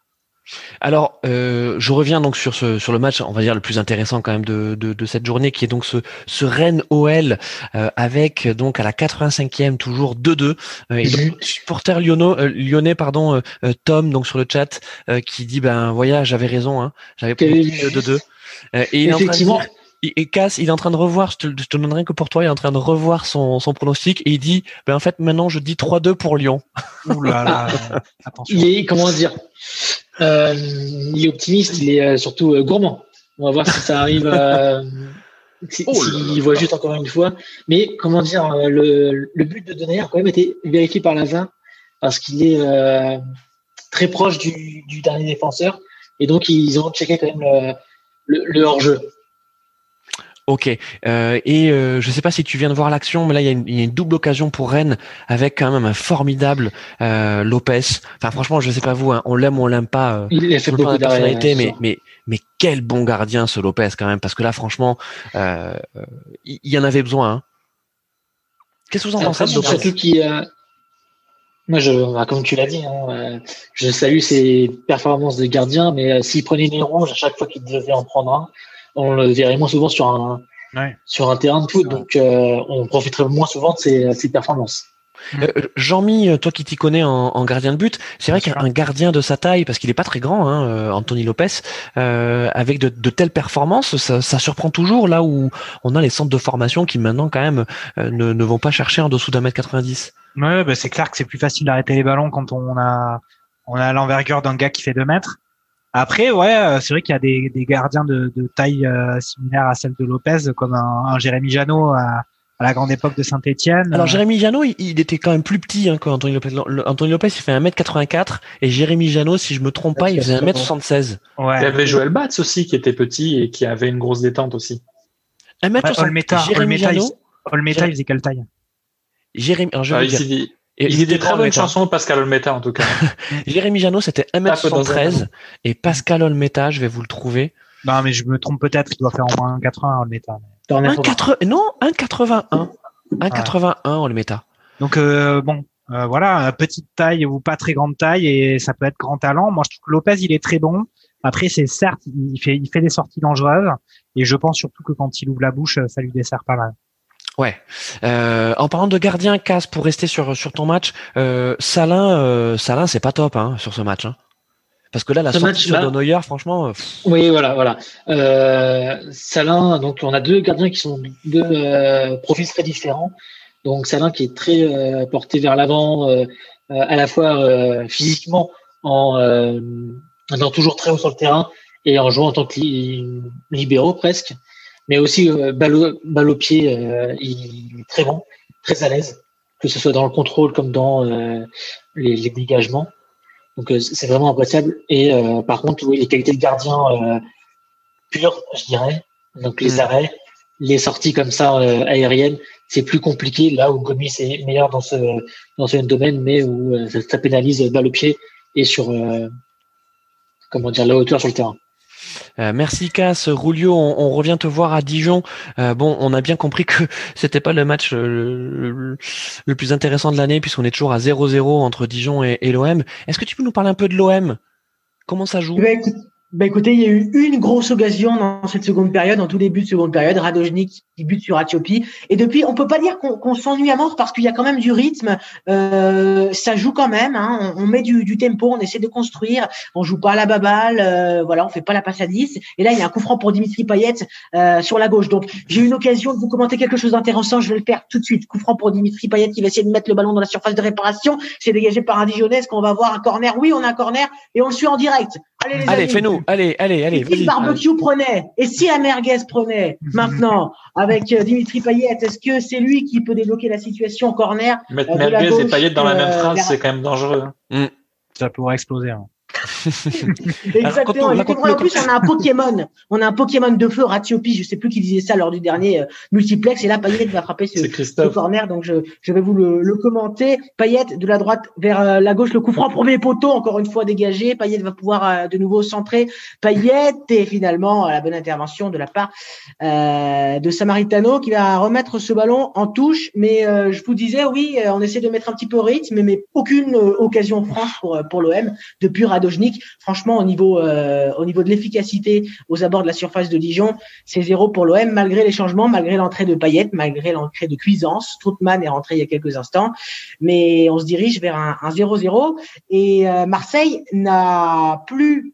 Alors, euh, je reviens donc sur ce sur le match, on va dire le plus intéressant quand même de, de, de cette journée, qui est donc ce, ce Rennes OL euh, avec donc à la 85e toujours 2-2 euh, et donc supporter lyonnais, euh, lyonnais pardon euh, euh, Tom donc sur le chat euh, qui dit ben voyez j'avais raison hein, j'avais le 2-2 Euh, et il est en train de Effectivement. dire- et, et Cass, il est en train de revoir, je te, je te donnerai que pour toi, il est en train de revoir son, son pronostic et il dit, ben en fait maintenant je dis 3-2 pour Lyon. Ouh là là, attention. Il est, comment dire, euh, il est optimiste, il est euh, surtout euh, gourmand. On va voir si ça arrive, euh, si- Oh là s'il voit juste encore une fois. Mais comment dire, le, le but de Denayer a quand même été vérifié par la VAR parce qu'il est euh, très proche du, du dernier défenseur et donc ils ont checké quand même le, le, le hors-jeu. Ok. Euh, et euh, je sais pas si tu viens de voir l'action, mais là il y, a une, il y a une double occasion pour Rennes avec quand même un formidable euh, Lopez. Enfin franchement, je sais pas vous, hein, on l'aime ou on l'aime pas. euh, Il a fait beaucoup de personnalité, mais mais mais quel bon gardien ce Lopez quand même, parce que là franchement, euh, il y en avait besoin. hein. Qu'est-ce que vous en pensez de Surtout Lopez? qui, euh, moi, je, comme tu l'as dit, hein, je salue ses performances de gardien, mais s'il prenait des rouges à chaque fois qu'il devait en prendre un, on le verrait moins souvent sur un, Ouais. sur un terrain de foot, donc euh, on profiterait moins souvent de ses, ses performances. Euh, Jean-Mi, toi qui t'y connais en, gardien de but, c'est vrai qu'un gardien de sa taille, parce qu'il est pas très grand, hein, euh, Anthony Lopez, euh, avec de, telles performances, ça, surprend toujours là où on a les centres de formation qui maintenant quand même ne, vont pas chercher en dessous d'un mètre 90. Ouais, bah c'est clair que c'est plus facile d'arrêter les ballons quand on a on a l'envergure d'un gars qui fait 2 mètres. Après, ouais, c'est vrai qu'il y a des, gardiens de, taille similaire à celle de Lopez, comme un, un Jérémy Janot à, à la grande époque de Saint-Etienne. Alors Jérémy Janot, il, était quand même plus petit hein, qu'Anthony Lopez. Anthony Lopez, il fait 1m84 et Jérémy Janot, si je me trompe pas, il faisait 1m76. Ouais. Il y avait Joël Batz aussi qui était petit et qui avait une grosse détente aussi. 1m60. Olmeta, Jérémy Janot. Olmeta, il faisait quelle taille? Jérémy, alors je ah, il, il, était très bonne chanson, Pascal Olmeta en tout cas. Jérémy Janot, c'était 1m73 et Pascal Olmeta, je vais vous le trouver. Non, mais je me trompe peut-être, il doit faire au moins 80 Olmeta. 1,80 non, 1,81. 1,81 on le méta. Donc euh, bon, euh, voilà, petite taille ou pas très grande taille et ça peut être grand talent. Moi, je trouve que Lopez, il est très bon. Après, c'est certes, il fait, il fait des sorties dangereuses et je pense surtout que quand il ouvre la bouche, ça lui dessert pas mal. Ouais. Euh, en parlant de gardien, Casse, pour rester sur sur ton match, euh, Salin, euh, Salin, c'est pas top hein, sur ce match. Hein. Parce que là, la sortie de Neuer, franchement. Euh, oui, voilà, voilà. Euh, Salin, donc on a deux gardiens qui sont deux euh, profils très différents. Donc Salin qui est très euh, porté vers l'avant, à la fois physiquement en étant toujours très haut sur le terrain et en jouant en tant que libéraux presque, mais aussi balle, au, pied, il est très bon, très à l'aise, que ce soit dans le contrôle comme dans les, les dégagements. Donc euh, c'est vraiment appréciable. Et euh, par contre, oui, les qualités de gardien euh, pures, je dirais. Donc les mm. arrêts, les sorties comme ça aériennes, c'est plus compliqué. Là où Gomis est meilleur dans ce dans ce domaine, mais où ça, pénalise balle au pied et sur comment dire la hauteur sur le terrain. Euh, merci Cass, Rulio, on, revient te voir à Dijon. Euh, bon, on a bien compris que c'était pas le match euh, le, plus intéressant de l'année puisqu'on est toujours à 0-0 entre Dijon et, l'OM. Est-ce que tu peux nous parler un peu de l'OM Comment ça joue? Eh ben, bah écoutez, il y a eu une grosse occasion dans cette seconde période, en tout début de seconde période, Radojnik qui bute sur Atiopi. Et depuis, on peut pas dire qu'on s'ennuie à mort parce qu'il y a quand même du rythme. Euh, ça joue quand même. Hein, on, met du, du, tempo, on essaie de construire. On joue pas à la baballe. Euh, voilà, on fait pas la passe à 10. Et là, il y a un coup franc pour Dimitri Payet euh, sur la gauche. Donc, j'ai eu une occasion de vous commenter quelque chose d'intéressant. Je vais le faire tout de suite. Coup franc pour Dimitri Payet qui va essayer de mettre le ballon dans la surface de réparation. C'est dégagé par un Dijonais. qu'on va voir un corner Oui, on a un corner et on le suit en direct. Allez, allez fais-nous. Allez, allez, allez. Et si le barbecue prenait Et si la merguez prenait Maintenant, avec euh, Dimitri Payet, est-ce que c'est lui qui peut débloquer la situation en corner Mettre euh, merguez et Payet dans la même euh, phrase, c'est quand même dangereux. Hein. Ça pourrait exploser. Hein. Exactement. en plus, on a un Pokémon. On a un Pokémon de feu, Ratiopi. Je sais plus qui disait ça lors du dernier euh, multiplex. Et là, Payet va frapper ce, corner. Donc, je, je vais vous le, le, commenter. Payet de la droite vers euh, la gauche, le coup franc, premier poteau, encore une fois dégagé. Payet va pouvoir euh, de nouveau centrer. Payet et finalement la bonne intervention de la part de Samaritano qui va remettre ce ballon en touche. Mais je vous disais, oui, on essaie de mettre un petit peu rythme, mais aucune occasion franche pour, pour l'OM depuis Franchement, au niveau, euh, au niveau de l'efficacité aux abords de la surface de Dijon, c'est zéro pour l'OM, malgré les changements, malgré l'entrée de Payet, malgré l'entrée de Cuisance. Troutman est rentré il y a quelques instants. Mais on se dirige vers un 0-0. Et euh, Marseille n'a plus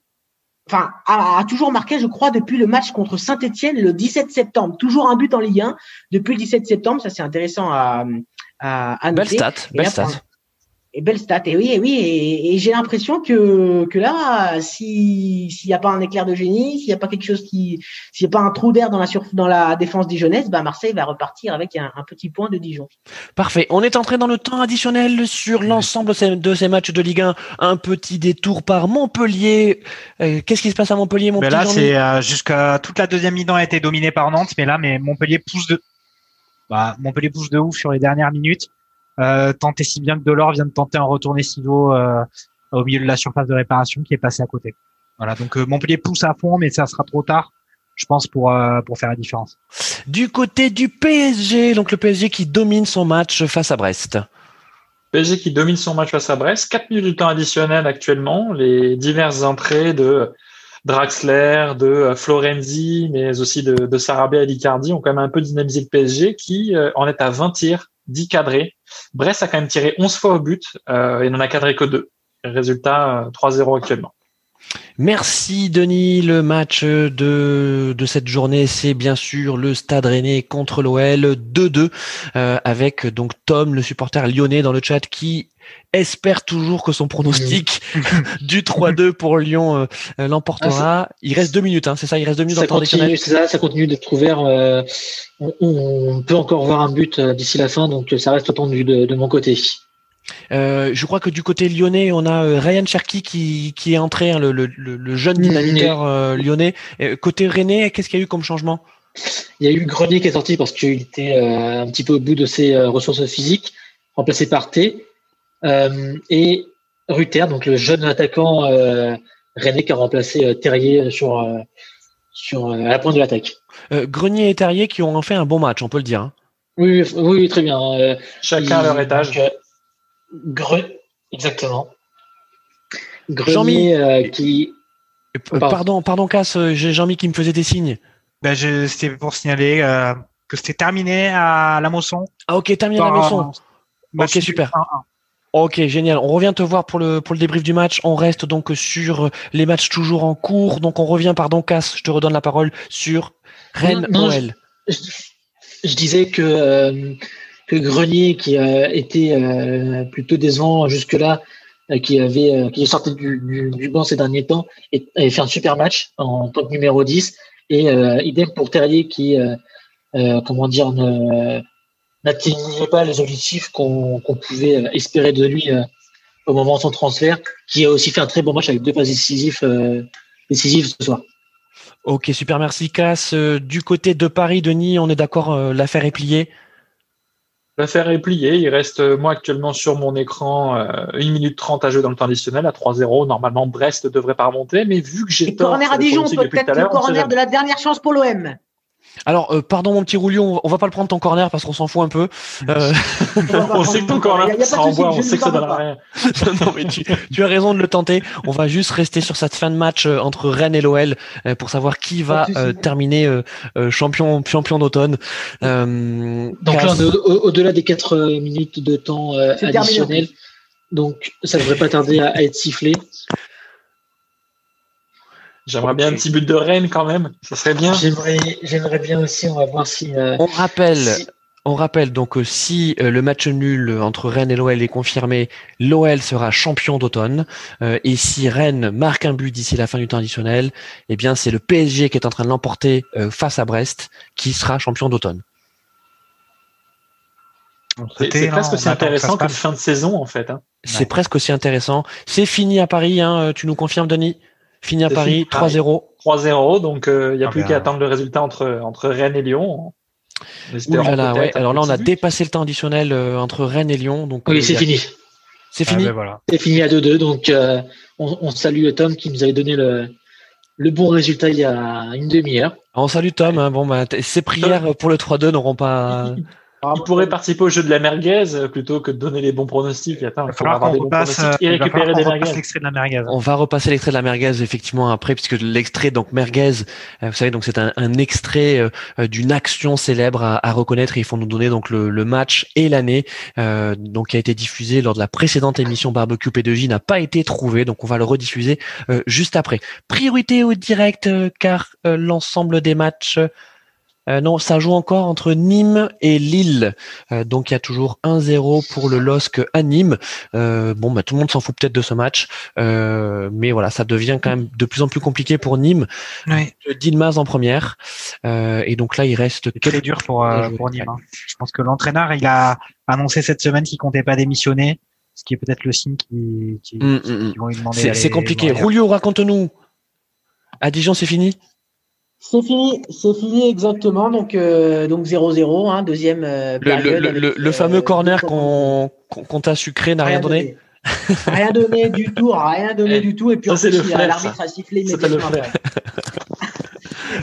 enfin, a, toujours marqué, je crois, depuis le match contre Saint-Etienne le 17 septembre. Toujours un but en Ligue 1 depuis le 17 septembre. Ça, c'est intéressant à, à, Belle stat, belle stat. Et belle stat, et oui, et oui, et, j'ai l'impression que, que là, s'il n'y a pas un éclair de génie, s'il n'y a pas quelque chose qui, s'il n'y a pas un trou d'air dans la dans la défense dijonnaise, bah Marseille va repartir avec un, petit point de Dijon. Parfait. On est entré dans le temps additionnel sur l'ensemble de ces matchs de Ligue 1. Un petit détour par Montpellier. Euh, qu'est-ce qui se passe à Montpellier, mais Là, c'est euh, jusqu'à toute la deuxième mi-temps a été dominée par Nantes, mais là, mais Montpellier pousse de, bah, Montpellier pousse de ouf sur les dernières minutes. Euh, tenter si bien que Delors vient de tenter un retourné Sivo euh, au milieu de la surface de réparation qui est passé à côté. Voilà, donc euh, Montpellier pousse à fond, mais ça sera trop tard, je pense, pour pour faire la différence. Du côté du PSG, donc le PSG qui domine son match face à Brest. PSG qui domine son match face à Brest, 4 minutes de temps additionnel actuellement, les diverses entrées de Draxler, de Florenzi, mais aussi de, de Sarabia et d'Icardi ont quand même un peu dynamisé le PSG qui en est à 20 tirs 10 cadrés. Brest a quand même tiré 11 fois au but et n'en a cadré que 2. Résultat 3-0 actuellement. Merci Denis. Le match de, de cette journée, c'est bien sûr le Stade Rennais contre l'OL 2-2 euh, avec donc Tom, le supporter lyonnais dans le chat qui espère toujours que son pronostic du 3-2 pour Lyon euh, euh, l'emportera. Ah, il reste deux minutes, hein, c'est ça Il reste deux minutes ça continue, C'est ça, ça continue d'être ouvert. on, peut encore voir un but d'ici la fin, donc ça reste attendu de, de mon côté. Euh, je crois que du côté lyonnais, on a euh, Ryan Cherky qui, qui est entré, hein, le, le, le, jeune dynamiteur euh, lyonnais. côté René, qu'est-ce qu'il y a eu comme changement? Il y a eu Grenier qui est sorti parce qu'il était un petit peu au bout de ses ressources physiques, remplacé par T. et Ruther, donc le jeune attaquant René qui a remplacé Terrier sur, sur à la pointe de l'attaque. Grenier et Terrier qui ont fait un bon match, on peut le dire. Hein. Oui, oui, très bien. Chacun à leur étage. Gre... Exactement. Grenier euh, qui. Euh, pardon, pardon, Cass, euh, j'ai Jean-Mi qui me faisait des signes. Ben, c'était pour signaler que c'était terminé à la Mosson. Ah, ok, terminé à la Mosson. ok, super. Ok, génial. On revient te voir pour le, pour le débrief du match. On reste donc sur les matchs toujours en cours. Donc, on revient, pardon, Cass, je te redonne la parole sur Rennes-Noël. Je, je, disais que que Grenier, qui a été euh, plutôt décevant jusque-là, euh, qui avait euh, qui est sorti du, du, banc ces derniers temps, et fait un super match en tant que numéro 10. Et idem pour Terrier qui, comment dire, n'atteignait pas les objectifs qu'on pouvait espérer de lui au moment de son transfert, qui a aussi fait un très bon match avec deux passes décisives, décisives ce soir. Ok, super, merci Cass. du côté de Paris, Denis, on est d'accord, l'affaire est pliée L'affaire est pliée. Il reste, euh, moi, actuellement sur mon écran, euh, 1 minute 30 à jouer dans le temps additionnel à 3-0. Normalement, Brest ne devrait pas remonter, mais vu que j'ai tort. Corner à Dijon, peut-être le corner de la dernière chance pour l'OM. Alors, euh, pardon mon petit Roulion, on va pas le prendre ton corner parce qu'on s'en fout un peu. Euh... on sait que ton corner sera en bois, on sait que ça donnera rien. non, mais tu, tu, as raison de le tenter. On va juste rester sur cette fin de match euh, entre Rennes et l'OL euh, pour savoir qui va terminer champion champion d'automne. donc là, au-delà des 4 minutes de temps additionnel, donc ça devrait pas tarder à, à être sifflé. J'aimerais bien un petit but de Rennes quand même, ça serait bien. J'aimerais bien aussi, on va voir si. Euh, on rappelle. On rappelle donc euh, si euh, le match nul entre Rennes et l'OL est confirmé, l'OL sera champion d'automne. et si Rennes marque un but d'ici la fin du temps additionnel, eh bien c'est le PSG qui est en train de l'emporter face à Brest qui sera champion d'automne. C'est presque aussi intéressant que, la fin de saison en fait. Hein. C'est presque aussi intéressant. C'est fini à Paris, hein, tu nous confirmes Denis? Fini à Paris, 3-0. 3-0, donc il euh, n'y a ah plus ben. qu'à attendre le résultat entre, entre Rennes et Lyon. ouais. Alors là, on a dépassé le temps additionnel euh, entre Rennes et Lyon. Donc, oui, euh, c'est fini. C'est fini. Ah ben c'est fini à 2-2. Donc, on, on, salue Tom qui nous avait donné le, le bon résultat il y a une demi-heure. On salue Tom. Hein. Bon, bah, ses prières pour le 3-2 n'auront pas. il pourrait participer au jeu de la merguez euh, plutôt que de donner les bons pronostics. Attends, il qu'on repasse des merguez. l'extrait de la merguez. On va repasser l'extrait de la merguez effectivement après, puisque l'extrait donc merguez, euh, vous savez donc c'est un, un, extrait euh, d'une action célèbre à, à, reconnaître. Et ils font nous donner donc le, le match et l'année euh, donc qui a été diffusé lors de la précédente émission barbecue P2J n'a pas été trouvé, donc on va le rediffuser juste après. Priorité au direct car l'ensemble des matchs euh, non, ça joue encore entre Nîmes et Lille. Euh, donc il y a toujours 1-0 pour le LOSC à Nîmes. Euh, bon, bah, tout le monde s'en fout peut-être de ce match. mais voilà, ça devient quand même de plus en plus compliqué pour Nîmes. Oui. Dilmaz en première. et donc là, il reste... Très dur pour, pour Nîmes. Hein. Je pense que l'entraîneur, il a annoncé cette semaine qu'il comptait pas démissionner. Ce qui est peut-être le signe qu'ils qui, hum, hum, hum. vont lui demander. C'est compliqué. Roulio, raconte-nous. À Dijon, c'est fini? C'est fini, c'est fini exactement. Donc, euh, donc 0-0, hein, deuxième euh, période. Le, le, fameux euh, corner qu'on qu'on t'a sucré n'a rien, donné. rien donné du tout, rien donné du tout. Et puis l'arbitre a sifflé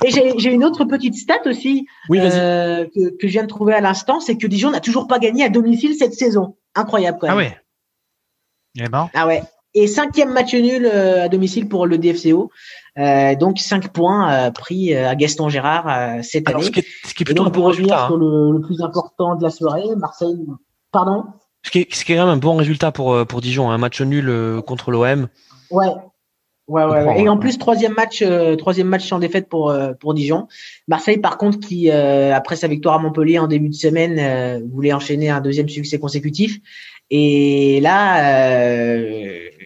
Et j'ai une autre petite stat aussi que, que, je viens de trouver à l'instant, c'est que Dijon n'a toujours pas gagné à domicile cette saison. Incroyable quand même. Ah ouais. Il est Ah ouais. Et cinquième match nul à domicile pour le DFCO. donc cinq points pris à Gaston Gérard cette année. Ce qui est, ce qui est plutôt bon résultat. Sur le, le, plus important de la soirée, Marseille. Pardon? Ce qui, est, ce qui est quand même un bon résultat pour pour Dijon, un match nul contre l'OM. Ouais, Ouais, ouais, Et en plus, troisième match, euh, troisième match sans défaite pour euh, pour Dijon. Marseille, par contre, qui euh, après sa victoire à Montpellier en début de semaine, voulait enchaîner un deuxième succès consécutif. Et là,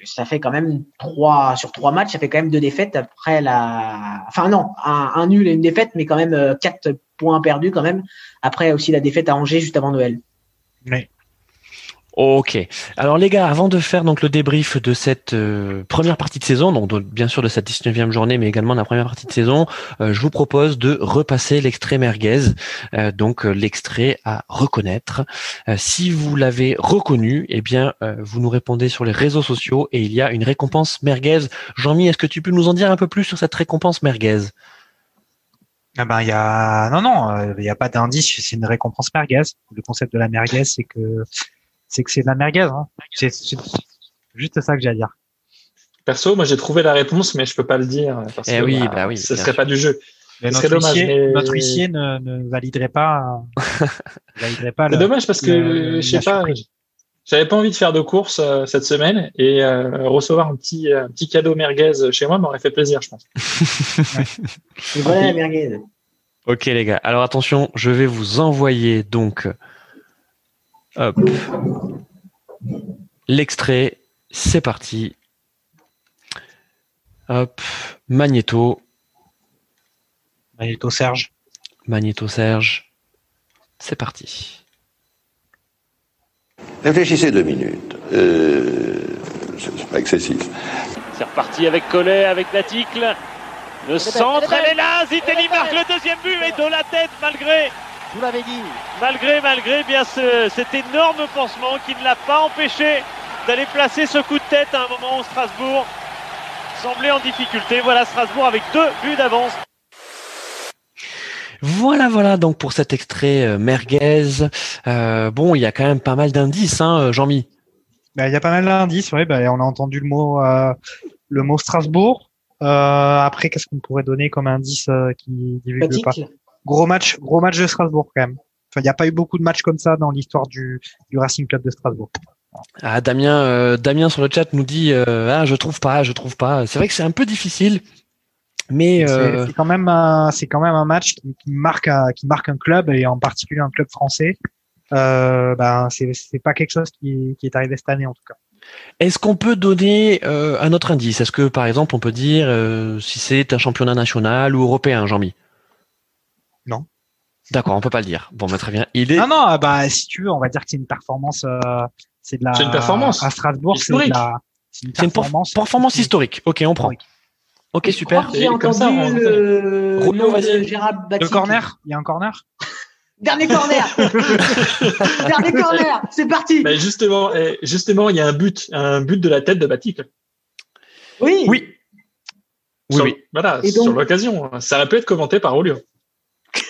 ça fait quand même trois sur trois matchs, ça fait quand même deux défaites après la. Enfin non, un, un nul et une défaite, mais quand même quatre points perdus quand même. Après aussi la défaite à Angers juste avant Noël. Oui. Ok. Alors les gars, avant de faire donc le débrief de cette euh, première partie de saison, donc bien sûr de cette 19e journée, mais également de la première partie de saison, euh, je vous propose de repasser l'extrait merguez, euh, donc l'extrait à reconnaître. si vous l'avez reconnu, eh bien vous nous répondez sur les réseaux sociaux et il y a une récompense merguez. Jean-Mi, est-ce que tu peux nous en dire un peu plus sur cette récompense merguez? Ah ben il y a non non il n'y a pas d'indice c'est une récompense merguez le concept de la merguez c'est que c'est que c'est de la merguez. Hein. C'est juste ça que j'ai à dire. Perso, moi j'ai trouvé la réponse, mais je peux pas le dire parce eh que oui, bah, bah oui, ce serait pas du jeu. Mais notre, dommage, huissier, notre huissier ne, validerait pas. validerait pas. C'est dommage parce que je sais pas. J'avais pas envie de faire de course euh, cette semaine et euh, recevoir un petit un petit cadeau merguez chez moi m'aurait fait plaisir, je pense. ouais. merguez. Ok les gars, alors attention, je vais vous envoyer donc Hop. L'extrait, c'est parti. Hop, Magnéto. Magnéto Serge. Magnéto Serge. C'est parti. Réfléchissez deux minutes. Euh, c'est pas excessif. C'est reparti avec Collet, avec l'article. Le centre, elle est là. Zitelli marque le deuxième but et de la tête malgré vous l'avez dit. Malgré, malgré bien ce, cet énorme pansement qui ne l'a pas empêché d'aller placer ce coup de tête à un moment où Strasbourg semblait en difficulté. Voilà Strasbourg avec deux buts d'avance. Voilà, voilà, donc pour cet extrait euh, merguez, euh, bon, il y a quand même pas mal d'indices, hein, Jean-Mi. Ben, il y a pas mal d'indices, oui, ben, on a entendu le mot, euh, le mot Strasbourg. après, qu'est-ce qu'on pourrait donner comme indice qui divulgue pas? Gros match, gros match de Strasbourg quand même. Enfin, il n'y a pas eu beaucoup de matchs comme ça dans l'histoire du, du Racing Club de Strasbourg. Ah, Damien, euh, Damien sur le chat nous dit euh, ah je trouve pas, je trouve pas. C'est vrai que c'est un peu difficile, mais euh... c'est quand même un, c'est quand même un match qui, qui marque un, qui marque un club et en particulier un club français. Euh, ben c'est c'est pas quelque chose qui, qui est arrivé cette année en tout cas. Est-ce qu'on peut donner euh, un autre indice? Est-ce que par exemple on peut dire euh, si c'est un championnat national ou européen, Jean-Mi? D'accord, on peut pas le dire. Bon, bah, très bien. Il est. Non, non, bah si tu veux, on va dire que c'est une performance. Euh, c'est de la. C'est une performance. À Strasbourg, c'est de la. C'est une performance. performance historique. Ok, on prend. Ok, super. J'ai entendu ça, le, le corner. Il y a un corner? Dernier corner. Dernier corner. C'est parti. Mais justement, eh, justement, il y a un but, un but de la tête de Batik. Oui. Oui. Oui, oui. Voilà, sur l'occasion. Ça aurait pu être commenté par Olio.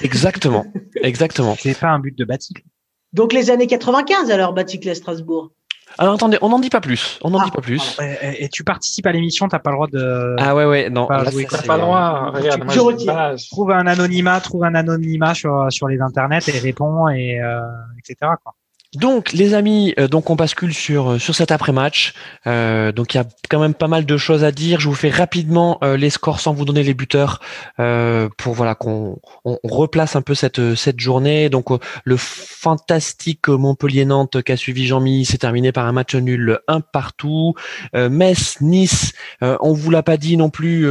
Exactement, exactement. C'est pas un but de Batic. Donc les années 95 alors Batic Strasbourg. Alors attendez, on n'en dit pas plus. On n'en dit ah, pas plus. Et, tu participes à l'émission, t'as pas le droit de. Ah ouais ouais non. Pas t'as pas le droit. Regarde, je, trouve un anonymat, trouve un anonymat sur sur les internets et réponds et euh, etc. Quoi. Donc, les amis, euh, donc on bascule sur euh, sur cet après-match. Euh, donc il y a quand même pas mal de choses à dire. Je vous fais rapidement les scores sans vous donner les buteurs pour voilà qu'on on replace un peu cette cette journée. Donc le fantastique Montpellier-Nantes qu'a suivi Jean-Mi s'est terminé par un match nul un partout. Metz Nice, on vous l'a pas dit non plus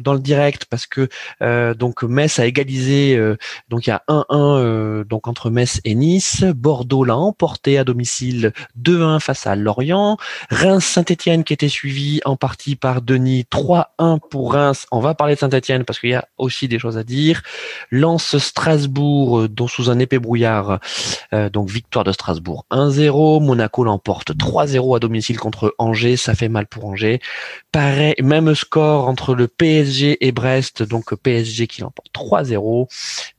dans le direct parce que donc Metz a égalisé. donc il y a 1-1 donc entre Metz et Nice. Bordeaux l'a à domicile 2-1 face à Lorient. Reims-Saint-Etienne qui était suivi en partie par Denis 3-1 pour Reims. On va parler de Saint-Etienne parce qu'il y a aussi des choses à dire. Lance-Strasbourg euh, dont sous un épais brouillard. Euh, donc victoire de Strasbourg 1-0. Monaco l'emporte 3-0 à domicile contre Angers. Ça fait mal pour Angers. Pareil, même score entre le PSG et Brest. Donc PSG qui l'emporte 3-0.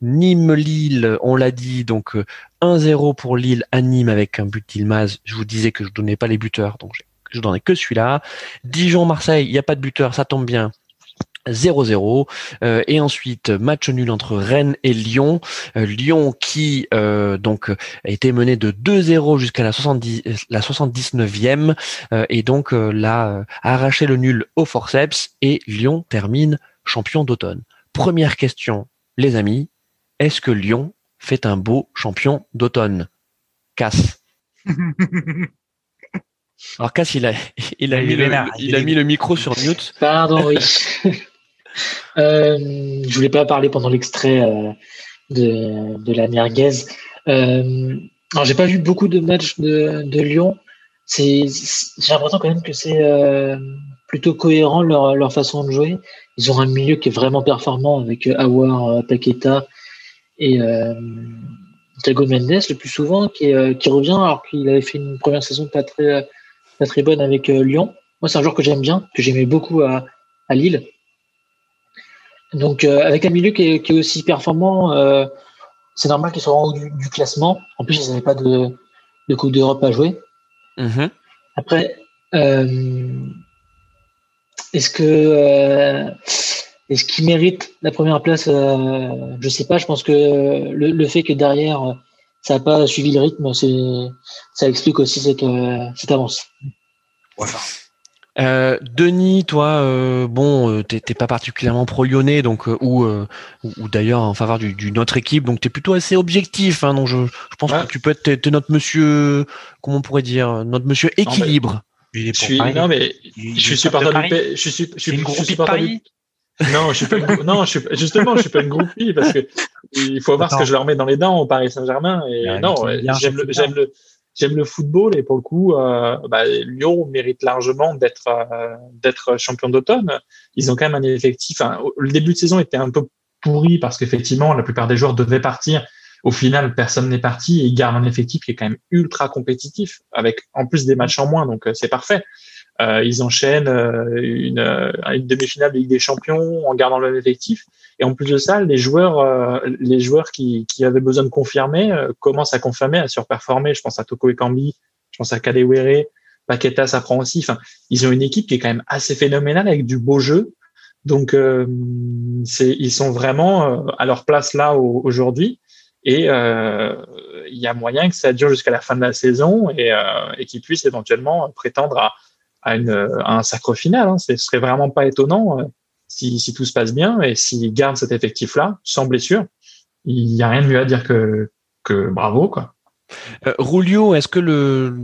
Nîmes-Lille, on l'a dit, donc 1-0 pour Lille à Nîmes avec un but d'Ilmaz. Je vous disais que je donnais pas les buteurs, donc je n'en ai que celui-là. Dijon-Marseille, il n'y a pas de buteur, ça tombe bien. 0-0 euh, et ensuite match nul entre Rennes et Lyon. Euh, Lyon qui euh, donc a été mené de 2-0 jusqu'à la 70 la 79e et donc l'a arraché le nul au forceps et Lyon termine champion d'automne. Première question les amis, est-ce que Lyon fait un beau champion d'automne Casse. Alors Cass, il a, il a, mis, le, il a mis le micro sur mute. Pardon, oui. euh, je voulais pas parler pendant l'extrait euh, de, de, la merguez. Euh, alors, j'ai pas vu beaucoup de matchs de, de Lyon. C'est, j'ai l'impression quand même que c'est euh, plutôt cohérent leur, leur façon de jouer. Ils ont un milieu qui est vraiment performant avec Awar, euh, Paqueta et euh, Thiago Mendes le plus souvent qui, qui revient alors qu'il avait fait une première saison pas très pas très bonne avec Lyon. Moi, c'est un joueur que j'aime bien, que j'aimais beaucoup à, à Lille. Donc, euh, avec un milieu qui est, qui est aussi performant, euh, c'est normal qu'ils soient en haut du, du, classement. En plus, ils n'avaient pas de, de Coupe d'Europe à jouer. Mm-hmm. Après, euh, est-ce que euh, est-ce qu'ils méritent la première place euh, Je sais pas. Je pense que le, le fait que derrière ça n'a pas suivi le rythme, c'est ça explique aussi cette, cette avance. Voilà. Euh, Denis, toi, euh, bon, euh, t'es pas particulièrement pro-lyonnais, donc euh, ou, ou d'ailleurs en faveur d'une autre équipe, donc t'es plutôt assez objectif. Hein, donc je, je pense que tu peux être t'es notre monsieur, comment on pourrait dire, notre monsieur équilibre. Non, mais, je suis, non mais je suis supporter du, je suis, je suis, je suis supporter du. Non, je suis pas une, non, je suis, justement, je suis pas une groupie parce que il faut voir ce que je leur mets dans les dents au Paris Saint-Germain et non, j'aime le, j'aime le, j'aime le football et pour le coup, euh, bah, Lyon mérite largement d'être euh, d'être champion d'automne. Ils ont quand même un effectif. Hein, le début de saison était un peu pourri parce qu'effectivement, la plupart des joueurs devaient partir. Au final, personne n'est parti et ils gardent un effectif qui est quand même ultra compétitif avec en plus des matchs en moins, donc euh, c'est parfait. Euh, ils enchaînent euh, une, euh, une demi-finale de Ligue des Champions en gardant le même effectif. Et en plus de ça, les joueurs, les joueurs qui, qui avaient besoin de confirmer commencent à confirmer, à surperformer. Je pense à Toko Ekambi, je pense à Kadewere, Paqueta, ça prend aussi. Enfin, ils ont une équipe qui est quand même assez phénoménale avec du beau jeu. Donc, c'est, ils sont vraiment à leur place là aujourd'hui. Et il y a moyen que ça dure jusqu'à la fin de la saison et, et qu'ils puissent éventuellement prétendre à, à, un sacre final. Hein. Ce serait vraiment pas étonnant euh, si, tout se passe bien et s'ils gardent cet effectif-là sans blessure. Il n'y a rien de mieux à dire que, bravo, quoi. Euh, est-ce que le,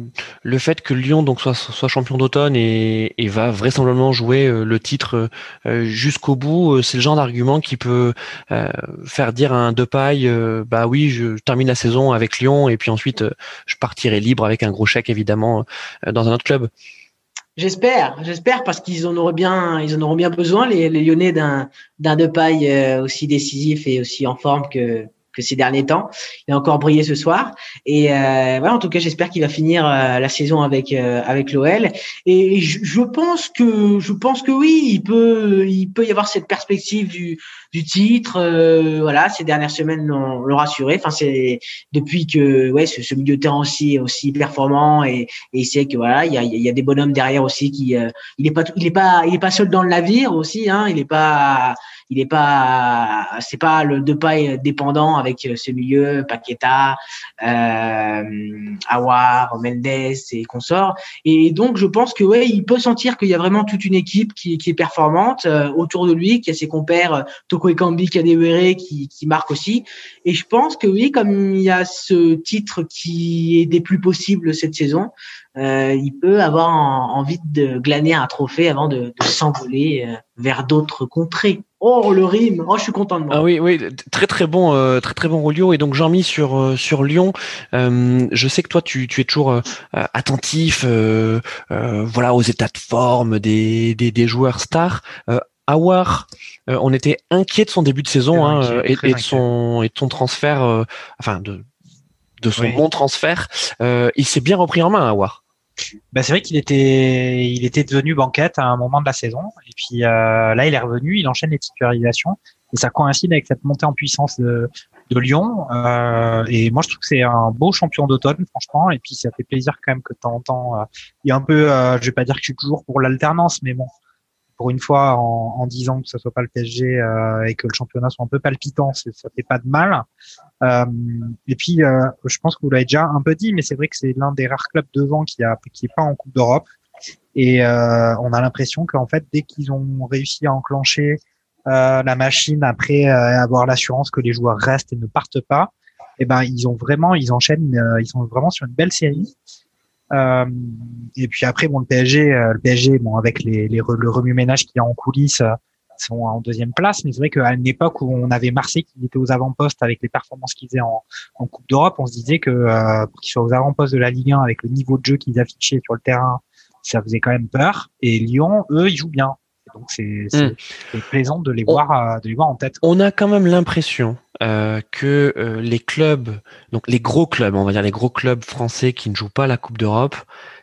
le fait que Lyon donc soit, soit champion d'automne et, et, va vraisemblablement jouer euh, le titre euh, jusqu'au bout, c'est le genre d'argument qui peut faire dire à un Depay, bah oui, je, termine la saison avec Lyon et puis ensuite je partirai libre avec un gros chèque évidemment dans un autre club? J'espère, j'espère parce qu'ils en auraient bien, ils en auront bien besoin les, les Lyonnais d'un d'un Depay euh, aussi décisif et aussi en forme que que ces derniers temps. Il a encore brillé ce soir. Et euh, voilà, en tout cas, j'espère qu'il va finir euh, la saison avec euh, avec l'OL. Et je, je, pense que je pense que oui, il peut il peut y avoir cette perspective du du titre. Euh, voilà, ces dernières semaines l'ont rassuré. Enfin, c'est depuis que ouais, ce, ce, milieu de terrain aussi aussi performant et, et il sait que voilà, il y a, y a des bonhommes derrière aussi qui il est pas il est pas il est pas seul dans le navire aussi. Hein, il est pas il est pas, c'est pas le deux paille dépendant avec euh, ce milieu, Paqueta, euh, Awar, Mendes et consorts. Et donc, je pense que ouais, il peut sentir qu'il y a vraiment toute une équipe qui, qui est performante euh, autour de lui, qui a ses compères euh, Toko Ekambi, Kadewere qui, qui marque aussi. Et je pense que oui, comme il y a ce titre qui est des plus possibles cette saison, euh, il peut avoir envie de glaner un trophée avant de, s'envoler euh, vers d'autres contrées. Oh le rime, oh je suis content de moi. Ah oui oui très très bon euh, très très bon Rolio et donc Jean-Mi sur sur Lyon. Je sais que toi tu, es toujours attentif voilà aux états de forme des, des joueurs stars. Awar, on était inquiet de son début de saison hein, et, et, de son et de son transfert, enfin de de son bon transfert. il s'est bien repris en main, Awar. Bah, c'est vrai qu'il était, il était devenu banquette à un moment de la saison. Et puis euh, là, il est revenu, il enchaîne les titularisations. Et ça coïncide avec cette montée en puissance de, de Lyon. Euh, et moi, je trouve que c'est un beau champion d'automne, franchement. Et puis, ça fait plaisir quand même que de temps en temps, euh, il y a un peu, euh, je vais pas dire que je suis toujours pour l'alternance, mais bon, pour une fois, en, en 10 ans que ce soit pas le PSG euh, et que le championnat soit un peu palpitant, ça fait pas de mal. Euh, et puis, euh, je pense que vous l'avez déjà un peu dit, mais c'est vrai que c'est l'un des rares clubs devant qui a qui est pas en Coupe d'Europe. Et euh, on a l'impression qu'en fait, dès qu'ils ont réussi à enclencher euh, la machine après euh, avoir l'assurance que les joueurs restent et ne partent pas, eh ben ils ont vraiment, ils enchaînent, ils sont vraiment sur une belle série. Euh, et puis après, bon, le PSG, le PSG, bon, avec les, les le remue-ménage qu'il y a en coulisses, sont en deuxième place. Mais c'est vrai qu'à une époque où on avait Marseille qui était aux avant-postes avec les performances qu'ils faisaient en, en Coupe d'Europe, on se disait que euh, pour qu'ils soient aux avant-postes de la Ligue 1 avec le niveau de jeu qu'ils affichaient sur le terrain, ça faisait quand même peur. Et Lyon, eux, ils jouent bien. Donc c'est mm. plaisant de les voir euh, de les voir en tête. On a quand même l'impression euh, que euh, les clubs, donc les gros clubs, on va dire les gros clubs français qui ne jouent pas la Coupe d'Europe,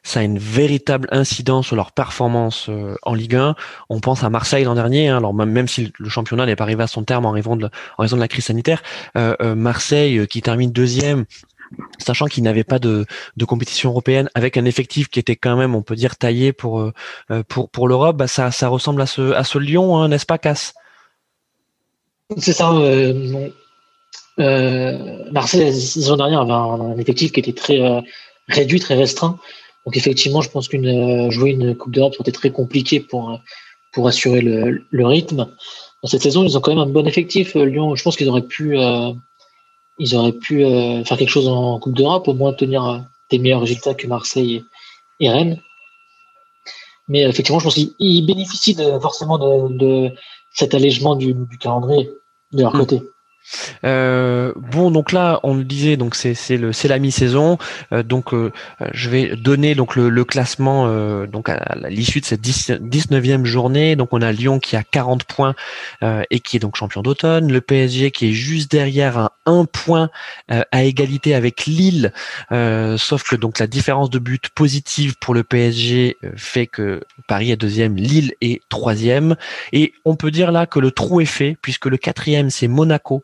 ça a une véritable incidence sur leur performance euh, en Ligue 1. On pense à Marseille l'an dernier, hein, alors même, si le championnat n'est pas arrivé à son terme en raison de la, crise sanitaire, Marseille qui termine deuxième sachant qu'il n'avait pas de, de, compétition européenne avec un effectif qui était quand même, on peut dire, taillé pour euh, euh, pour, pour l'Europe, bah ça, ça ressemble à ce, à ce Lyon, hein, n'est-ce pas, Cass? C'est ça. Euh, euh, Marseille, la saison dernière, avait un, effectif qui était très réduit, très restreint. Donc effectivement, je pense qu'une jouer une Coupe d'Europe serait très compliqué pour pour assurer le, le rythme. Dans cette saison, ils ont quand même un bon effectif. Lyon, je pense qu'ils auraient pu ils auraient pu euh, faire quelque chose en Coupe d'Europe, au moins tenir euh, des meilleurs résultats que Marseille et, Rennes. Mais euh, effectivement, je pense qu'ils bénéficient de, forcément de, de, cet allègement du, du calendrier de leur mmh. côté. Euh, bon, donc là, on le disait, donc c'est c'est la mi-saison, euh, donc euh, je vais donner donc le, classement donc à, l'issue de cette 19e journée. Donc on a Lyon qui a 40 points et qui est donc champion d'automne, le PSG qui est juste derrière un point à égalité avec Lille, sauf que donc la différence de but positive pour le PSG fait que Paris est deuxième, Lille est troisième, et on peut dire là que le trou est fait puisque le quatrième c'est Monaco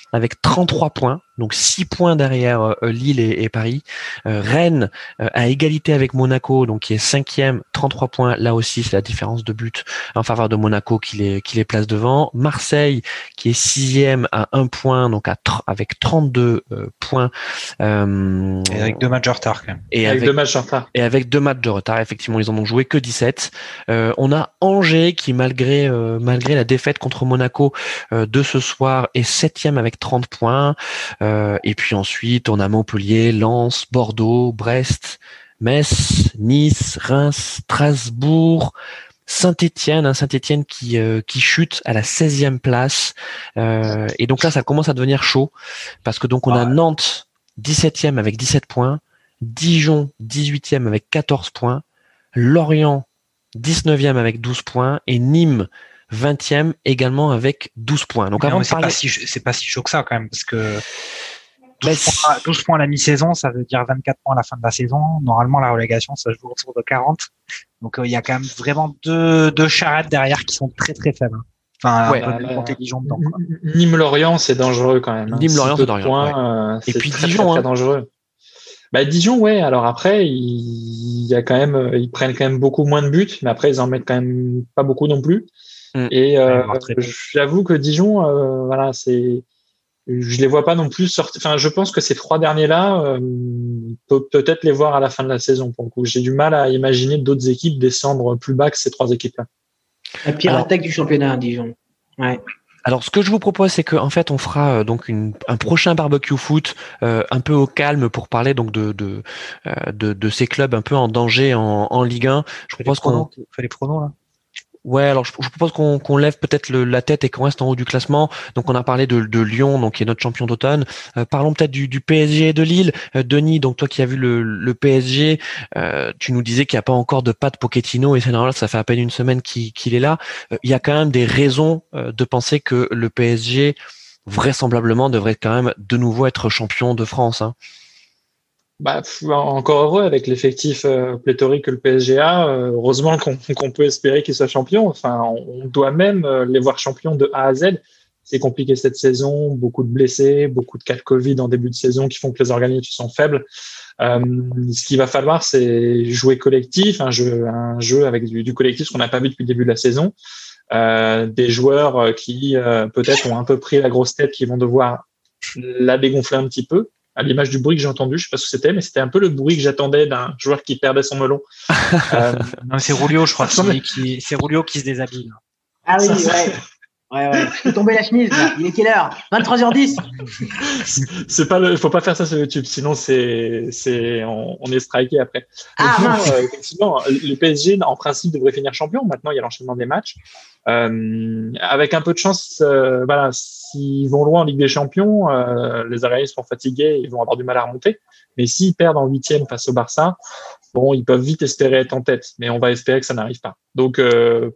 avec 33 points donc 6 points derrière euh, Lille et, Paris. Euh, Rennes euh, à égalité avec Monaco, donc qui est cinquième, 33 points. Là aussi, c'est la différence de but en faveur de Monaco qui les, qui les place devant. Marseille qui est sixième à 1 point, donc à avec 32 points. et avec deux matchs de retard quand même. Et avec, deux matchs de retard. Et avec deux matchs de retard, effectivement, ils en ont joué que 17. on a Angers qui, malgré malgré la défaite contre Monaco de ce soir, est septième avec 30 points. Euh, et puis ensuite, on a Montpellier, Lens, Bordeaux, Brest, Metz, Nice, Reims, Strasbourg, Saint-Étienne, hein, Saint-Étienne qui euh, qui chute à la 16e place. Euh, et donc là, ça commence à devenir chaud parce que donc on a Nantes 17e avec 17 points, Dijon 18e avec 14 points, Lorient 19e avec 12 points et Nîmes 20e également avec 12 points. Donc avant c'est pas si c'est pas si chaud que ça quand même parce que 12, points, à la mi-saison, ça veut dire 24 points à la fin de la saison. Normalement, la relégation, ça joue autour de 40. Donc, euh, il y a quand même vraiment deux, deux charrettes derrière qui sont très très faibles. Enfin, ouais, dedans. Nîmes-Lorient, c'est dangereux quand même. Hein. Nîmes-Lorient, c'est dangereux. Points, euh, Et puis Dijon, hein. dangereux. Bah, Dijon, ouais. Alors après, il y a quand même, ils prennent quand même beaucoup moins de buts, mais après, ils en mettent quand même pas beaucoup non plus. Mm. Et euh, j'avoue que Dijon, euh, voilà, c'est, je les vois pas non plus sortir. Enfin, je pense que ces trois derniers-là, euh, peut peut-être les voir à la fin de la saison. Pour le coup, j'ai du mal à imaginer d'autres équipes descendre plus bas que ces trois équipes-là. La pire attaque du championnat, Dijon. Ouais. Alors, ce que je vous propose, c'est qu'en fait, on fera euh, donc une, un prochain barbecue foot euh, un peu au calme pour parler donc de de, euh, de, de ces clubs un peu en danger en, en Ligue 1. Je propose qu'on fait les pronoms là. Ouais, alors je, propose qu'on lève peut-être la tête et qu'on reste en haut du classement. Donc on a parlé de, de Lyon, donc qui est notre champion d'automne. Euh, parlons peut-être du, du, PSG et de Lille. Euh, Denis, donc toi qui as vu le, le PSG, euh, tu nous disais qu'il n'y a pas encore de pas de Pochettino et c'est normal, ça fait à peine une semaine qu'il est là. Il y a quand même des raisons de penser que le PSG vraisemblablement devrait quand même de nouveau être champion de France. Hein bah, encore heureux avec l'effectif euh, pléthorique que le PSG a. Euh, heureusement qu'on peut espérer qu'il soit champion. Enfin, on, doit même euh, les voir champions de A à Z. c'est compliqué cette saison, beaucoup de blessés, beaucoup de cas de Covid en début de saison qui font que les organisations sont faibles. Euh, ce qu'il va falloir, c'est jouer collectif, un jeu, un jeu avec du, du collectif, ce qu'on n'a pas vu depuis le début de la saison. Euh, des joueurs qui euh, peut-être ont un peu pris la grosse tête, qui vont devoir la dégonfler un petit peu, à l'image du bruit que j'ai entendu. Je sais pas ce que c'était, mais c'était un peu le bruit que j'attendais d'un joueur qui perdait son melon. euh, non, c'est Rulio, je crois. Qui, qui, c'est Rulio qui se déshabille. Ah oui, ouais. Ouais, ouais. Je peux tomber la chemise. Là. Il est quelle heure? 23h10. c'est pas le, faut pas faire ça sur YouTube, sinon c'est, c'est, on, on est striké après. Ah, mince. euh, effectivement, le PSG en principe devrait finir champion. Maintenant, il y a l'enchaînement des matchs. Euh, avec un peu de chance, euh, voilà, s'ils vont loin en Ligue des Champions, euh, les Araignées seront fatigués, ils vont avoir du mal à remonter. Mais s'ils perdent en huitième face au Barça, bon, ils peuvent vite espérer être en tête. Mais on va espérer que ça n'arrive pas. Donc euh,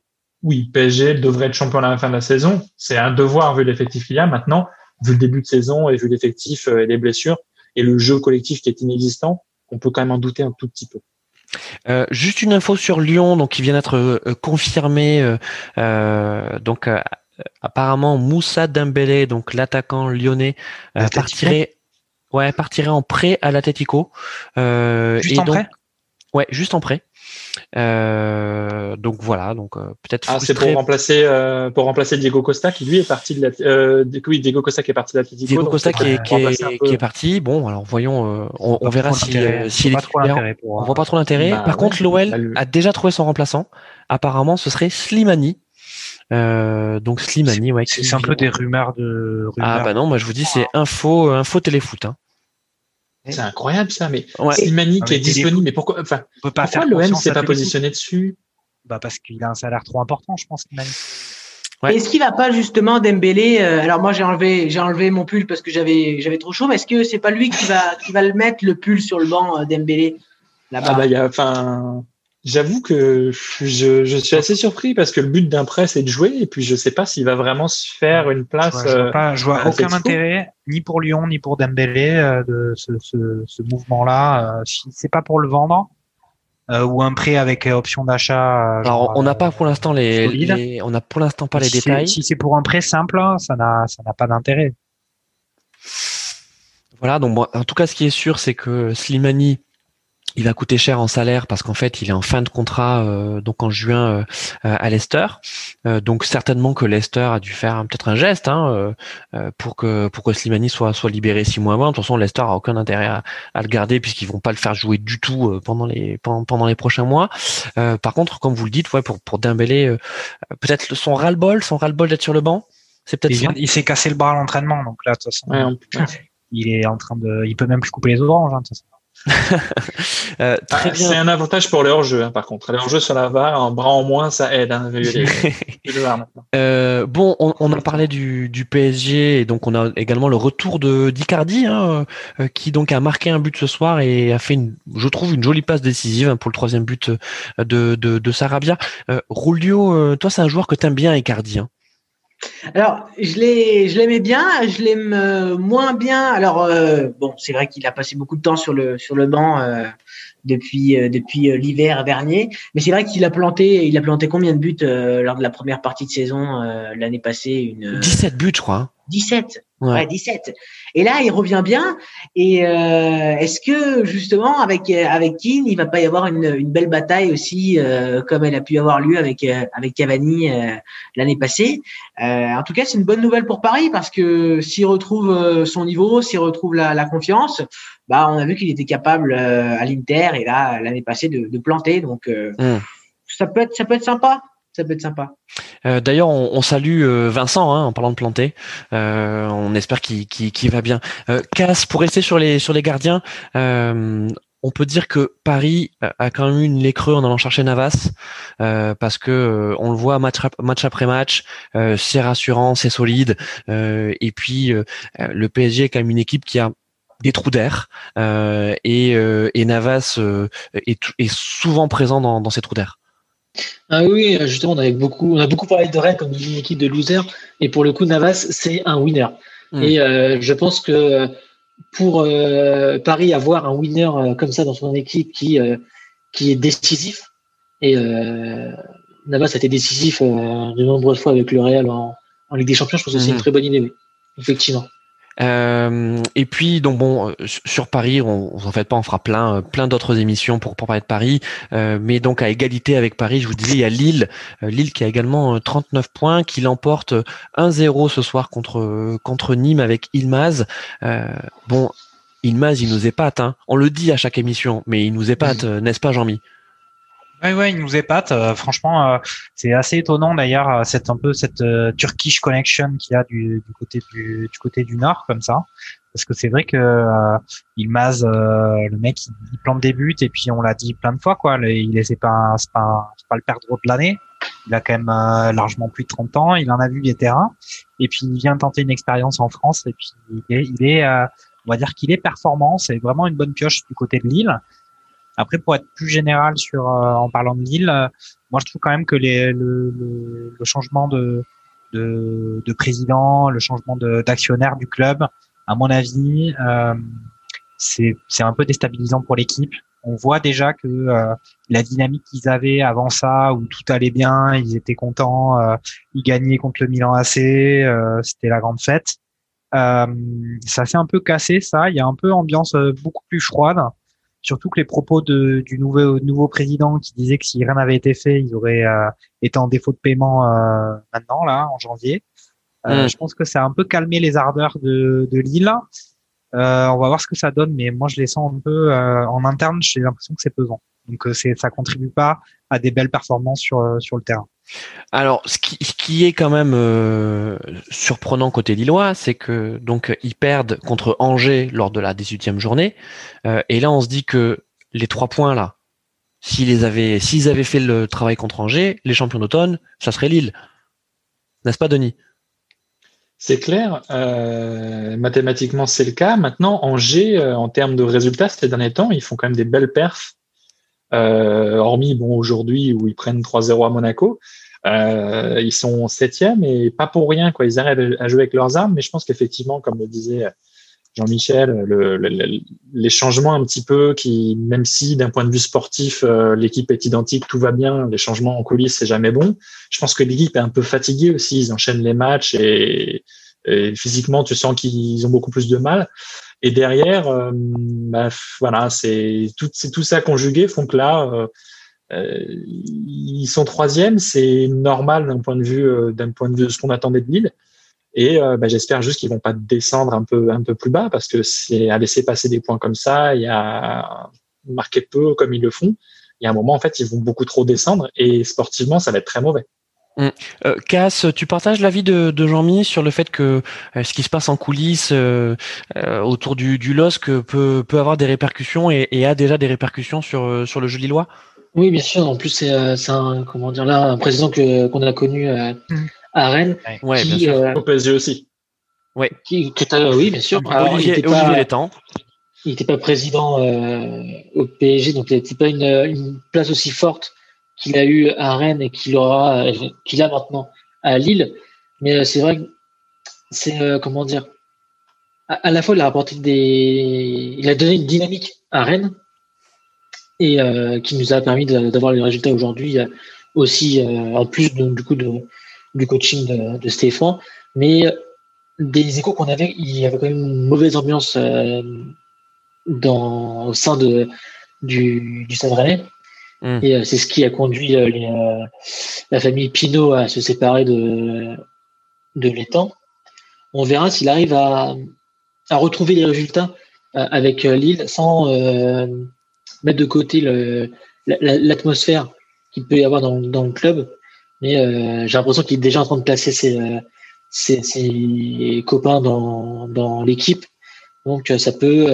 oui, PSG devrait être champion à la fin de la saison. C'est un devoir vu l'effectif qu'il y a maintenant, vu le début de saison et vu l'effectif euh, et les blessures et le jeu collectif qui est inexistant. On peut quand même en douter un tout petit peu. Euh, juste une info sur Lyon, donc qui vient d'être euh, confirmé. Euh, euh, donc euh, apparemment Moussa Dembélé, donc l'attaquant lyonnais, euh, partirait, ouais, partirait en prêt à l'Atletico. Euh, Juste et en donc- prêt? Ouais, juste en prêt. Euh, donc voilà, donc euh, peut-être Ah, c'est pour remplacer euh, pour remplacer Diego Costa qui lui est parti de la euh, oui Diego Costa qui est parti de l'Atlético. Diego Costa qui est, qui, est, qui est parti. Bon, alors voyons, euh, on, on verra si, euh, s'il est Pas trop titulaire. d'intérêt pour. On voit pas trop l'intérêt. Bah, Par ouais. contre, l'OL Bah, a déjà trouvé son remplaçant. Apparemment, ce serait Slimani. Euh, donc Slimani, ouais. C'est un peu des rumeurs de. Ah rumeurs. bah non, moi je vous dis c'est info, info téléfoot. Hein. C'est incroyable ça, mais Ouais. Slimani Ah, qui est mais Téléfoot. disponible, mais pourquoi enfin On peut pas pourquoi faire l'OM s'est pas positionné dessus? Bah parce qu'il a un salaire trop important, je pense. a- Ouais. Est-ce qu'il va pas justement Dembélé euh, Alors moi j'ai enlevé j'ai enlevé mon pull parce que j'avais j'avais trop chaud. Mais est-ce que c'est pas lui qui va qui va le mettre le pull sur le banc euh, Dembélé? Là-bas Ah bah il y a enfin j'avoue que je, je suis assez surpris parce que le but d'un prêt c'est de jouer et puis je sais pas s'il va vraiment se faire une Je place vois, je vois euh, pas, je vois à aucun intérêt ni pour Lyon ni pour Dembélé euh, de ce, ce, ce mouvement-là. Euh, si c'est pas pour le vendre euh, ou un prêt avec option d'achat. Alors on n'a euh, pas pour l'instant les, on n'a pour l'instant pas les si détails. Si c'est pour un prêt simple, ça n'a ça n'a pas d'intérêt. Voilà, donc bon, en tout cas ce qui est sûr c'est que Slimani il va coûter cher en salaire parce qu'en fait il est en fin de contrat euh, donc en juin euh, euh, à Leicester. Euh, donc certainement que Leicester a dû faire peut-être un geste hein, pour que pour que Slimani soit soit libéré six mois avant. De toute façon Leicester a aucun intérêt à, à le garder puisqu'ils vont pas le faire jouer du tout euh, pendant les pendant, pendant les prochains mois. Euh, par contre comme vous le dites ouais pour pour Dembélé euh, peut-être son ras-le-bol son ras-le-bol d'être sur le banc. C'est peut-être Il, s'est cassé le bras à l'entraînement, donc là de toute façon, ouais, il est en train de, il peut même plus couper les oranges. Hein, de toute façon. Euh, très Ah, bien. c'est un avantage pour le hors-jeu hein, par contre. Le hors-jeu sur la VAR, un bras en moins ça aide hein, vu les- les VAR maintenant. Euh, bon, on, on a parlé du, du PSG et donc on a également le retour de d'Icardi hein, euh, qui donc a marqué un but ce soir et a fait, une, je trouve, une jolie passe décisive hein, pour le troisième but euh, de, de, de Sarabia. Euh, Rulio, euh, toi c'est un joueur que t'aimes bien, Icardi. Hein. Alors, je l'ai, je l'aimais bien, je l'aime euh, moins bien. Alors, euh, bon, c'est vrai qu'il a passé beaucoup de temps sur le sur le banc euh, depuis euh, depuis l'hiver dernier, mais c'est vrai qu'il a planté, il a planté combien de buts euh, lors de la première partie de saison euh, l'année passée? Une euh, 17 buts, je crois. hein. 17. Ouais. Ouais. 17. Et là, il revient bien. Et euh, est-ce que justement avec avec Keane, il va pas y avoir une, une belle bataille aussi, euh, comme elle a pu avoir lieu avec euh, avec Cavani euh, l'année passée? Euh, en tout cas, c'est une bonne nouvelle pour Paris parce que s'il retrouve son niveau, s'il retrouve la, la confiance, bah on a vu qu'il était capable euh, à l'Inter et là l'année passée de, de planter. Donc euh, Mm. ça peut être ça peut être sympa. Ça peut être sympa. Euh, D'ailleurs, on, salue euh, Vincent hein, en parlant de planter. Euh, on espère qu'il va bien. Cass, pour rester sur les les gardiens, on peut dire que Paris a- quand même eu une lait creux en allant chercher Navas parce que on le voit match, ap- match après match, c'est rassurant, c'est solide. et puis le PSG est quand même une équipe qui a des trous d'air et, Navas est souvent présent dans, dans ces trous d'air. Ah oui, justement, on, avait beaucoup, on a beaucoup parlé de Rennes comme une équipe de losers. Et pour le coup, Navas, c'est un winner. Mm. Et euh, je pense que pour euh, Paris, avoir un winner euh, comme ça dans son équipe qui, euh, qui est décisif, et euh, Navas a été décisif euh, de nombreuses fois avec le Real en, en Ligue des Champions, je pense que c'est une Mhm. très bonne idée, oui. effectivement. Euh, et puis donc bon euh, sur Paris, on, on s'en fait pas, on fera plein euh, plein d'autres émissions pour pour parler de Paris, Euh, mais donc à égalité avec Paris, je vous disais il y a Lille, Lille qui a également euh, 39 points, qui l'emporte euh, 1-0 ce soir contre contre Nîmes avec Ilmaz. Euh, bon, Ilmaz il nous épate, hein. on le dit à chaque émission, mais il nous épate, n'est-ce pas Jean-Mi? Ouais, ouais, il nous épate. Euh, franchement, euh, c'est assez étonnant d'ailleurs, euh, c'est un peu cette euh, Turkish connection qu'il y a du, du côté du, du côté du nord comme ça, parce que c'est vrai que euh, Ilmaz, euh, le mec, il, il plante des buts et puis on l'a dit plein de fois quoi, il est pas c'est pas pas le perdreau de l'année. Il a quand même largement plus de 30 ans, il en a vu des terrains et puis il vient tenter une expérience en France et puis il est, il est on va dire qu'il est performant, c'est vraiment une bonne pioche du côté de Lille. Après, pour être plus général sur euh, en parlant de Lille, euh, moi je trouve quand même que les, le, le, le changement de, de, de président, le changement d'actionnaire du club, à mon avis, euh, c'est un peu déstabilisant pour l'équipe. On voit déjà que euh, la dynamique qu'ils avaient avant ça, où tout allait bien, ils étaient contents, euh, ils gagnaient contre le Milan AC, euh, c'était la grande fête. Ça s'est un peu cassé, ça. Il y a un peu ambiance beaucoup plus froide. Surtout que les propos de, du nouveau, nouveau président qui disait que si rien n'avait été fait, ils auraient euh, été en défaut de paiement euh, maintenant, là, en janvier. Euh, Mm. Je pense que ça a un peu calmé les ardeurs de, de Lille. Euh, on va voir ce que ça donne, mais moi je les sens un peu euh, en interne. J'ai l'impression que c'est pesant. Donc euh, c'est ça contribue pas à des belles performances sur euh, sur le terrain. Alors, ce qui, est quand même euh, surprenant côté lillois, c'est que donc ils perdent contre Angers lors de la 18e journée, Euh, et là on se dit que les trois points là, s'ils avaient, avaient fait le travail contre Angers, les champions d'automne, ça serait Lille, n'est-ce pas, Denis? C'est clair, euh, mathématiquement c'est le cas. Maintenant, Angers, en termes de résultats ces derniers temps, ils font quand même des belles perfs. Euh, hormis bon aujourd'hui où ils prennent 3-0 à Monaco, euh, ils sont septième et pas pour rien quoi. Ils arrêtent à jouer avec leurs armes, mais je pense qu'effectivement, comme le disait Jean-Michel, le- le- les changements un petit peu qui, même si d'un point de vue sportif euh, l'équipe est identique, tout va bien, les changements en coulisses c'est jamais bon. Je pense que l'équipe est un peu fatiguée aussi. Ils enchaînent les matchs et, et physiquement tu sens qu'ils ont beaucoup plus de mal. Et derrière, euh, bah, voilà, c'est tout, tout ça conjugué font que là, euh, euh, ils sont troisième, c'est normal d'un point de vue d'un point de vue de ce qu'on attendait de Lille. Et bah, j'espère juste qu'ils vont pas descendre un peu un peu plus bas parce que c'est à laisser passer des points comme ça, y a marqué peu comme ils le font. Il y a un moment en fait ils vont beaucoup trop descendre et sportivement ça va être très mauvais. Euh, Cass, tu partages l'avis de, de Jean-Mi sur le fait que euh, ce qui se passe en coulisses euh, euh, autour du, du LOSC peut, peut avoir des répercussions et, et a déjà des répercussions sur, euh, sur le jeu lillois? Oui, bien sûr. En plus, c'est euh, c'est un comment dire là un président que qu'on a connu euh, Mhm. à Rennes, Ouais, bien qui, sûr. euh, Au PSG aussi. qui que oui, bien sûr. Alors, il Olivier, pas, il était pas président euh, au PSG, donc il n'était pas une, une place aussi forte qu'il a eu à Rennes et qu'il aura, qu'il a maintenant à Lille. Mais euh, c'est vrai que c'est euh, comment dire. À, la fois, il a apporté des, il a donné une dynamique à Rennes et euh, qui nous a permis d'avoir les résultats aujourd'hui. euh, Aussi, euh, en plus du coup de, du coaching de, Stéphane, mais des échos qu'on avait, il y avait quand même une mauvaise ambiance dans, au sein de, du, du Stade Rennais. Mm. Et euh, c'est ce qui a conduit euh, les, euh, la famille Pinot à se séparer de, de l'étang. On verra s'il arrive à, à retrouver les résultats euh, avec euh, Lille sans euh, mettre de côté le- la- l'atmosphère qu'il peut y avoir dans, dans le club. Mais j'ai l'impression qu'il est déjà en train de placer ses, ses, ses copains dans, dans l'équipe. Donc ça peut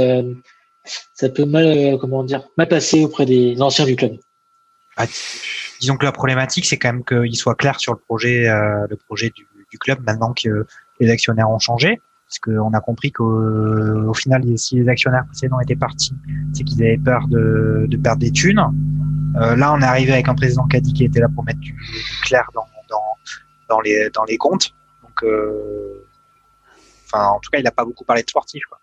ça peut mal comment dire mal passer auprès des anciens du club. Ah, disons que la problématique, c'est quand même qu'il soit clair sur le projet, euh, le projet du, club maintenant que les actionnaires ont changé. Parce qu'on a compris qu'au au final, si les actionnaires précédents étaient partis, c'est qu'ils avaient peur de, perdre des thunes. Euh, là, on est arrivé avec un président qui était là pour mettre du, clair dans, les, comptes. Donc, euh, en tout cas, il n'a pas beaucoup parlé de sportif. Quoi.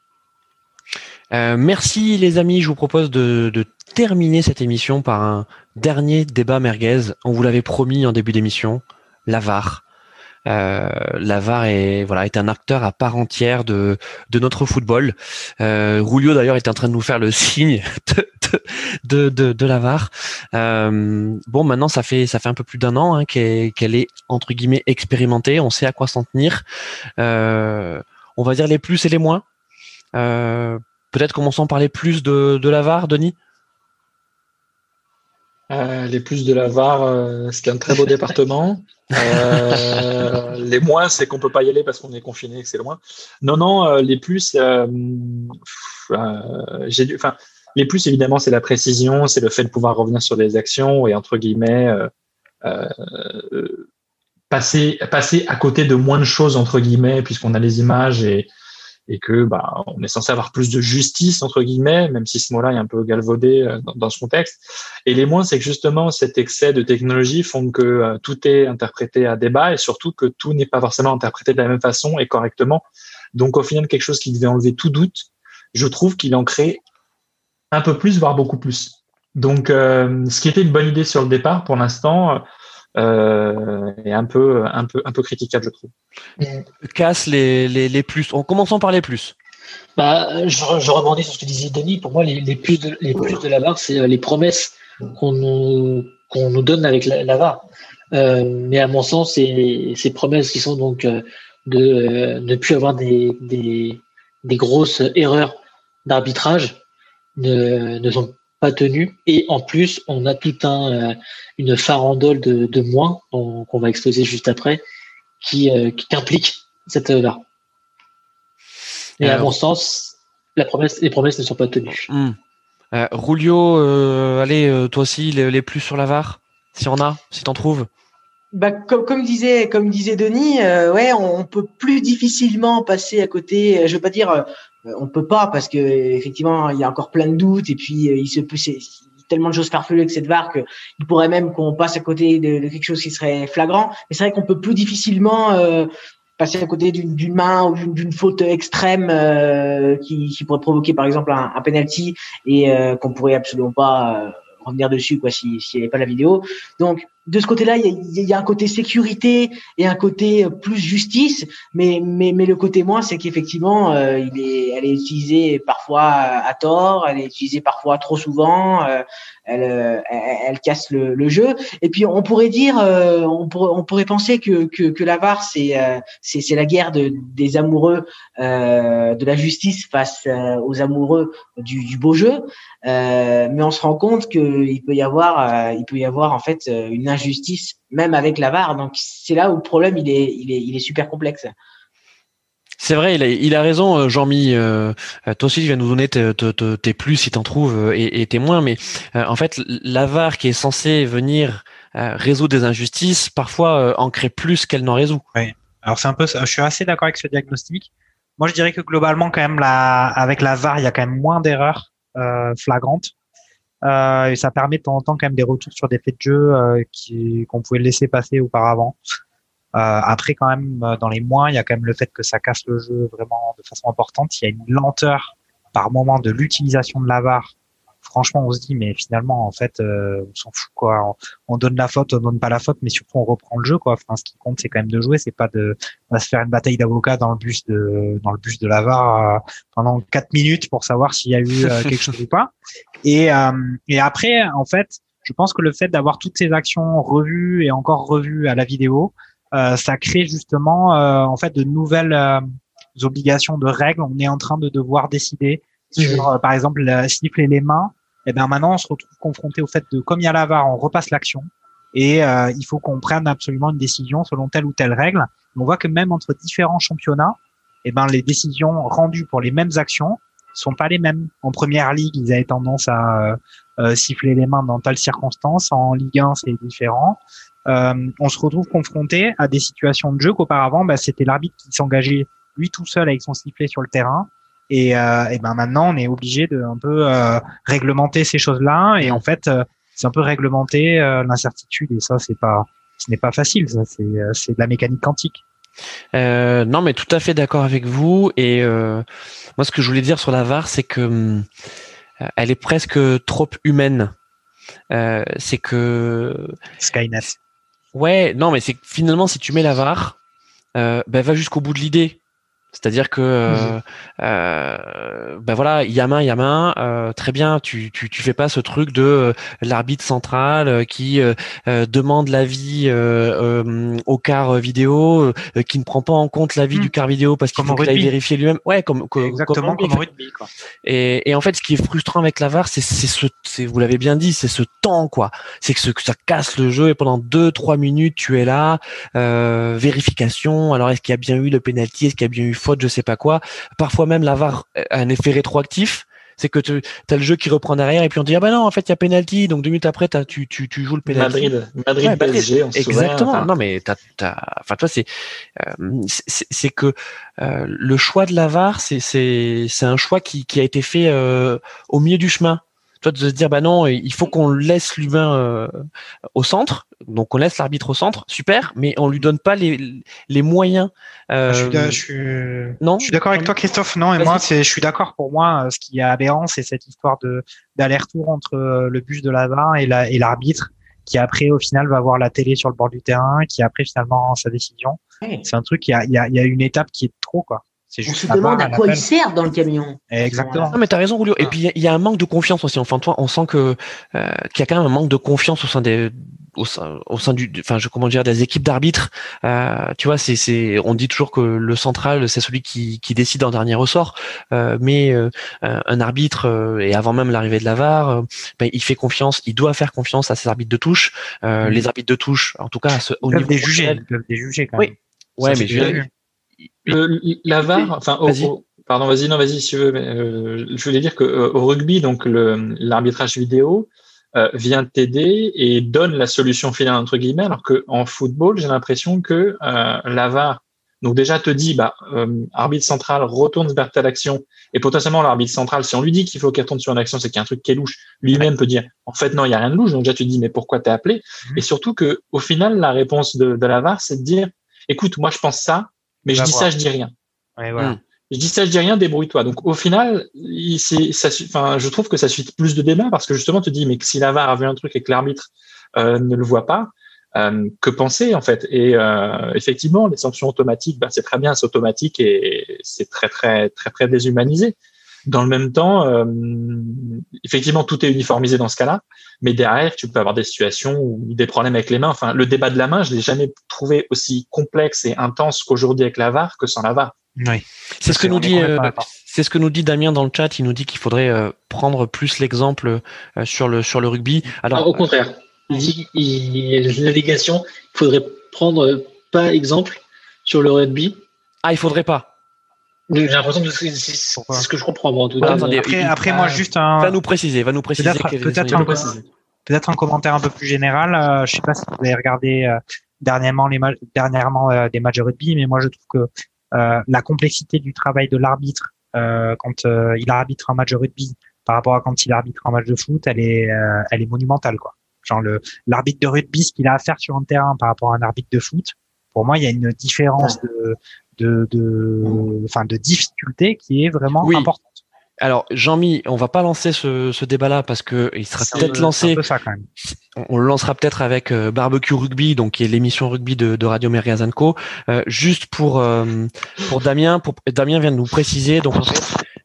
Euh, merci les amis, je vous propose de terminer cette émission par un dernier débat merguez. On vous l'avait promis en début d'émission, la VAR. Euh, est voilà est un acteur à part entière de de notre football. Euh, Rulio d'ailleurs est en train de nous faire le signe de de, de, VAR. Euh, bon, maintenant ça fait ça fait un peu plus d'un an hein, qu'elle est entre guillemets expérimentée. On sait à quoi s'en tenir. Euh, on va dire les plus et les moins. Euh, peut-être commençons par les plus de de la VAR, Denis? Euh, les plus de la VAR, euh, c'est un très beau département. Euh, les moins, c'est qu'on peut pas y aller parce qu'on est confiné, que c'est loin. Non, non, euh, les plus, j'ai dû, enfin, les plus évidemment, c'est la précision, c'est le fait de pouvoir revenir sur des actions et entre guillemets passer passer à côté de moins de choses entre guillemets puisqu'on a les images et et que bah, on est censé avoir plus de justice entre guillemets, même si ce mot-là est un peu galvaudé euh, dans, dans ce contexte. Et les moins, c'est que justement cet excès de technologie font que euh, tout est interprété à débat et surtout que tout n'est pas forcément interprété de la même façon et correctement. Donc au final, quelque chose qui devait enlever tout doute, je trouve qu'il en crée un peu plus, voire beaucoup plus. Donc, euh, ce qui était une bonne idée sur le départ, pour l'instant, euh, est un peu, un peu, un peu critiquable, je trouve. Casse les, les, les plus. En commençant par les plus. Bah, je, je rebondis sur ce que disait Denis. Pour moi, les, les plus de, les plus de la VAR, c'est euh, les promesses qu'on nous, qu'on nous donne avec la, la VAR. Euh, mais à mon sens, ces, ces promesses qui sont donc euh, de euh, ne plus avoir des, des, des grosses erreurs d'arbitrage ne, ne sont pas tenues. Et en plus, on a tout un, euh, une farandole de, de moins qu'on va exposer juste après qui, euh, qui implique cette là. Et à mon sens, la promesse, les promesses ne sont pas tenues. Euh, Rulio, euh, allez, euh, toi aussi, les, les plus sur la VAR, si on a, si t'en trouves. Bah, comme, comme disait comme disait Denis, euh, ouais, on, on peut plus difficilement passer à côté. euh, Je veux pas dire, euh, on peut pas parce que effectivement il y a encore plein de doutes et puis euh, il se peut c'est tellement de choses farfelues avec cette VAR que il pourrait même qu'on passe à côté de, quelque chose qui serait flagrant. Mais c'est vrai qu'on peut plus difficilement euh, passer à côté d'une main ou d'une- d'une faute extrême euh, qui, qui pourrait provoquer par exemple un, un penalty et euh, qu'on pourrait absolument pas euh, revenir dessus quoi si s'il n'y avait pas la vidéo. Donc de ce côté-là, il y a, un côté sécurité et un côté euh, plus justice, mais mais mais le côté moins, c'est qu'effectivement, euh, il est, elle est utilisée parfois à tort, elle est utilisée parfois trop souvent, euh, elle, euh, elle elle casse le, le jeu. Et puis on pourrait dire, euh, on on pourrait penser que que, que la VAR c'est euh, c'est la guerre de, des amoureux de la justice face aux amoureux du, du beau jeu. Mais on se rend compte qu'il peut y avoir, il peut y avoir en fait une injustice même avec la VAR. Donc c'est là où le problème il est, il est, il est super complexe. C'est vrai, il a, raison, euh, Jean-Mi. Euh, euh, toi aussi, tu viens nous donner tes, plus si t'en trouves euh, et, tes moins. Mais en fait, la VAR qui est censée venir résoudre des injustices, parfois en crée plus qu'elle n'en résout. Alors c'est un peu, je suis assez d'accord avec ce diagnostic. Moi, je dirais que globalement, quand même, la, avec la VAR, il y a quand même moins d'erreurs flagrantes. Et ça permet de temps en temps quand même des retours sur des faits de jeu qu'on pouvait laisser passer auparavant. Euh, après, quand même, euh, dans les moins, il y a quand même le fait que ça casse le jeu vraiment de façon importante. Il y a une lenteur par moment de l'utilisation de la VAR. Franchement, on se dit, mais finalement, en fait, euh, on s'en fout quoi. On, on donne la faute, on donne pas la faute, mais surtout on reprend le jeu quoi. Enfin, ce qui compte, c'est quand même de jouer. C'est pas de on va se faire une bataille d'avocats dans le bus de dans le bus de la VAR euh, pendant quatre minutes pour savoir s'il y a eu euh, quelque chose ou pas. Et euh, et après, en fait, je pense que le fait d'avoir toutes ces actions revues et encore revues à la vidéo, ça crée justement euh, en fait de nouvelles euh, obligations de règles. On est en train de devoir décider sur, euh, par exemple, siffler les mains. Et ben maintenant, on se retrouve confronté au fait de, comme il y a la VAR, on repasse l'action et euh, il faut qu'on prenne absolument une décision selon telle ou telle règle. On voit que même entre différents championnats, et ben les décisions rendues pour les mêmes actions sont pas les mêmes. En première ligue, ils avaient tendance à euh, euh, siffler les mains dans telle circonstance. En Ligue 1, c'est différent. Euh, on se retrouve confronté à des situations de jeu qu'auparavant, bah, c'était l'arbitre qui s'engageait lui tout seul avec son sifflet sur le terrain. Et, euh, et ben maintenant, on est obligé de un peu euh, réglementer ces choses-là. Et en fait, euh, c'est un peu réglementer euh, l'incertitude. Et ça, c'est pas, ce n'est pas facile. Ça, c'est, euh, c'est de la mécanique quantique. Euh, non, mais tout à fait d'accord avec vous. Et euh, moi, ce que je voulais dire sur la VAR, c'est que hum, elle est presque trop humaine. Euh, c'est que Skynet. Ouais, non, mais c'est finalement, si tu mets la VAR, euh, ben, va jusqu'au bout de l'idée. C'est-à-dire que, euh, euh, ben voilà, il y a main, il y a main, euh, très bien. Tu, tu, tu fais pas ce truc de l'arbitre central euh, qui demande l'avis euh, euh, au quart vidéo, euh, qui ne prend pas en compte l'avis Hmm. du quart vidéo parce qu'il faut au qu'il aille vérifier lui-même. Ouais, comme, comme Exactement comme comme rugby. Quoi. Et, et en fait, ce qui est frustrant avec la VAR, c'est ce, vous l'avez bien dit, c'est ce temps quoi. C'est que, ce- que ça casse le jeu et pendant deux trois minutes tu es là, vérification. Alors est-ce qu'il y a bien eu le penalty, est-ce qu'il y a bien eu faute, je sais pas quoi. Parfois même la VAR a un effet rétroactif. C'est que tu as le jeu qui reprend derrière et puis on dit ah ben non en fait il y a penalty donc deux minutes après tu, tu, tu joues le penalty. Madrid, Madrid Ouais. PSG, on se souvient. Exactement. Enfin, non, mais t'as, t'as, enfin, toi, c'est, euh, c'est, que euh, le choix de la VAR, c'est, c'est, c'est un choix qui, qui a été fait euh, au milieu du chemin. Toi, de se dire, bah non, il faut qu'on laisse l'humain euh, au centre, donc on laisse l'arbitre au centre, super, mais on lui donne pas les, les moyens. Euh, Ah, Je suis, je suis- non? je suis d'accord avec toi, Christophe. Non, et moi, c'est, je suis d'accord. Pour moi, euh, ce qui est aberrant, c'est cette histoire de d'aller-retour entre euh, le bus de la VAR et la et l'arbitre, qui après, au final, va voir la télé sur le bord du terrain, qui après finalement rend sa décision. Ouais. C'est un truc. Il y a, il y a, il y a une étape qui est trop, quoi. C'est On juste. se la VAR, demande à quoi il sert dans le camion. Exactement. Non mais t'as raison Julio. Et Ah. puis il y a- un manque de confiance aussi. Enfin toi, on sent que euh, qu'il y a quand même un manque de confiance au sein des au sein, au sein du, enfin je comment dire des équipes d'arbitres. Euh, tu vois, c'est c'est on dit toujours que le central c'est celui qui qui décide en dernier ressort. Euh, mais euh, un un arbitre euh, et avant même l'arrivée de la VAR, euh, ben, il fait confiance, il doit faire confiance à ses arbitres de touche. Euh, Mhm. Les arbitres de touche, en tout cas à ce, au Ils peuvent niveau des juger. professionnel. Ils peuvent des juger quand Oui. même. Ouais, Ça, mais je-. Le- la VAR, enfin, au- pardon, vas-y, non, vas-y, si tu veux. mais, euh, je voulais dire que euh, au rugby, donc l'arbitrage vidéo euh, vient t'aider et donne la solution finale entre guillemets, alors que en football, j'ai l'impression que euh, la VAR, donc déjà te dit, bah, euh, arbitre central retourne vers telle action, et potentiellement l'arbitre central, si on lui dit qu'il faut qu'il retourne sur une action, c'est qu'il y a un truc qui est louche. Lui-même peut dire, en fait, non, il y a rien de louche. Donc déjà tu te dis, mais pourquoi t'es appelé? Mhm. Et surtout que au final, la réponse de, de la VAR, c'est de dire, écoute, moi je pense ça, mais je dis voir. ça, je dis rien. Ouais, voilà. Mm. Je dis ça, je dis rien, débrouille-toi. Donc au final, il, ça, enfin, je trouve que ça suit plus de débat parce que justement, tu te dis, mais que si la VAR a vu un truc et que l'arbitre euh, ne le voit pas, euh, que penser en fait? Et euh, effectivement, les sanctions automatiques, bah, c'est très bien, c'est automatique et c'est très très très très déshumanisé. Dans le même temps, euh, effectivement, tout est uniformisé dans ce cas-là, mais derrière, tu peux avoir des situations ou des problèmes avec les mains. Enfin, le débat de la main, je l'ai jamais trouvé aussi complexe et intense qu'aujourd'hui avec la VAR que sans la VAR. Oui. C'est ce que nous dit, euh, c'est ce que nous dit Damien dans le chat. Il nous dit qu'il faudrait euh, prendre plus l'exemple euh, sur le sur le rugby. Alors, Ah, au contraire, il dit il y a une allégation, il faudrait prendre pas exemple sur le rugby. ah, il faudrait pas. J'ai l'impression que c'est ce que je comprends moi, en tout Ouais, attendez, Après, il- après moi, juste un, Va nous préciser, va nous préciser. Peut-être- un les- peu- peut-être un commentaire un peu plus général. Euh, je sais pas si vous avez regardé euh, dernièrement les ma- dernièrement euh, des matchs de rugby, mais moi je trouve que euh, la complexité du travail de l'arbitre euh, quand euh, il arbitre un match de rugby par rapport à quand il arbitre un match de foot, elle est euh, elle est monumentale quoi. Genre le l'arbitre de rugby, ce qu'il a à faire sur un terrain par rapport à un arbitre de foot, pour moi il y a une différence de de de enfin de difficulté qui est vraiment Oui. importante. Alors, Jean-Mi, on va pas lancer ce, ce débat-là parce que il sera peut-être lancé. peu ça quand même. On, on le lancera peut-être avec euh, Barbecue Rugby, donc qui est l'émission rugby de, de Radio Merguez Co. Euh, juste pour euh, pour Damien, pour Damien vient de nous préciser. Donc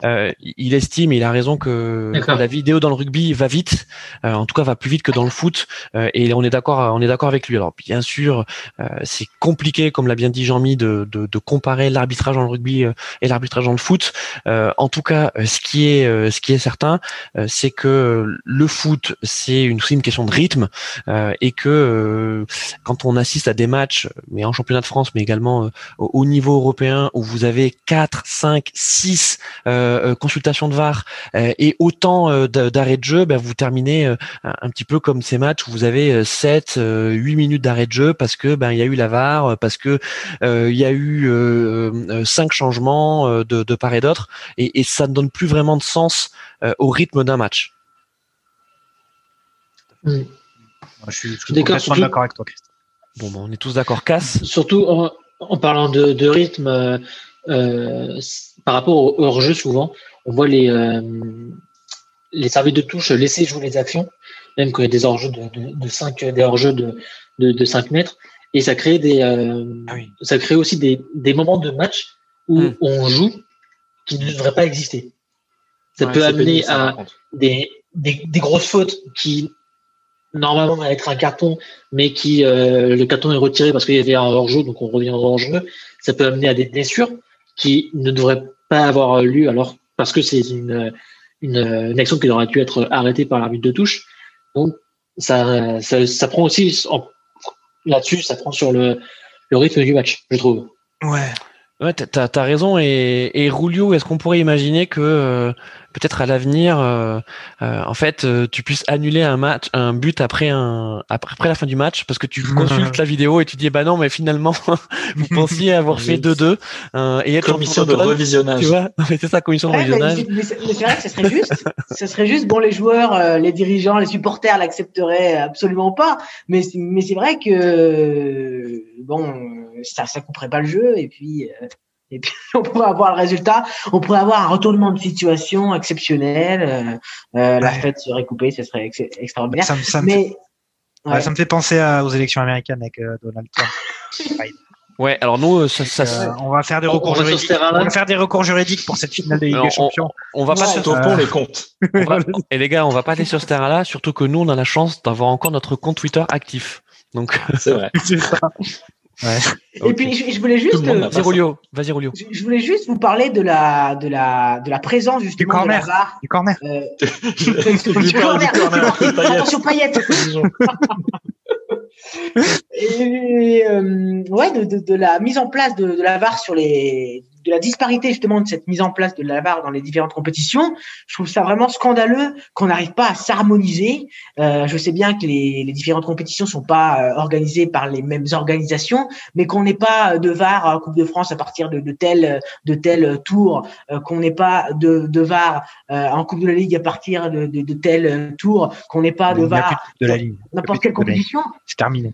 euh, il estime, et il a raison que, la vidéo dans le rugby va vite. Euh, en tout cas, va plus vite que dans le foot. Euh, et on est d'accord, on est d'accord avec lui. Alors bien sûr, euh, c'est compliqué, comme l'a bien dit Jean-Mi, de, de, de comparer l'arbitrage dans le rugby et l'arbitrage dans le foot. Euh, en tout cas, ce qui est euh, ce qui est certain, euh, c'est que le foot, c'est une, une question de rythme euh, et que euh, quand on assiste à des matchs, mais en championnat de France, mais également euh, au, au niveau européen, où vous avez 4, 5, 6 euh, euh, consultations de VAR euh, et autant euh, d'arrêts de jeu, ben, vous terminez euh, un, petit peu comme ces matchs où vous avez euh, 7, euh, 8 minutes d'arrêt de jeu parce que ben il y a eu la VAR, euh, parce que euh, il y a eu euh, euh, cinq changements euh, de, de part et d'autre et, et ça ne donne plus vraiment de sens euh, au rythme d'un match. Je suis, je suis d'accord, complètement surtout- d'accord avec toi, Christophe. Bon, ben, on est tous d'accord. Casse. Surtout en, en parlant de, de rythme, euh, euh, par rapport au hors-jeu, souvent, on voit les, euh, les services de touche laisser jouer les actions, même quand il y a des hors-jeux de, de, de 5, des hors-jeux de, de, de 5 mètres. et ça crée des, euh, Ah oui. ça crée aussi des, des moments de match où Mm. on joue qui ne devraient pas exister. Ça Ouais, peut amener pénible, ça, à des, des, des grosses fautes qui normalement va être un carton, mais qui euh, le carton est retiré parce qu'il y avait un hors-jeu, donc on revient au hors-jeu. Ça peut amener à des blessures qui ne devraient pas avoir lieu alors parce que c'est une, une, une action qui aurait dû être arrêtée par l'arbitre de touche. Donc ça, ça, ça prend aussi là-dessus, ça prend sur le, le rythme du match, je trouve. Ouais. Ouais, t'as- raison. Et, et Rulio, est-ce qu'on pourrait imaginer que euh, peut-être à l'avenir, euh, euh, en fait, euh, tu puisses annuler un match, un but après un après, après la fin du match parce que tu consultes la vidéo et tu dis bah non, mais finalement vous pensiez avoir fait 2-2 euh, et être Commission de revisionnage. Tu vois, Non, mais c'est ça, commission de Ouais, revisionnage. c'est- mais c'est mais c'est vrai que ce serait juste. ce serait juste, bon, les joueurs, euh, les dirigeants, les supporters l'accepteraient absolument pas. Mais, c'est- mais c'est vrai que, euh, bon, ça, ça couperait pas le jeu. Et puis, euh, et puis, on pourrait avoir le résultat. On pourrait avoir un retournement de situation exceptionnel. euh, euh, La fête serait coupée, ce serait ex- extraordinaire. Ça, me- ça me Mais, Ouais, ouais. ça me fait penser à- aux élections américaines avec euh, Donald Trump. Ouais, alors nous, euh, ça, ça, Euh, on va faire des On- recours on juridiques. On va faire des recours juridiques pour cette finale de Ligue des Champions. on va pas se Stoppons les comptes. va- et les gars, on va pas aller sur ce terrain-là, surtout que nous, on a la chance d'avoir encore notre compte Twitter actif. Donc, C'est vrai. Ouais. Et puis, je, je voulais juste, euh, vas-y Rulio, vas-y Rulio. je, je voulais juste vous parler de la, de la, de la présence justement de la corner. VAR. Du corner. Euh, du corner. Attention Payet. Et euh, ouais, de, de, de la mise en place de, de la VAR sur les, de la disparité justement de cette mise en place de la VAR dans les différentes compétitions. Je trouve ça vraiment scandaleux qu'on n'arrive pas à s'harmoniser. Euh, je sais bien que les, les différentes compétitions sont pas euh, organisées par les mêmes organisations, mais qu'on n'ait pas de VAR en Coupe de France à partir de, de tel de tel tour, euh, qu'on n'ait pas de, de VAR euh, en Coupe de la Ligue à partir de, de, de tel tour, qu'on n'ait pas de VAR coupe de la Ligue. n'importe quelle compétition. C'est terminé.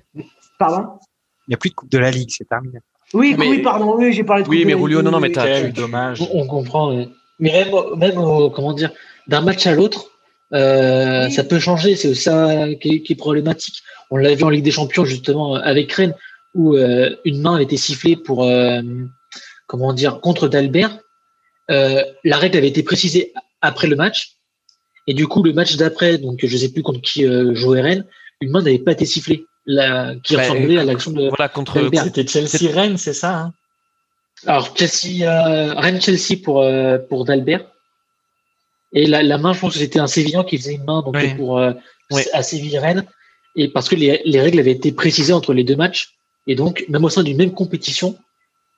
Pardon? Il n'y a plus de Coupe de la Ligue, c'est terminé. Oui, Mais- oui, pardon, oui, j'ai parlé de Oui, mais Rulio, non, non, oui, mais t'as- tu- dommage. On, comprend. Mais même, même au- comment dire, d'un match à l'autre, euh, Oui. ça peut changer. C'est ça qui est, qui est problématique. On l'a vu en Ligue des Champions justement avec Rennes, où euh, une main avait été sifflée pour euh, comment dire contre Dalbert. Euh, la règle avait été précisée après le match, et du coup le match d'après, donc je sais plus contre qui euh, jouait Rennes, une main n'avait pas été sifflée, la, qui Bah, ressemblait à l'action de. Voilà, contre, Dalbert. C'était Chelsea-Rennes, c'est ça hein? Alors Chelsea, euh, Rennes Chelsea pour euh, pour Dalbert. Et la, la main, je pense que c'était un Sévillan qui faisait une main donc Oui. pour euh, Oui. à Séville Rennes. Et parce que les, les règles avaient été précisées entre les deux matchs, et donc même au sein d'une même compétition,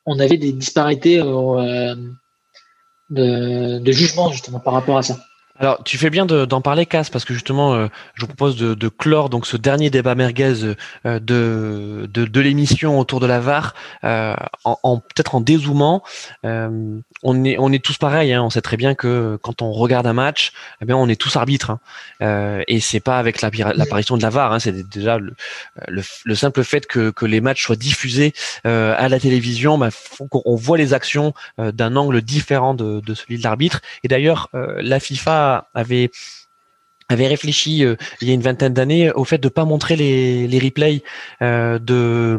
on avait des disparités euh, de, de jugement justement par rapport à ça. Alors, tu fais bien de- d'en parler, Cass, parce que justement, euh, je vous propose de, de clore donc ce dernier débat merguez euh, de, de, de l'émission autour de la VAR, euh, en, en- peut-être en dézoomant. Euh, on est on est tous pareils, hein, on sait très bien que quand on regarde un match, eh bien, on est tous arbitres, hein, euh, et c'est pas avec l'appari- l'apparition de la VAR, hein, c'est déjà le, le, le simple fait que, que les matchs soient diffusés euh, à la télévision, bah, font qu'on voit les actions d'un angle différent de, de celui de l'arbitre. Et d'ailleurs, la FIFA avait avait réfléchi euh, il y a une vingtaine d'années au fait de pas montrer les, les replays euh, de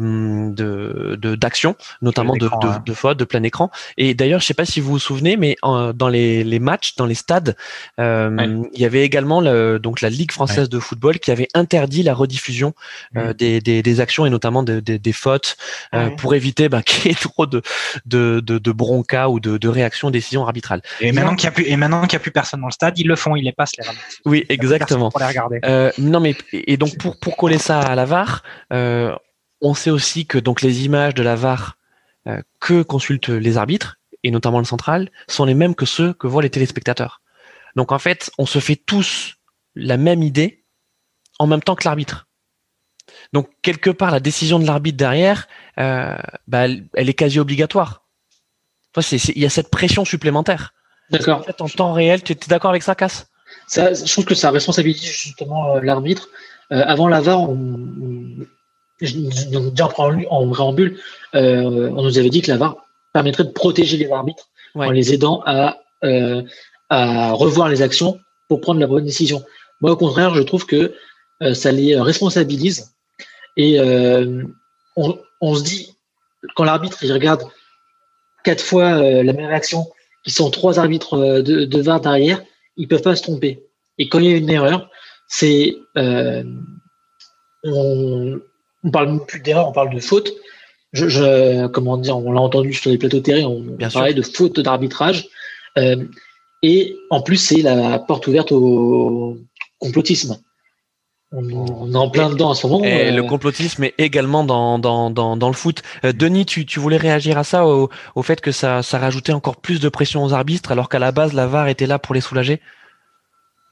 de de- d'actions, notamment de, écran, de, hein. de fautes, de plein écran. Et d'ailleurs, je sais pas si vous vous souvenez, mais en- dans les, les matchs, dans les stades, euh, Ouais. il y avait également le, donc la Ligue française de football qui avait interdit la rediffusion Mhm. des, des, des actions et notamment de- des- des fautes pour éviter bah, qu'il y ait trop de de, de, bronca ou de, de réactions, décisions arbitrales. Et maintenant qu'il n'y a plus, et maintenant qu'il y a plus personne dans le stade, ils le font, ils les passent les. Oui, exactement. Pour les regarder. Euh, non mais et donc pour pour coller ça à la VAR, euh, on sait aussi que donc les images de la VAR euh, que consultent les arbitres et notamment le central sont les mêmes que ceux que voient les téléspectateurs. Donc en fait, on se fait tous la même idée en même temps que l'arbitre. Donc quelque part, la décision de l'arbitre derrière, euh, bah, elle, elle est quasi obligatoire. Enfin, Il y a cette pression supplémentaire. En D'accord. fait, en temps réel, tu es d'accord avec ça, Cass? Ça, je trouve que ça responsabilise justement euh, l'arbitre. Euh, avant la VAR, on, on- déjà en préambule, euh, on nous avait dit que la VAR permettrait de protéger les arbitres Ouais. en les aidant à, euh, à revoir les actions pour prendre la bonne décision. Moi, au contraire, je trouve que ça les responsabilise et on, on se dit, quand l'arbitre il regarde quatre fois la même action, qui sont trois arbitres de, de VAR derrière, ils peuvent pas se tromper. Et quand il y a une erreur, c'est euh, on, on parle plus d'erreur, on parle de faute. Je, je comment dire, on l'a entendu sur les plateaux télé, on, Bien on sûr. parlait de faute d'arbitrage. Euh, et en plus, c'est la porte ouverte au complotisme. On, on est en plein dedans en ce moment. Et euh, le complotisme est également dans, dans, dans, dans le foot. Euh, Denis, tu, tu voulais réagir à ça, au, au fait que ça, ça rajoutait encore plus de pression aux arbitres, alors qu'à la base, la VAR était là pour les soulager?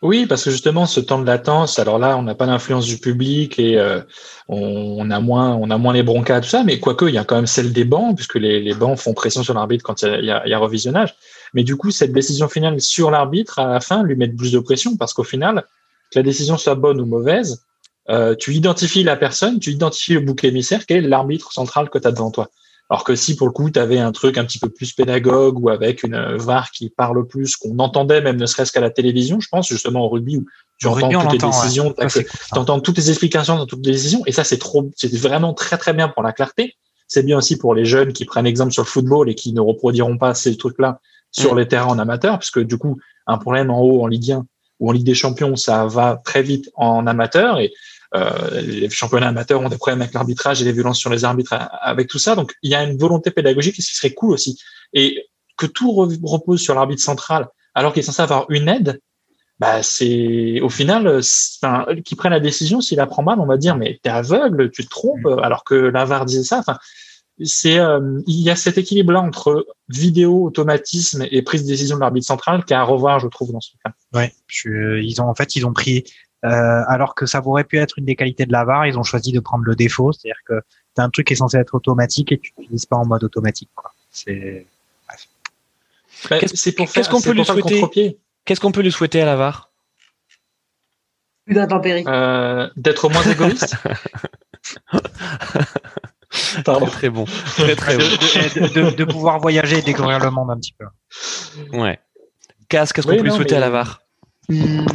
Oui, parce que justement, ce temps de latence, alors là, on n'a pas l'influence du public et euh, on, on a moins, on a moins les broncas, tout ça, mais quoique, il y a quand même celle des bancs, puisque les, les bancs font pression sur l'arbitre quand il y, a, il y a- y a revisionnage. Mais du coup, cette décision finale sur l'arbitre, à la fin, lui met plus de pression, parce qu'au final, que la décision soit bonne ou mauvaise, euh, tu identifies la personne, tu identifies le bouc émissaire, quel est l'arbitre central que tu as devant toi. Alors que si pour le coup, tu avais un truc un petit peu plus pédagogue ou avec une euh, VAR qui parle plus, qu'on entendait même ne serait-ce qu'à la télévision, je pense justement au rugby où tu entends rugby, toutes les ouais. décisions, que- t'entends toutes les explications dans toutes les décisions, et ça c'est trop, c'est vraiment très très bien pour la clarté. C'est bien aussi pour les jeunes qui prennent exemple sur le football et qui ne reproduiront pas ces trucs-là sur Mm. les terrains en amateur, puisque du coup un problème en haut en Ligue 1 ou en Ligue des Champions, ça va très vite en amateur et euh, les championnats amateurs ont des problèmes avec l'arbitrage et les violences sur les arbitres a- avec tout ça. Donc il y a une volonté pédagogique et ce qui serait cool aussi. Et que tout re- repose sur l'arbitre central alors qu'il est censé avoir une aide, bah c'est au final, enfin, qui prenne la décision, s'il la prend mal, on va dire mais t'es aveugle, tu te trompes, alors que la VAR disait ça. Enfin, c'est euh, il y a cet équilibre là entre vidéo, automatisme et prise de décision de l'arbitre central qui est à revoir, je trouve, dans ce cas. Ouais, je- ils ont en fait ils ont pris euh, alors que ça aurait pu être une des qualités de la VAR, ils ont choisi de prendre le défaut, c'est-à-dire que t'as un truc qui est censé être automatique et tu l'utilises pas en mode automatique quoi. C'est Bah, Qu'est-ce- qu'on peut lui souhaiter. Qu'est-ce qu'on peut lui souhaiter à la VAR Plus d'intempéries. Euh, d'être moins égoïste. Pardon. Très bon. Très très bon. de, de- de- de pouvoir voyager et découvrir le monde un petit peu. Ouais. Casse, qu'est-ce qu'on Oui, peut lui souhaiter mais- à la VAR? Hum,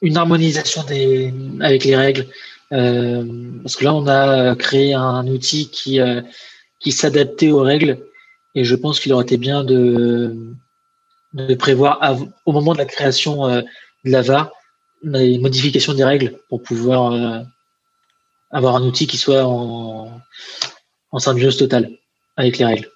une harmonisation des avec les règles Euh, parce que là on a créé un outil qui euh, qui s'adaptait aux règles et je pense qu'il aurait été bien de de prévoir av- au moment de la création euh, de la VAR les modifications des règles pour pouvoir euh, avoir un outil qui soit en en symbiose totale avec les règles.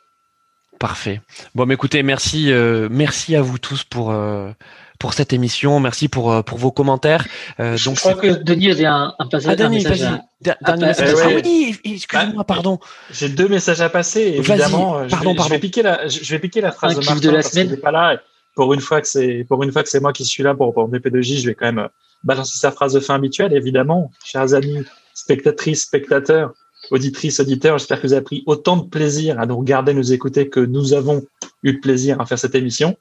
Parfait. Bon, mais écoutez, merci, euh, merci à vous tous pour euh, pour cette émission. Merci pour euh, pour vos commentaires. Euh, je donc, crois que Denis avait un, un passage, ah, vas-y. Der- Ah, message. Ah oui, excusez-moi, pardon. J'ai deux messages à passer. Évidemment, euh, je, pardon, vais, pardon. je vais piquer la, je vais piquer la phrase Un de Martin de la parce semaine. pas là. Pour une fois que c'est, pour une fois que c'est moi qui suis là pour, pour MP2J, je vais quand même balancer sa phrase de fin habituelle. Évidemment, chers amis, spectatrices, spectateurs, auditrices, auditeurs, j'espère que vous avez pris autant de plaisir à nous regarder, nous écouter que nous avons eu de plaisir à faire cette émission.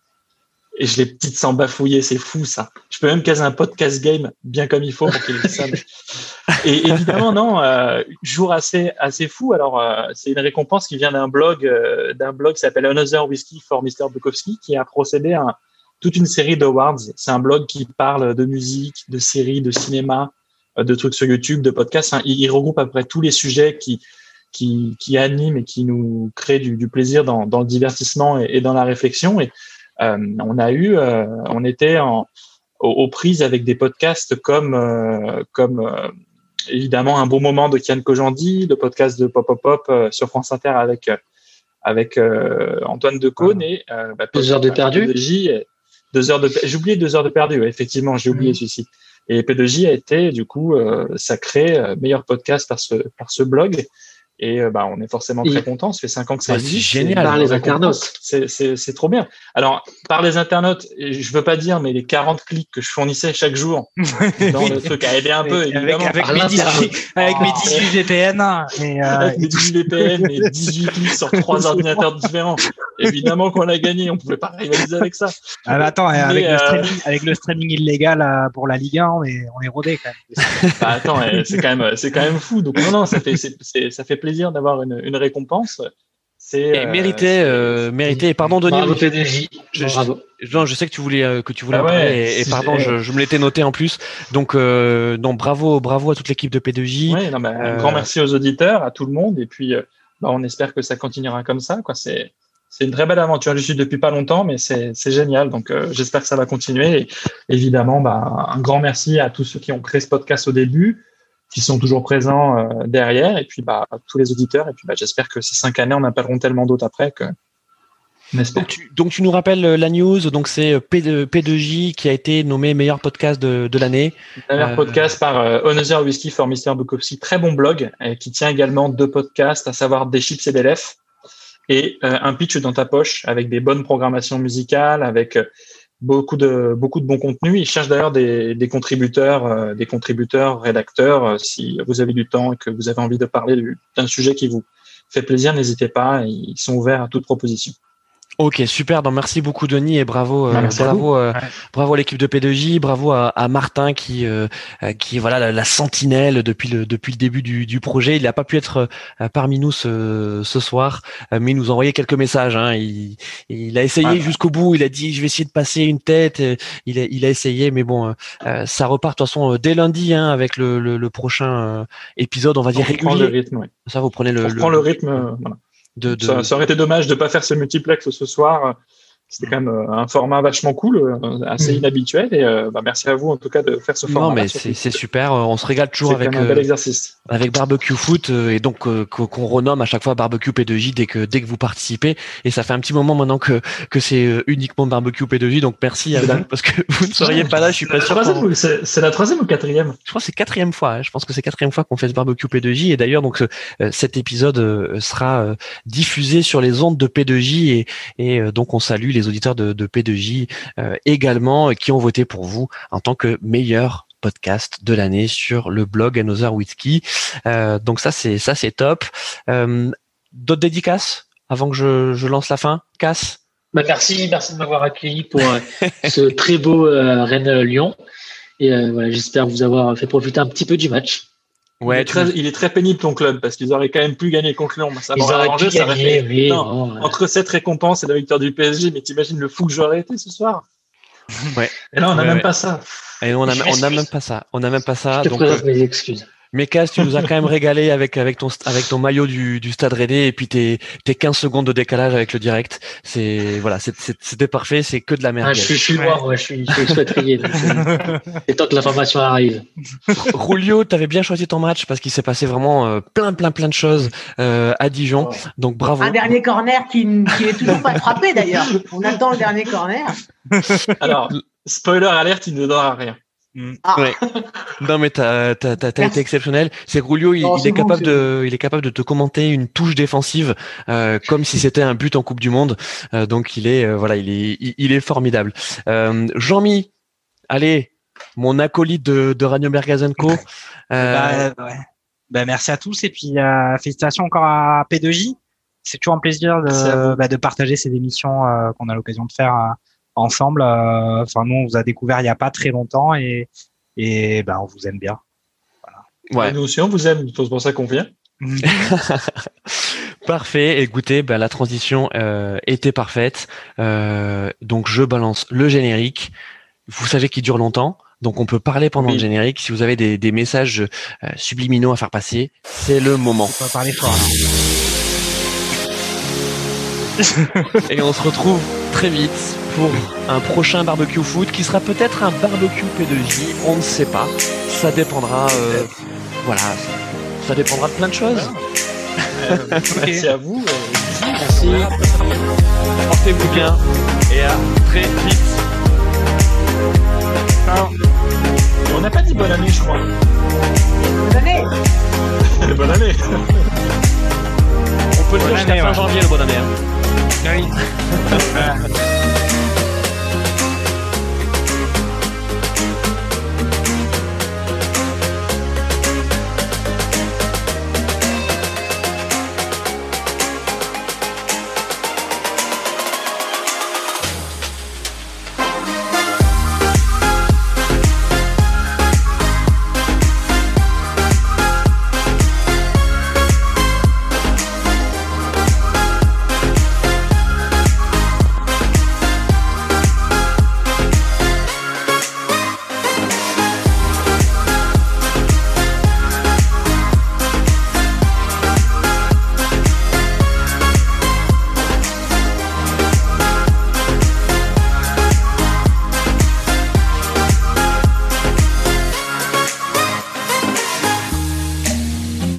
Et je l'ai petite sans bafouiller, c'est fou ça. Je peux même caser un podcast game bien comme il faut pour qu'il ait ça. mais- Et évidemment, non, euh, jour assez assez fou. Alors, euh, c'est une récompense qui vient d'un blog euh, d'un blog qui s'appelle Another Whiskey for Mr. Bukowski, qui a procédé à toute une série d'awards. C'est un blog qui parle de musique, de séries, de cinéma, de trucs sur YouTube, de podcasts. Enfin, il, il regroupe à peu près tous les sujets qui qui, qui animent et qui nous créent du, du plaisir dans, dans le divertissement et, et dans la réflexion. Et euh, on a eu, euh, on était en, aux, aux prises avec des podcasts comme comme, comme euh, évidemment un bon moment de Kian Kojandi, le podcast de Pop Pop Pop euh, sur France Inter avec euh, avec euh, Antoine Decaune et euh, bah, Deux heures de perdu. P2J, euh, deux heures de j'ai oublié deux heures de perdu effectivement j'ai oublié Mhm. celui-ci et P2J a été du coup euh, sacré euh, meilleur podcast par ce par ce blog et euh, bah on est forcément Et- très content ça fait cinq ans que ça c'est génial. Par les internautes. C'est- C'est c'est trop bien. Alors, par les internautes, je veux pas dire, mais les 40 clics que je fournissais chaque jour dans le truc a aidé un peu, avec, évidemment. avec par mes l'internaute. 18, avec mes 18 VPN et, euh, Avec mes 18 VPN et 18 clics sur trois ordinateurs différents. Évidemment qu'on a gagné, on pouvait pas rivaliser avec ça. ah, bah attends, Mais, avec, le euh, streaming, avec le streaming illégal euh, pour la Ligue 1, on est, on est rodé quand même. Bah, attends, euh, c'est quand même, c'est quand même fou. Donc non, non, ça fait, c'est- c'est- ça fait plaisir d'avoir une, une récompense. C'est Et euh, mérité, euh, mérité. Et pardon, Denis. Bravo PDJ. Je- Bravo. Non, je sais que tu voulais que tu voulais Ah parler ouais, et, et pardon, je, je me l'étais noté en plus. Donc, euh, donc bravo, bravo à toute l'équipe de P2J. Ouais, non, mais un grand merci aux auditeurs, à tout le monde, et puis euh, bah, on espère que ça continuera comme ça. Quoi. C'est, c'est une très belle aventure. Je suis depuis pas longtemps, mais c'est, génial. Donc euh, j'espère que ça va continuer. Et évidemment, bah, un grand merci à tous ceux qui ont créé ce podcast au début, qui sont toujours présents euh, derrière, et puis bah, à tous les auditeurs. Et puis bah, j'espère que ces cinq années en appelleront tellement d'autres après que. On. Donc tu, donc tu nous rappelles euh, la news. Donc c'est euh, P2, P2J qui a été nommé meilleur podcast de, de l'année. Euh, podcast par Another Whiskey for Mr. Bukowski, très bon blog, qui tient également deux podcasts, à savoir Des chips et des lèvres, et euh, un pitch dans ta poche, avec des bonnes programmations musicales, avec euh, beaucoup de beaucoup de bons contenus. Il cherche d'ailleurs des, contributeurs, euh, des contributeurs, rédacteurs. si vous avez du temps et que vous avez envie de parler du- d'un sujet qui vous fait plaisir, n'hésitez pas. Ils sont ouverts à toute proposition. Ok, super. Donc merci beaucoup Denis et bravo, euh, Bah, merci bravo, euh, Ouais. bravo à l'équipe de P2J, bravo à, à Martin qui, euh, euh, qui est voilà la, la sentinelle depuis le depuis le début du, du projet. Il n'a pas pu être parmi nous ce, ce soir, mais il nous a envoyé quelques messages. Hein. Il, il a essayé Ouais. jusqu'au bout. Il a dit je vais essayer de passer une tête. Il a, il a essayé, mais bon, ça repart de toute façon dès lundi hein, avec le, le, le prochain épisode. On va On dire reprend le régulier. rythme. Ouais. Ça, vous prenez le, On reprend le rythme. voilà. Ça, aurait été dommage de pas faire ce multiplex ce soir. C'était quand même euh, un format vachement cool, euh, assez Mhm. inhabituel. Et euh, bah, merci à vous en tout cas de faire ce format. non, mais c'est super. On se régale toujours avec. un bel exercice. avec barbecue foot et donc qu'on renomme à chaque fois barbecue P2J dès que dès que vous participez et ça fait un petit moment maintenant que que c'est uniquement barbecue P2J donc merci à vous parce que vous ne seriez pas là je suis pas la sûr troisième qu'on- ou- C'est la troisième ou quatrième? Je crois que c'est quatrième fois hein. je pense que c'est quatrième fois qu'on fait ce barbecue P2J et d'ailleurs donc cet épisode sera diffusé sur les ondes de P2J et et donc on salue les auditeurs de, de P2J euh, également euh, qui ont voté pour vous en tant que meilleur podcast de l'année sur le blog Another Whiskey. Euh, donc ça c'est ça c'est top. Euh, D'autres dédicaces avant que je, je lance la fin? Casse. Bah, merci, merci de m'avoir accueilli pour ce très beau euh, Rennes-Lyon. Et voilà, j'espère vous avoir fait profiter un petit peu du match. Il, Ouais, est tu- très, il est très pénible ton club parce qu'ils auraient quand même pu gagner contre Lyon. Ça Ils auraient arrangé, pu ça aurait gagner, fait- mais Non, bon, euh, Entre cette récompense et la victoire du PSG, mais t'imagines le fou que j'aurais été ce soir Ouais. Et là, on n'a Ouais, même ouais. pas ça. et nous, on a Je on a m'excuse. même pas ça. On a même pas ça. je te Donc présente euh, mes excuses. Mais Cass, tu nous as quand même régalé avec avec ton avec ton maillot du, du Stade Rennais et puis tes tes 15 secondes de décalage avec le direct. C'est voilà, c'était parfait. C'est que de la merde. Ah, je, suis, je suis noir, moi, je suis, je suis expatrié. C'est temps que l'information arrive. Rulio, t'avais bien choisi ton match parce qu'il s'est passé vraiment euh, plein plein plein de choses euh, à Dijon. Donc bravo. Un dernier corner qui, qui est toujours pas frappé d'ailleurs. On attend le dernier corner. Alors, spoiler alerte, il ne donnera rien. Ah, Ouais. Non mais t'as t'as t'as, t'as Merci. été exceptionnel. C'est Rulio, il, Non, il c'est est bon, capable de il est capable de te commenter une touche défensive euh, comme si c'était un but en Coupe du Monde. Euh, donc il est euh, voilà, il est il, il est formidable. Euh, Jean-Mi, allez, mon acolyte de de Radio Mergazenco. Euh, Bah, ouais. Bah, merci à tous et puis euh, félicitations encore à P2J. C'est toujours un plaisir de, bah, de partager ces émissions euh, qu'on a l'occasion de faire euh, ensemble. Euh, Enfin, nous, on vous a découvert il y a pas très longtemps et et bah, on vous aime bien. ouais. Nous aussi, on vous aime, c'est pour ça qu'on vient. Parfait. Écoutez, bah, la transition euh, était parfaite. Euh, donc je balance le générique. Vous savez qu'il dure longtemps. Donc on peut parler pendant Oui. le générique. Si vous avez des, des messages euh, subliminaux à faire passer, c'est le moment. On peut parler fort. Et on se retrouve très vite pour un prochain barbecue foot qui sera peut-être un barbecue P2J. On ne sait pas. Ça dépendra. euh, voilà. Ça, ça dépendra de plein de choses. Merci à vous. euh, Merci. Portez-vous bien et à très vite. on n'a pas dit bonne année, je crois. venez. bonne année. Peut le Bonne dire jusqu'à fin janvier le bon année. hein. Oui.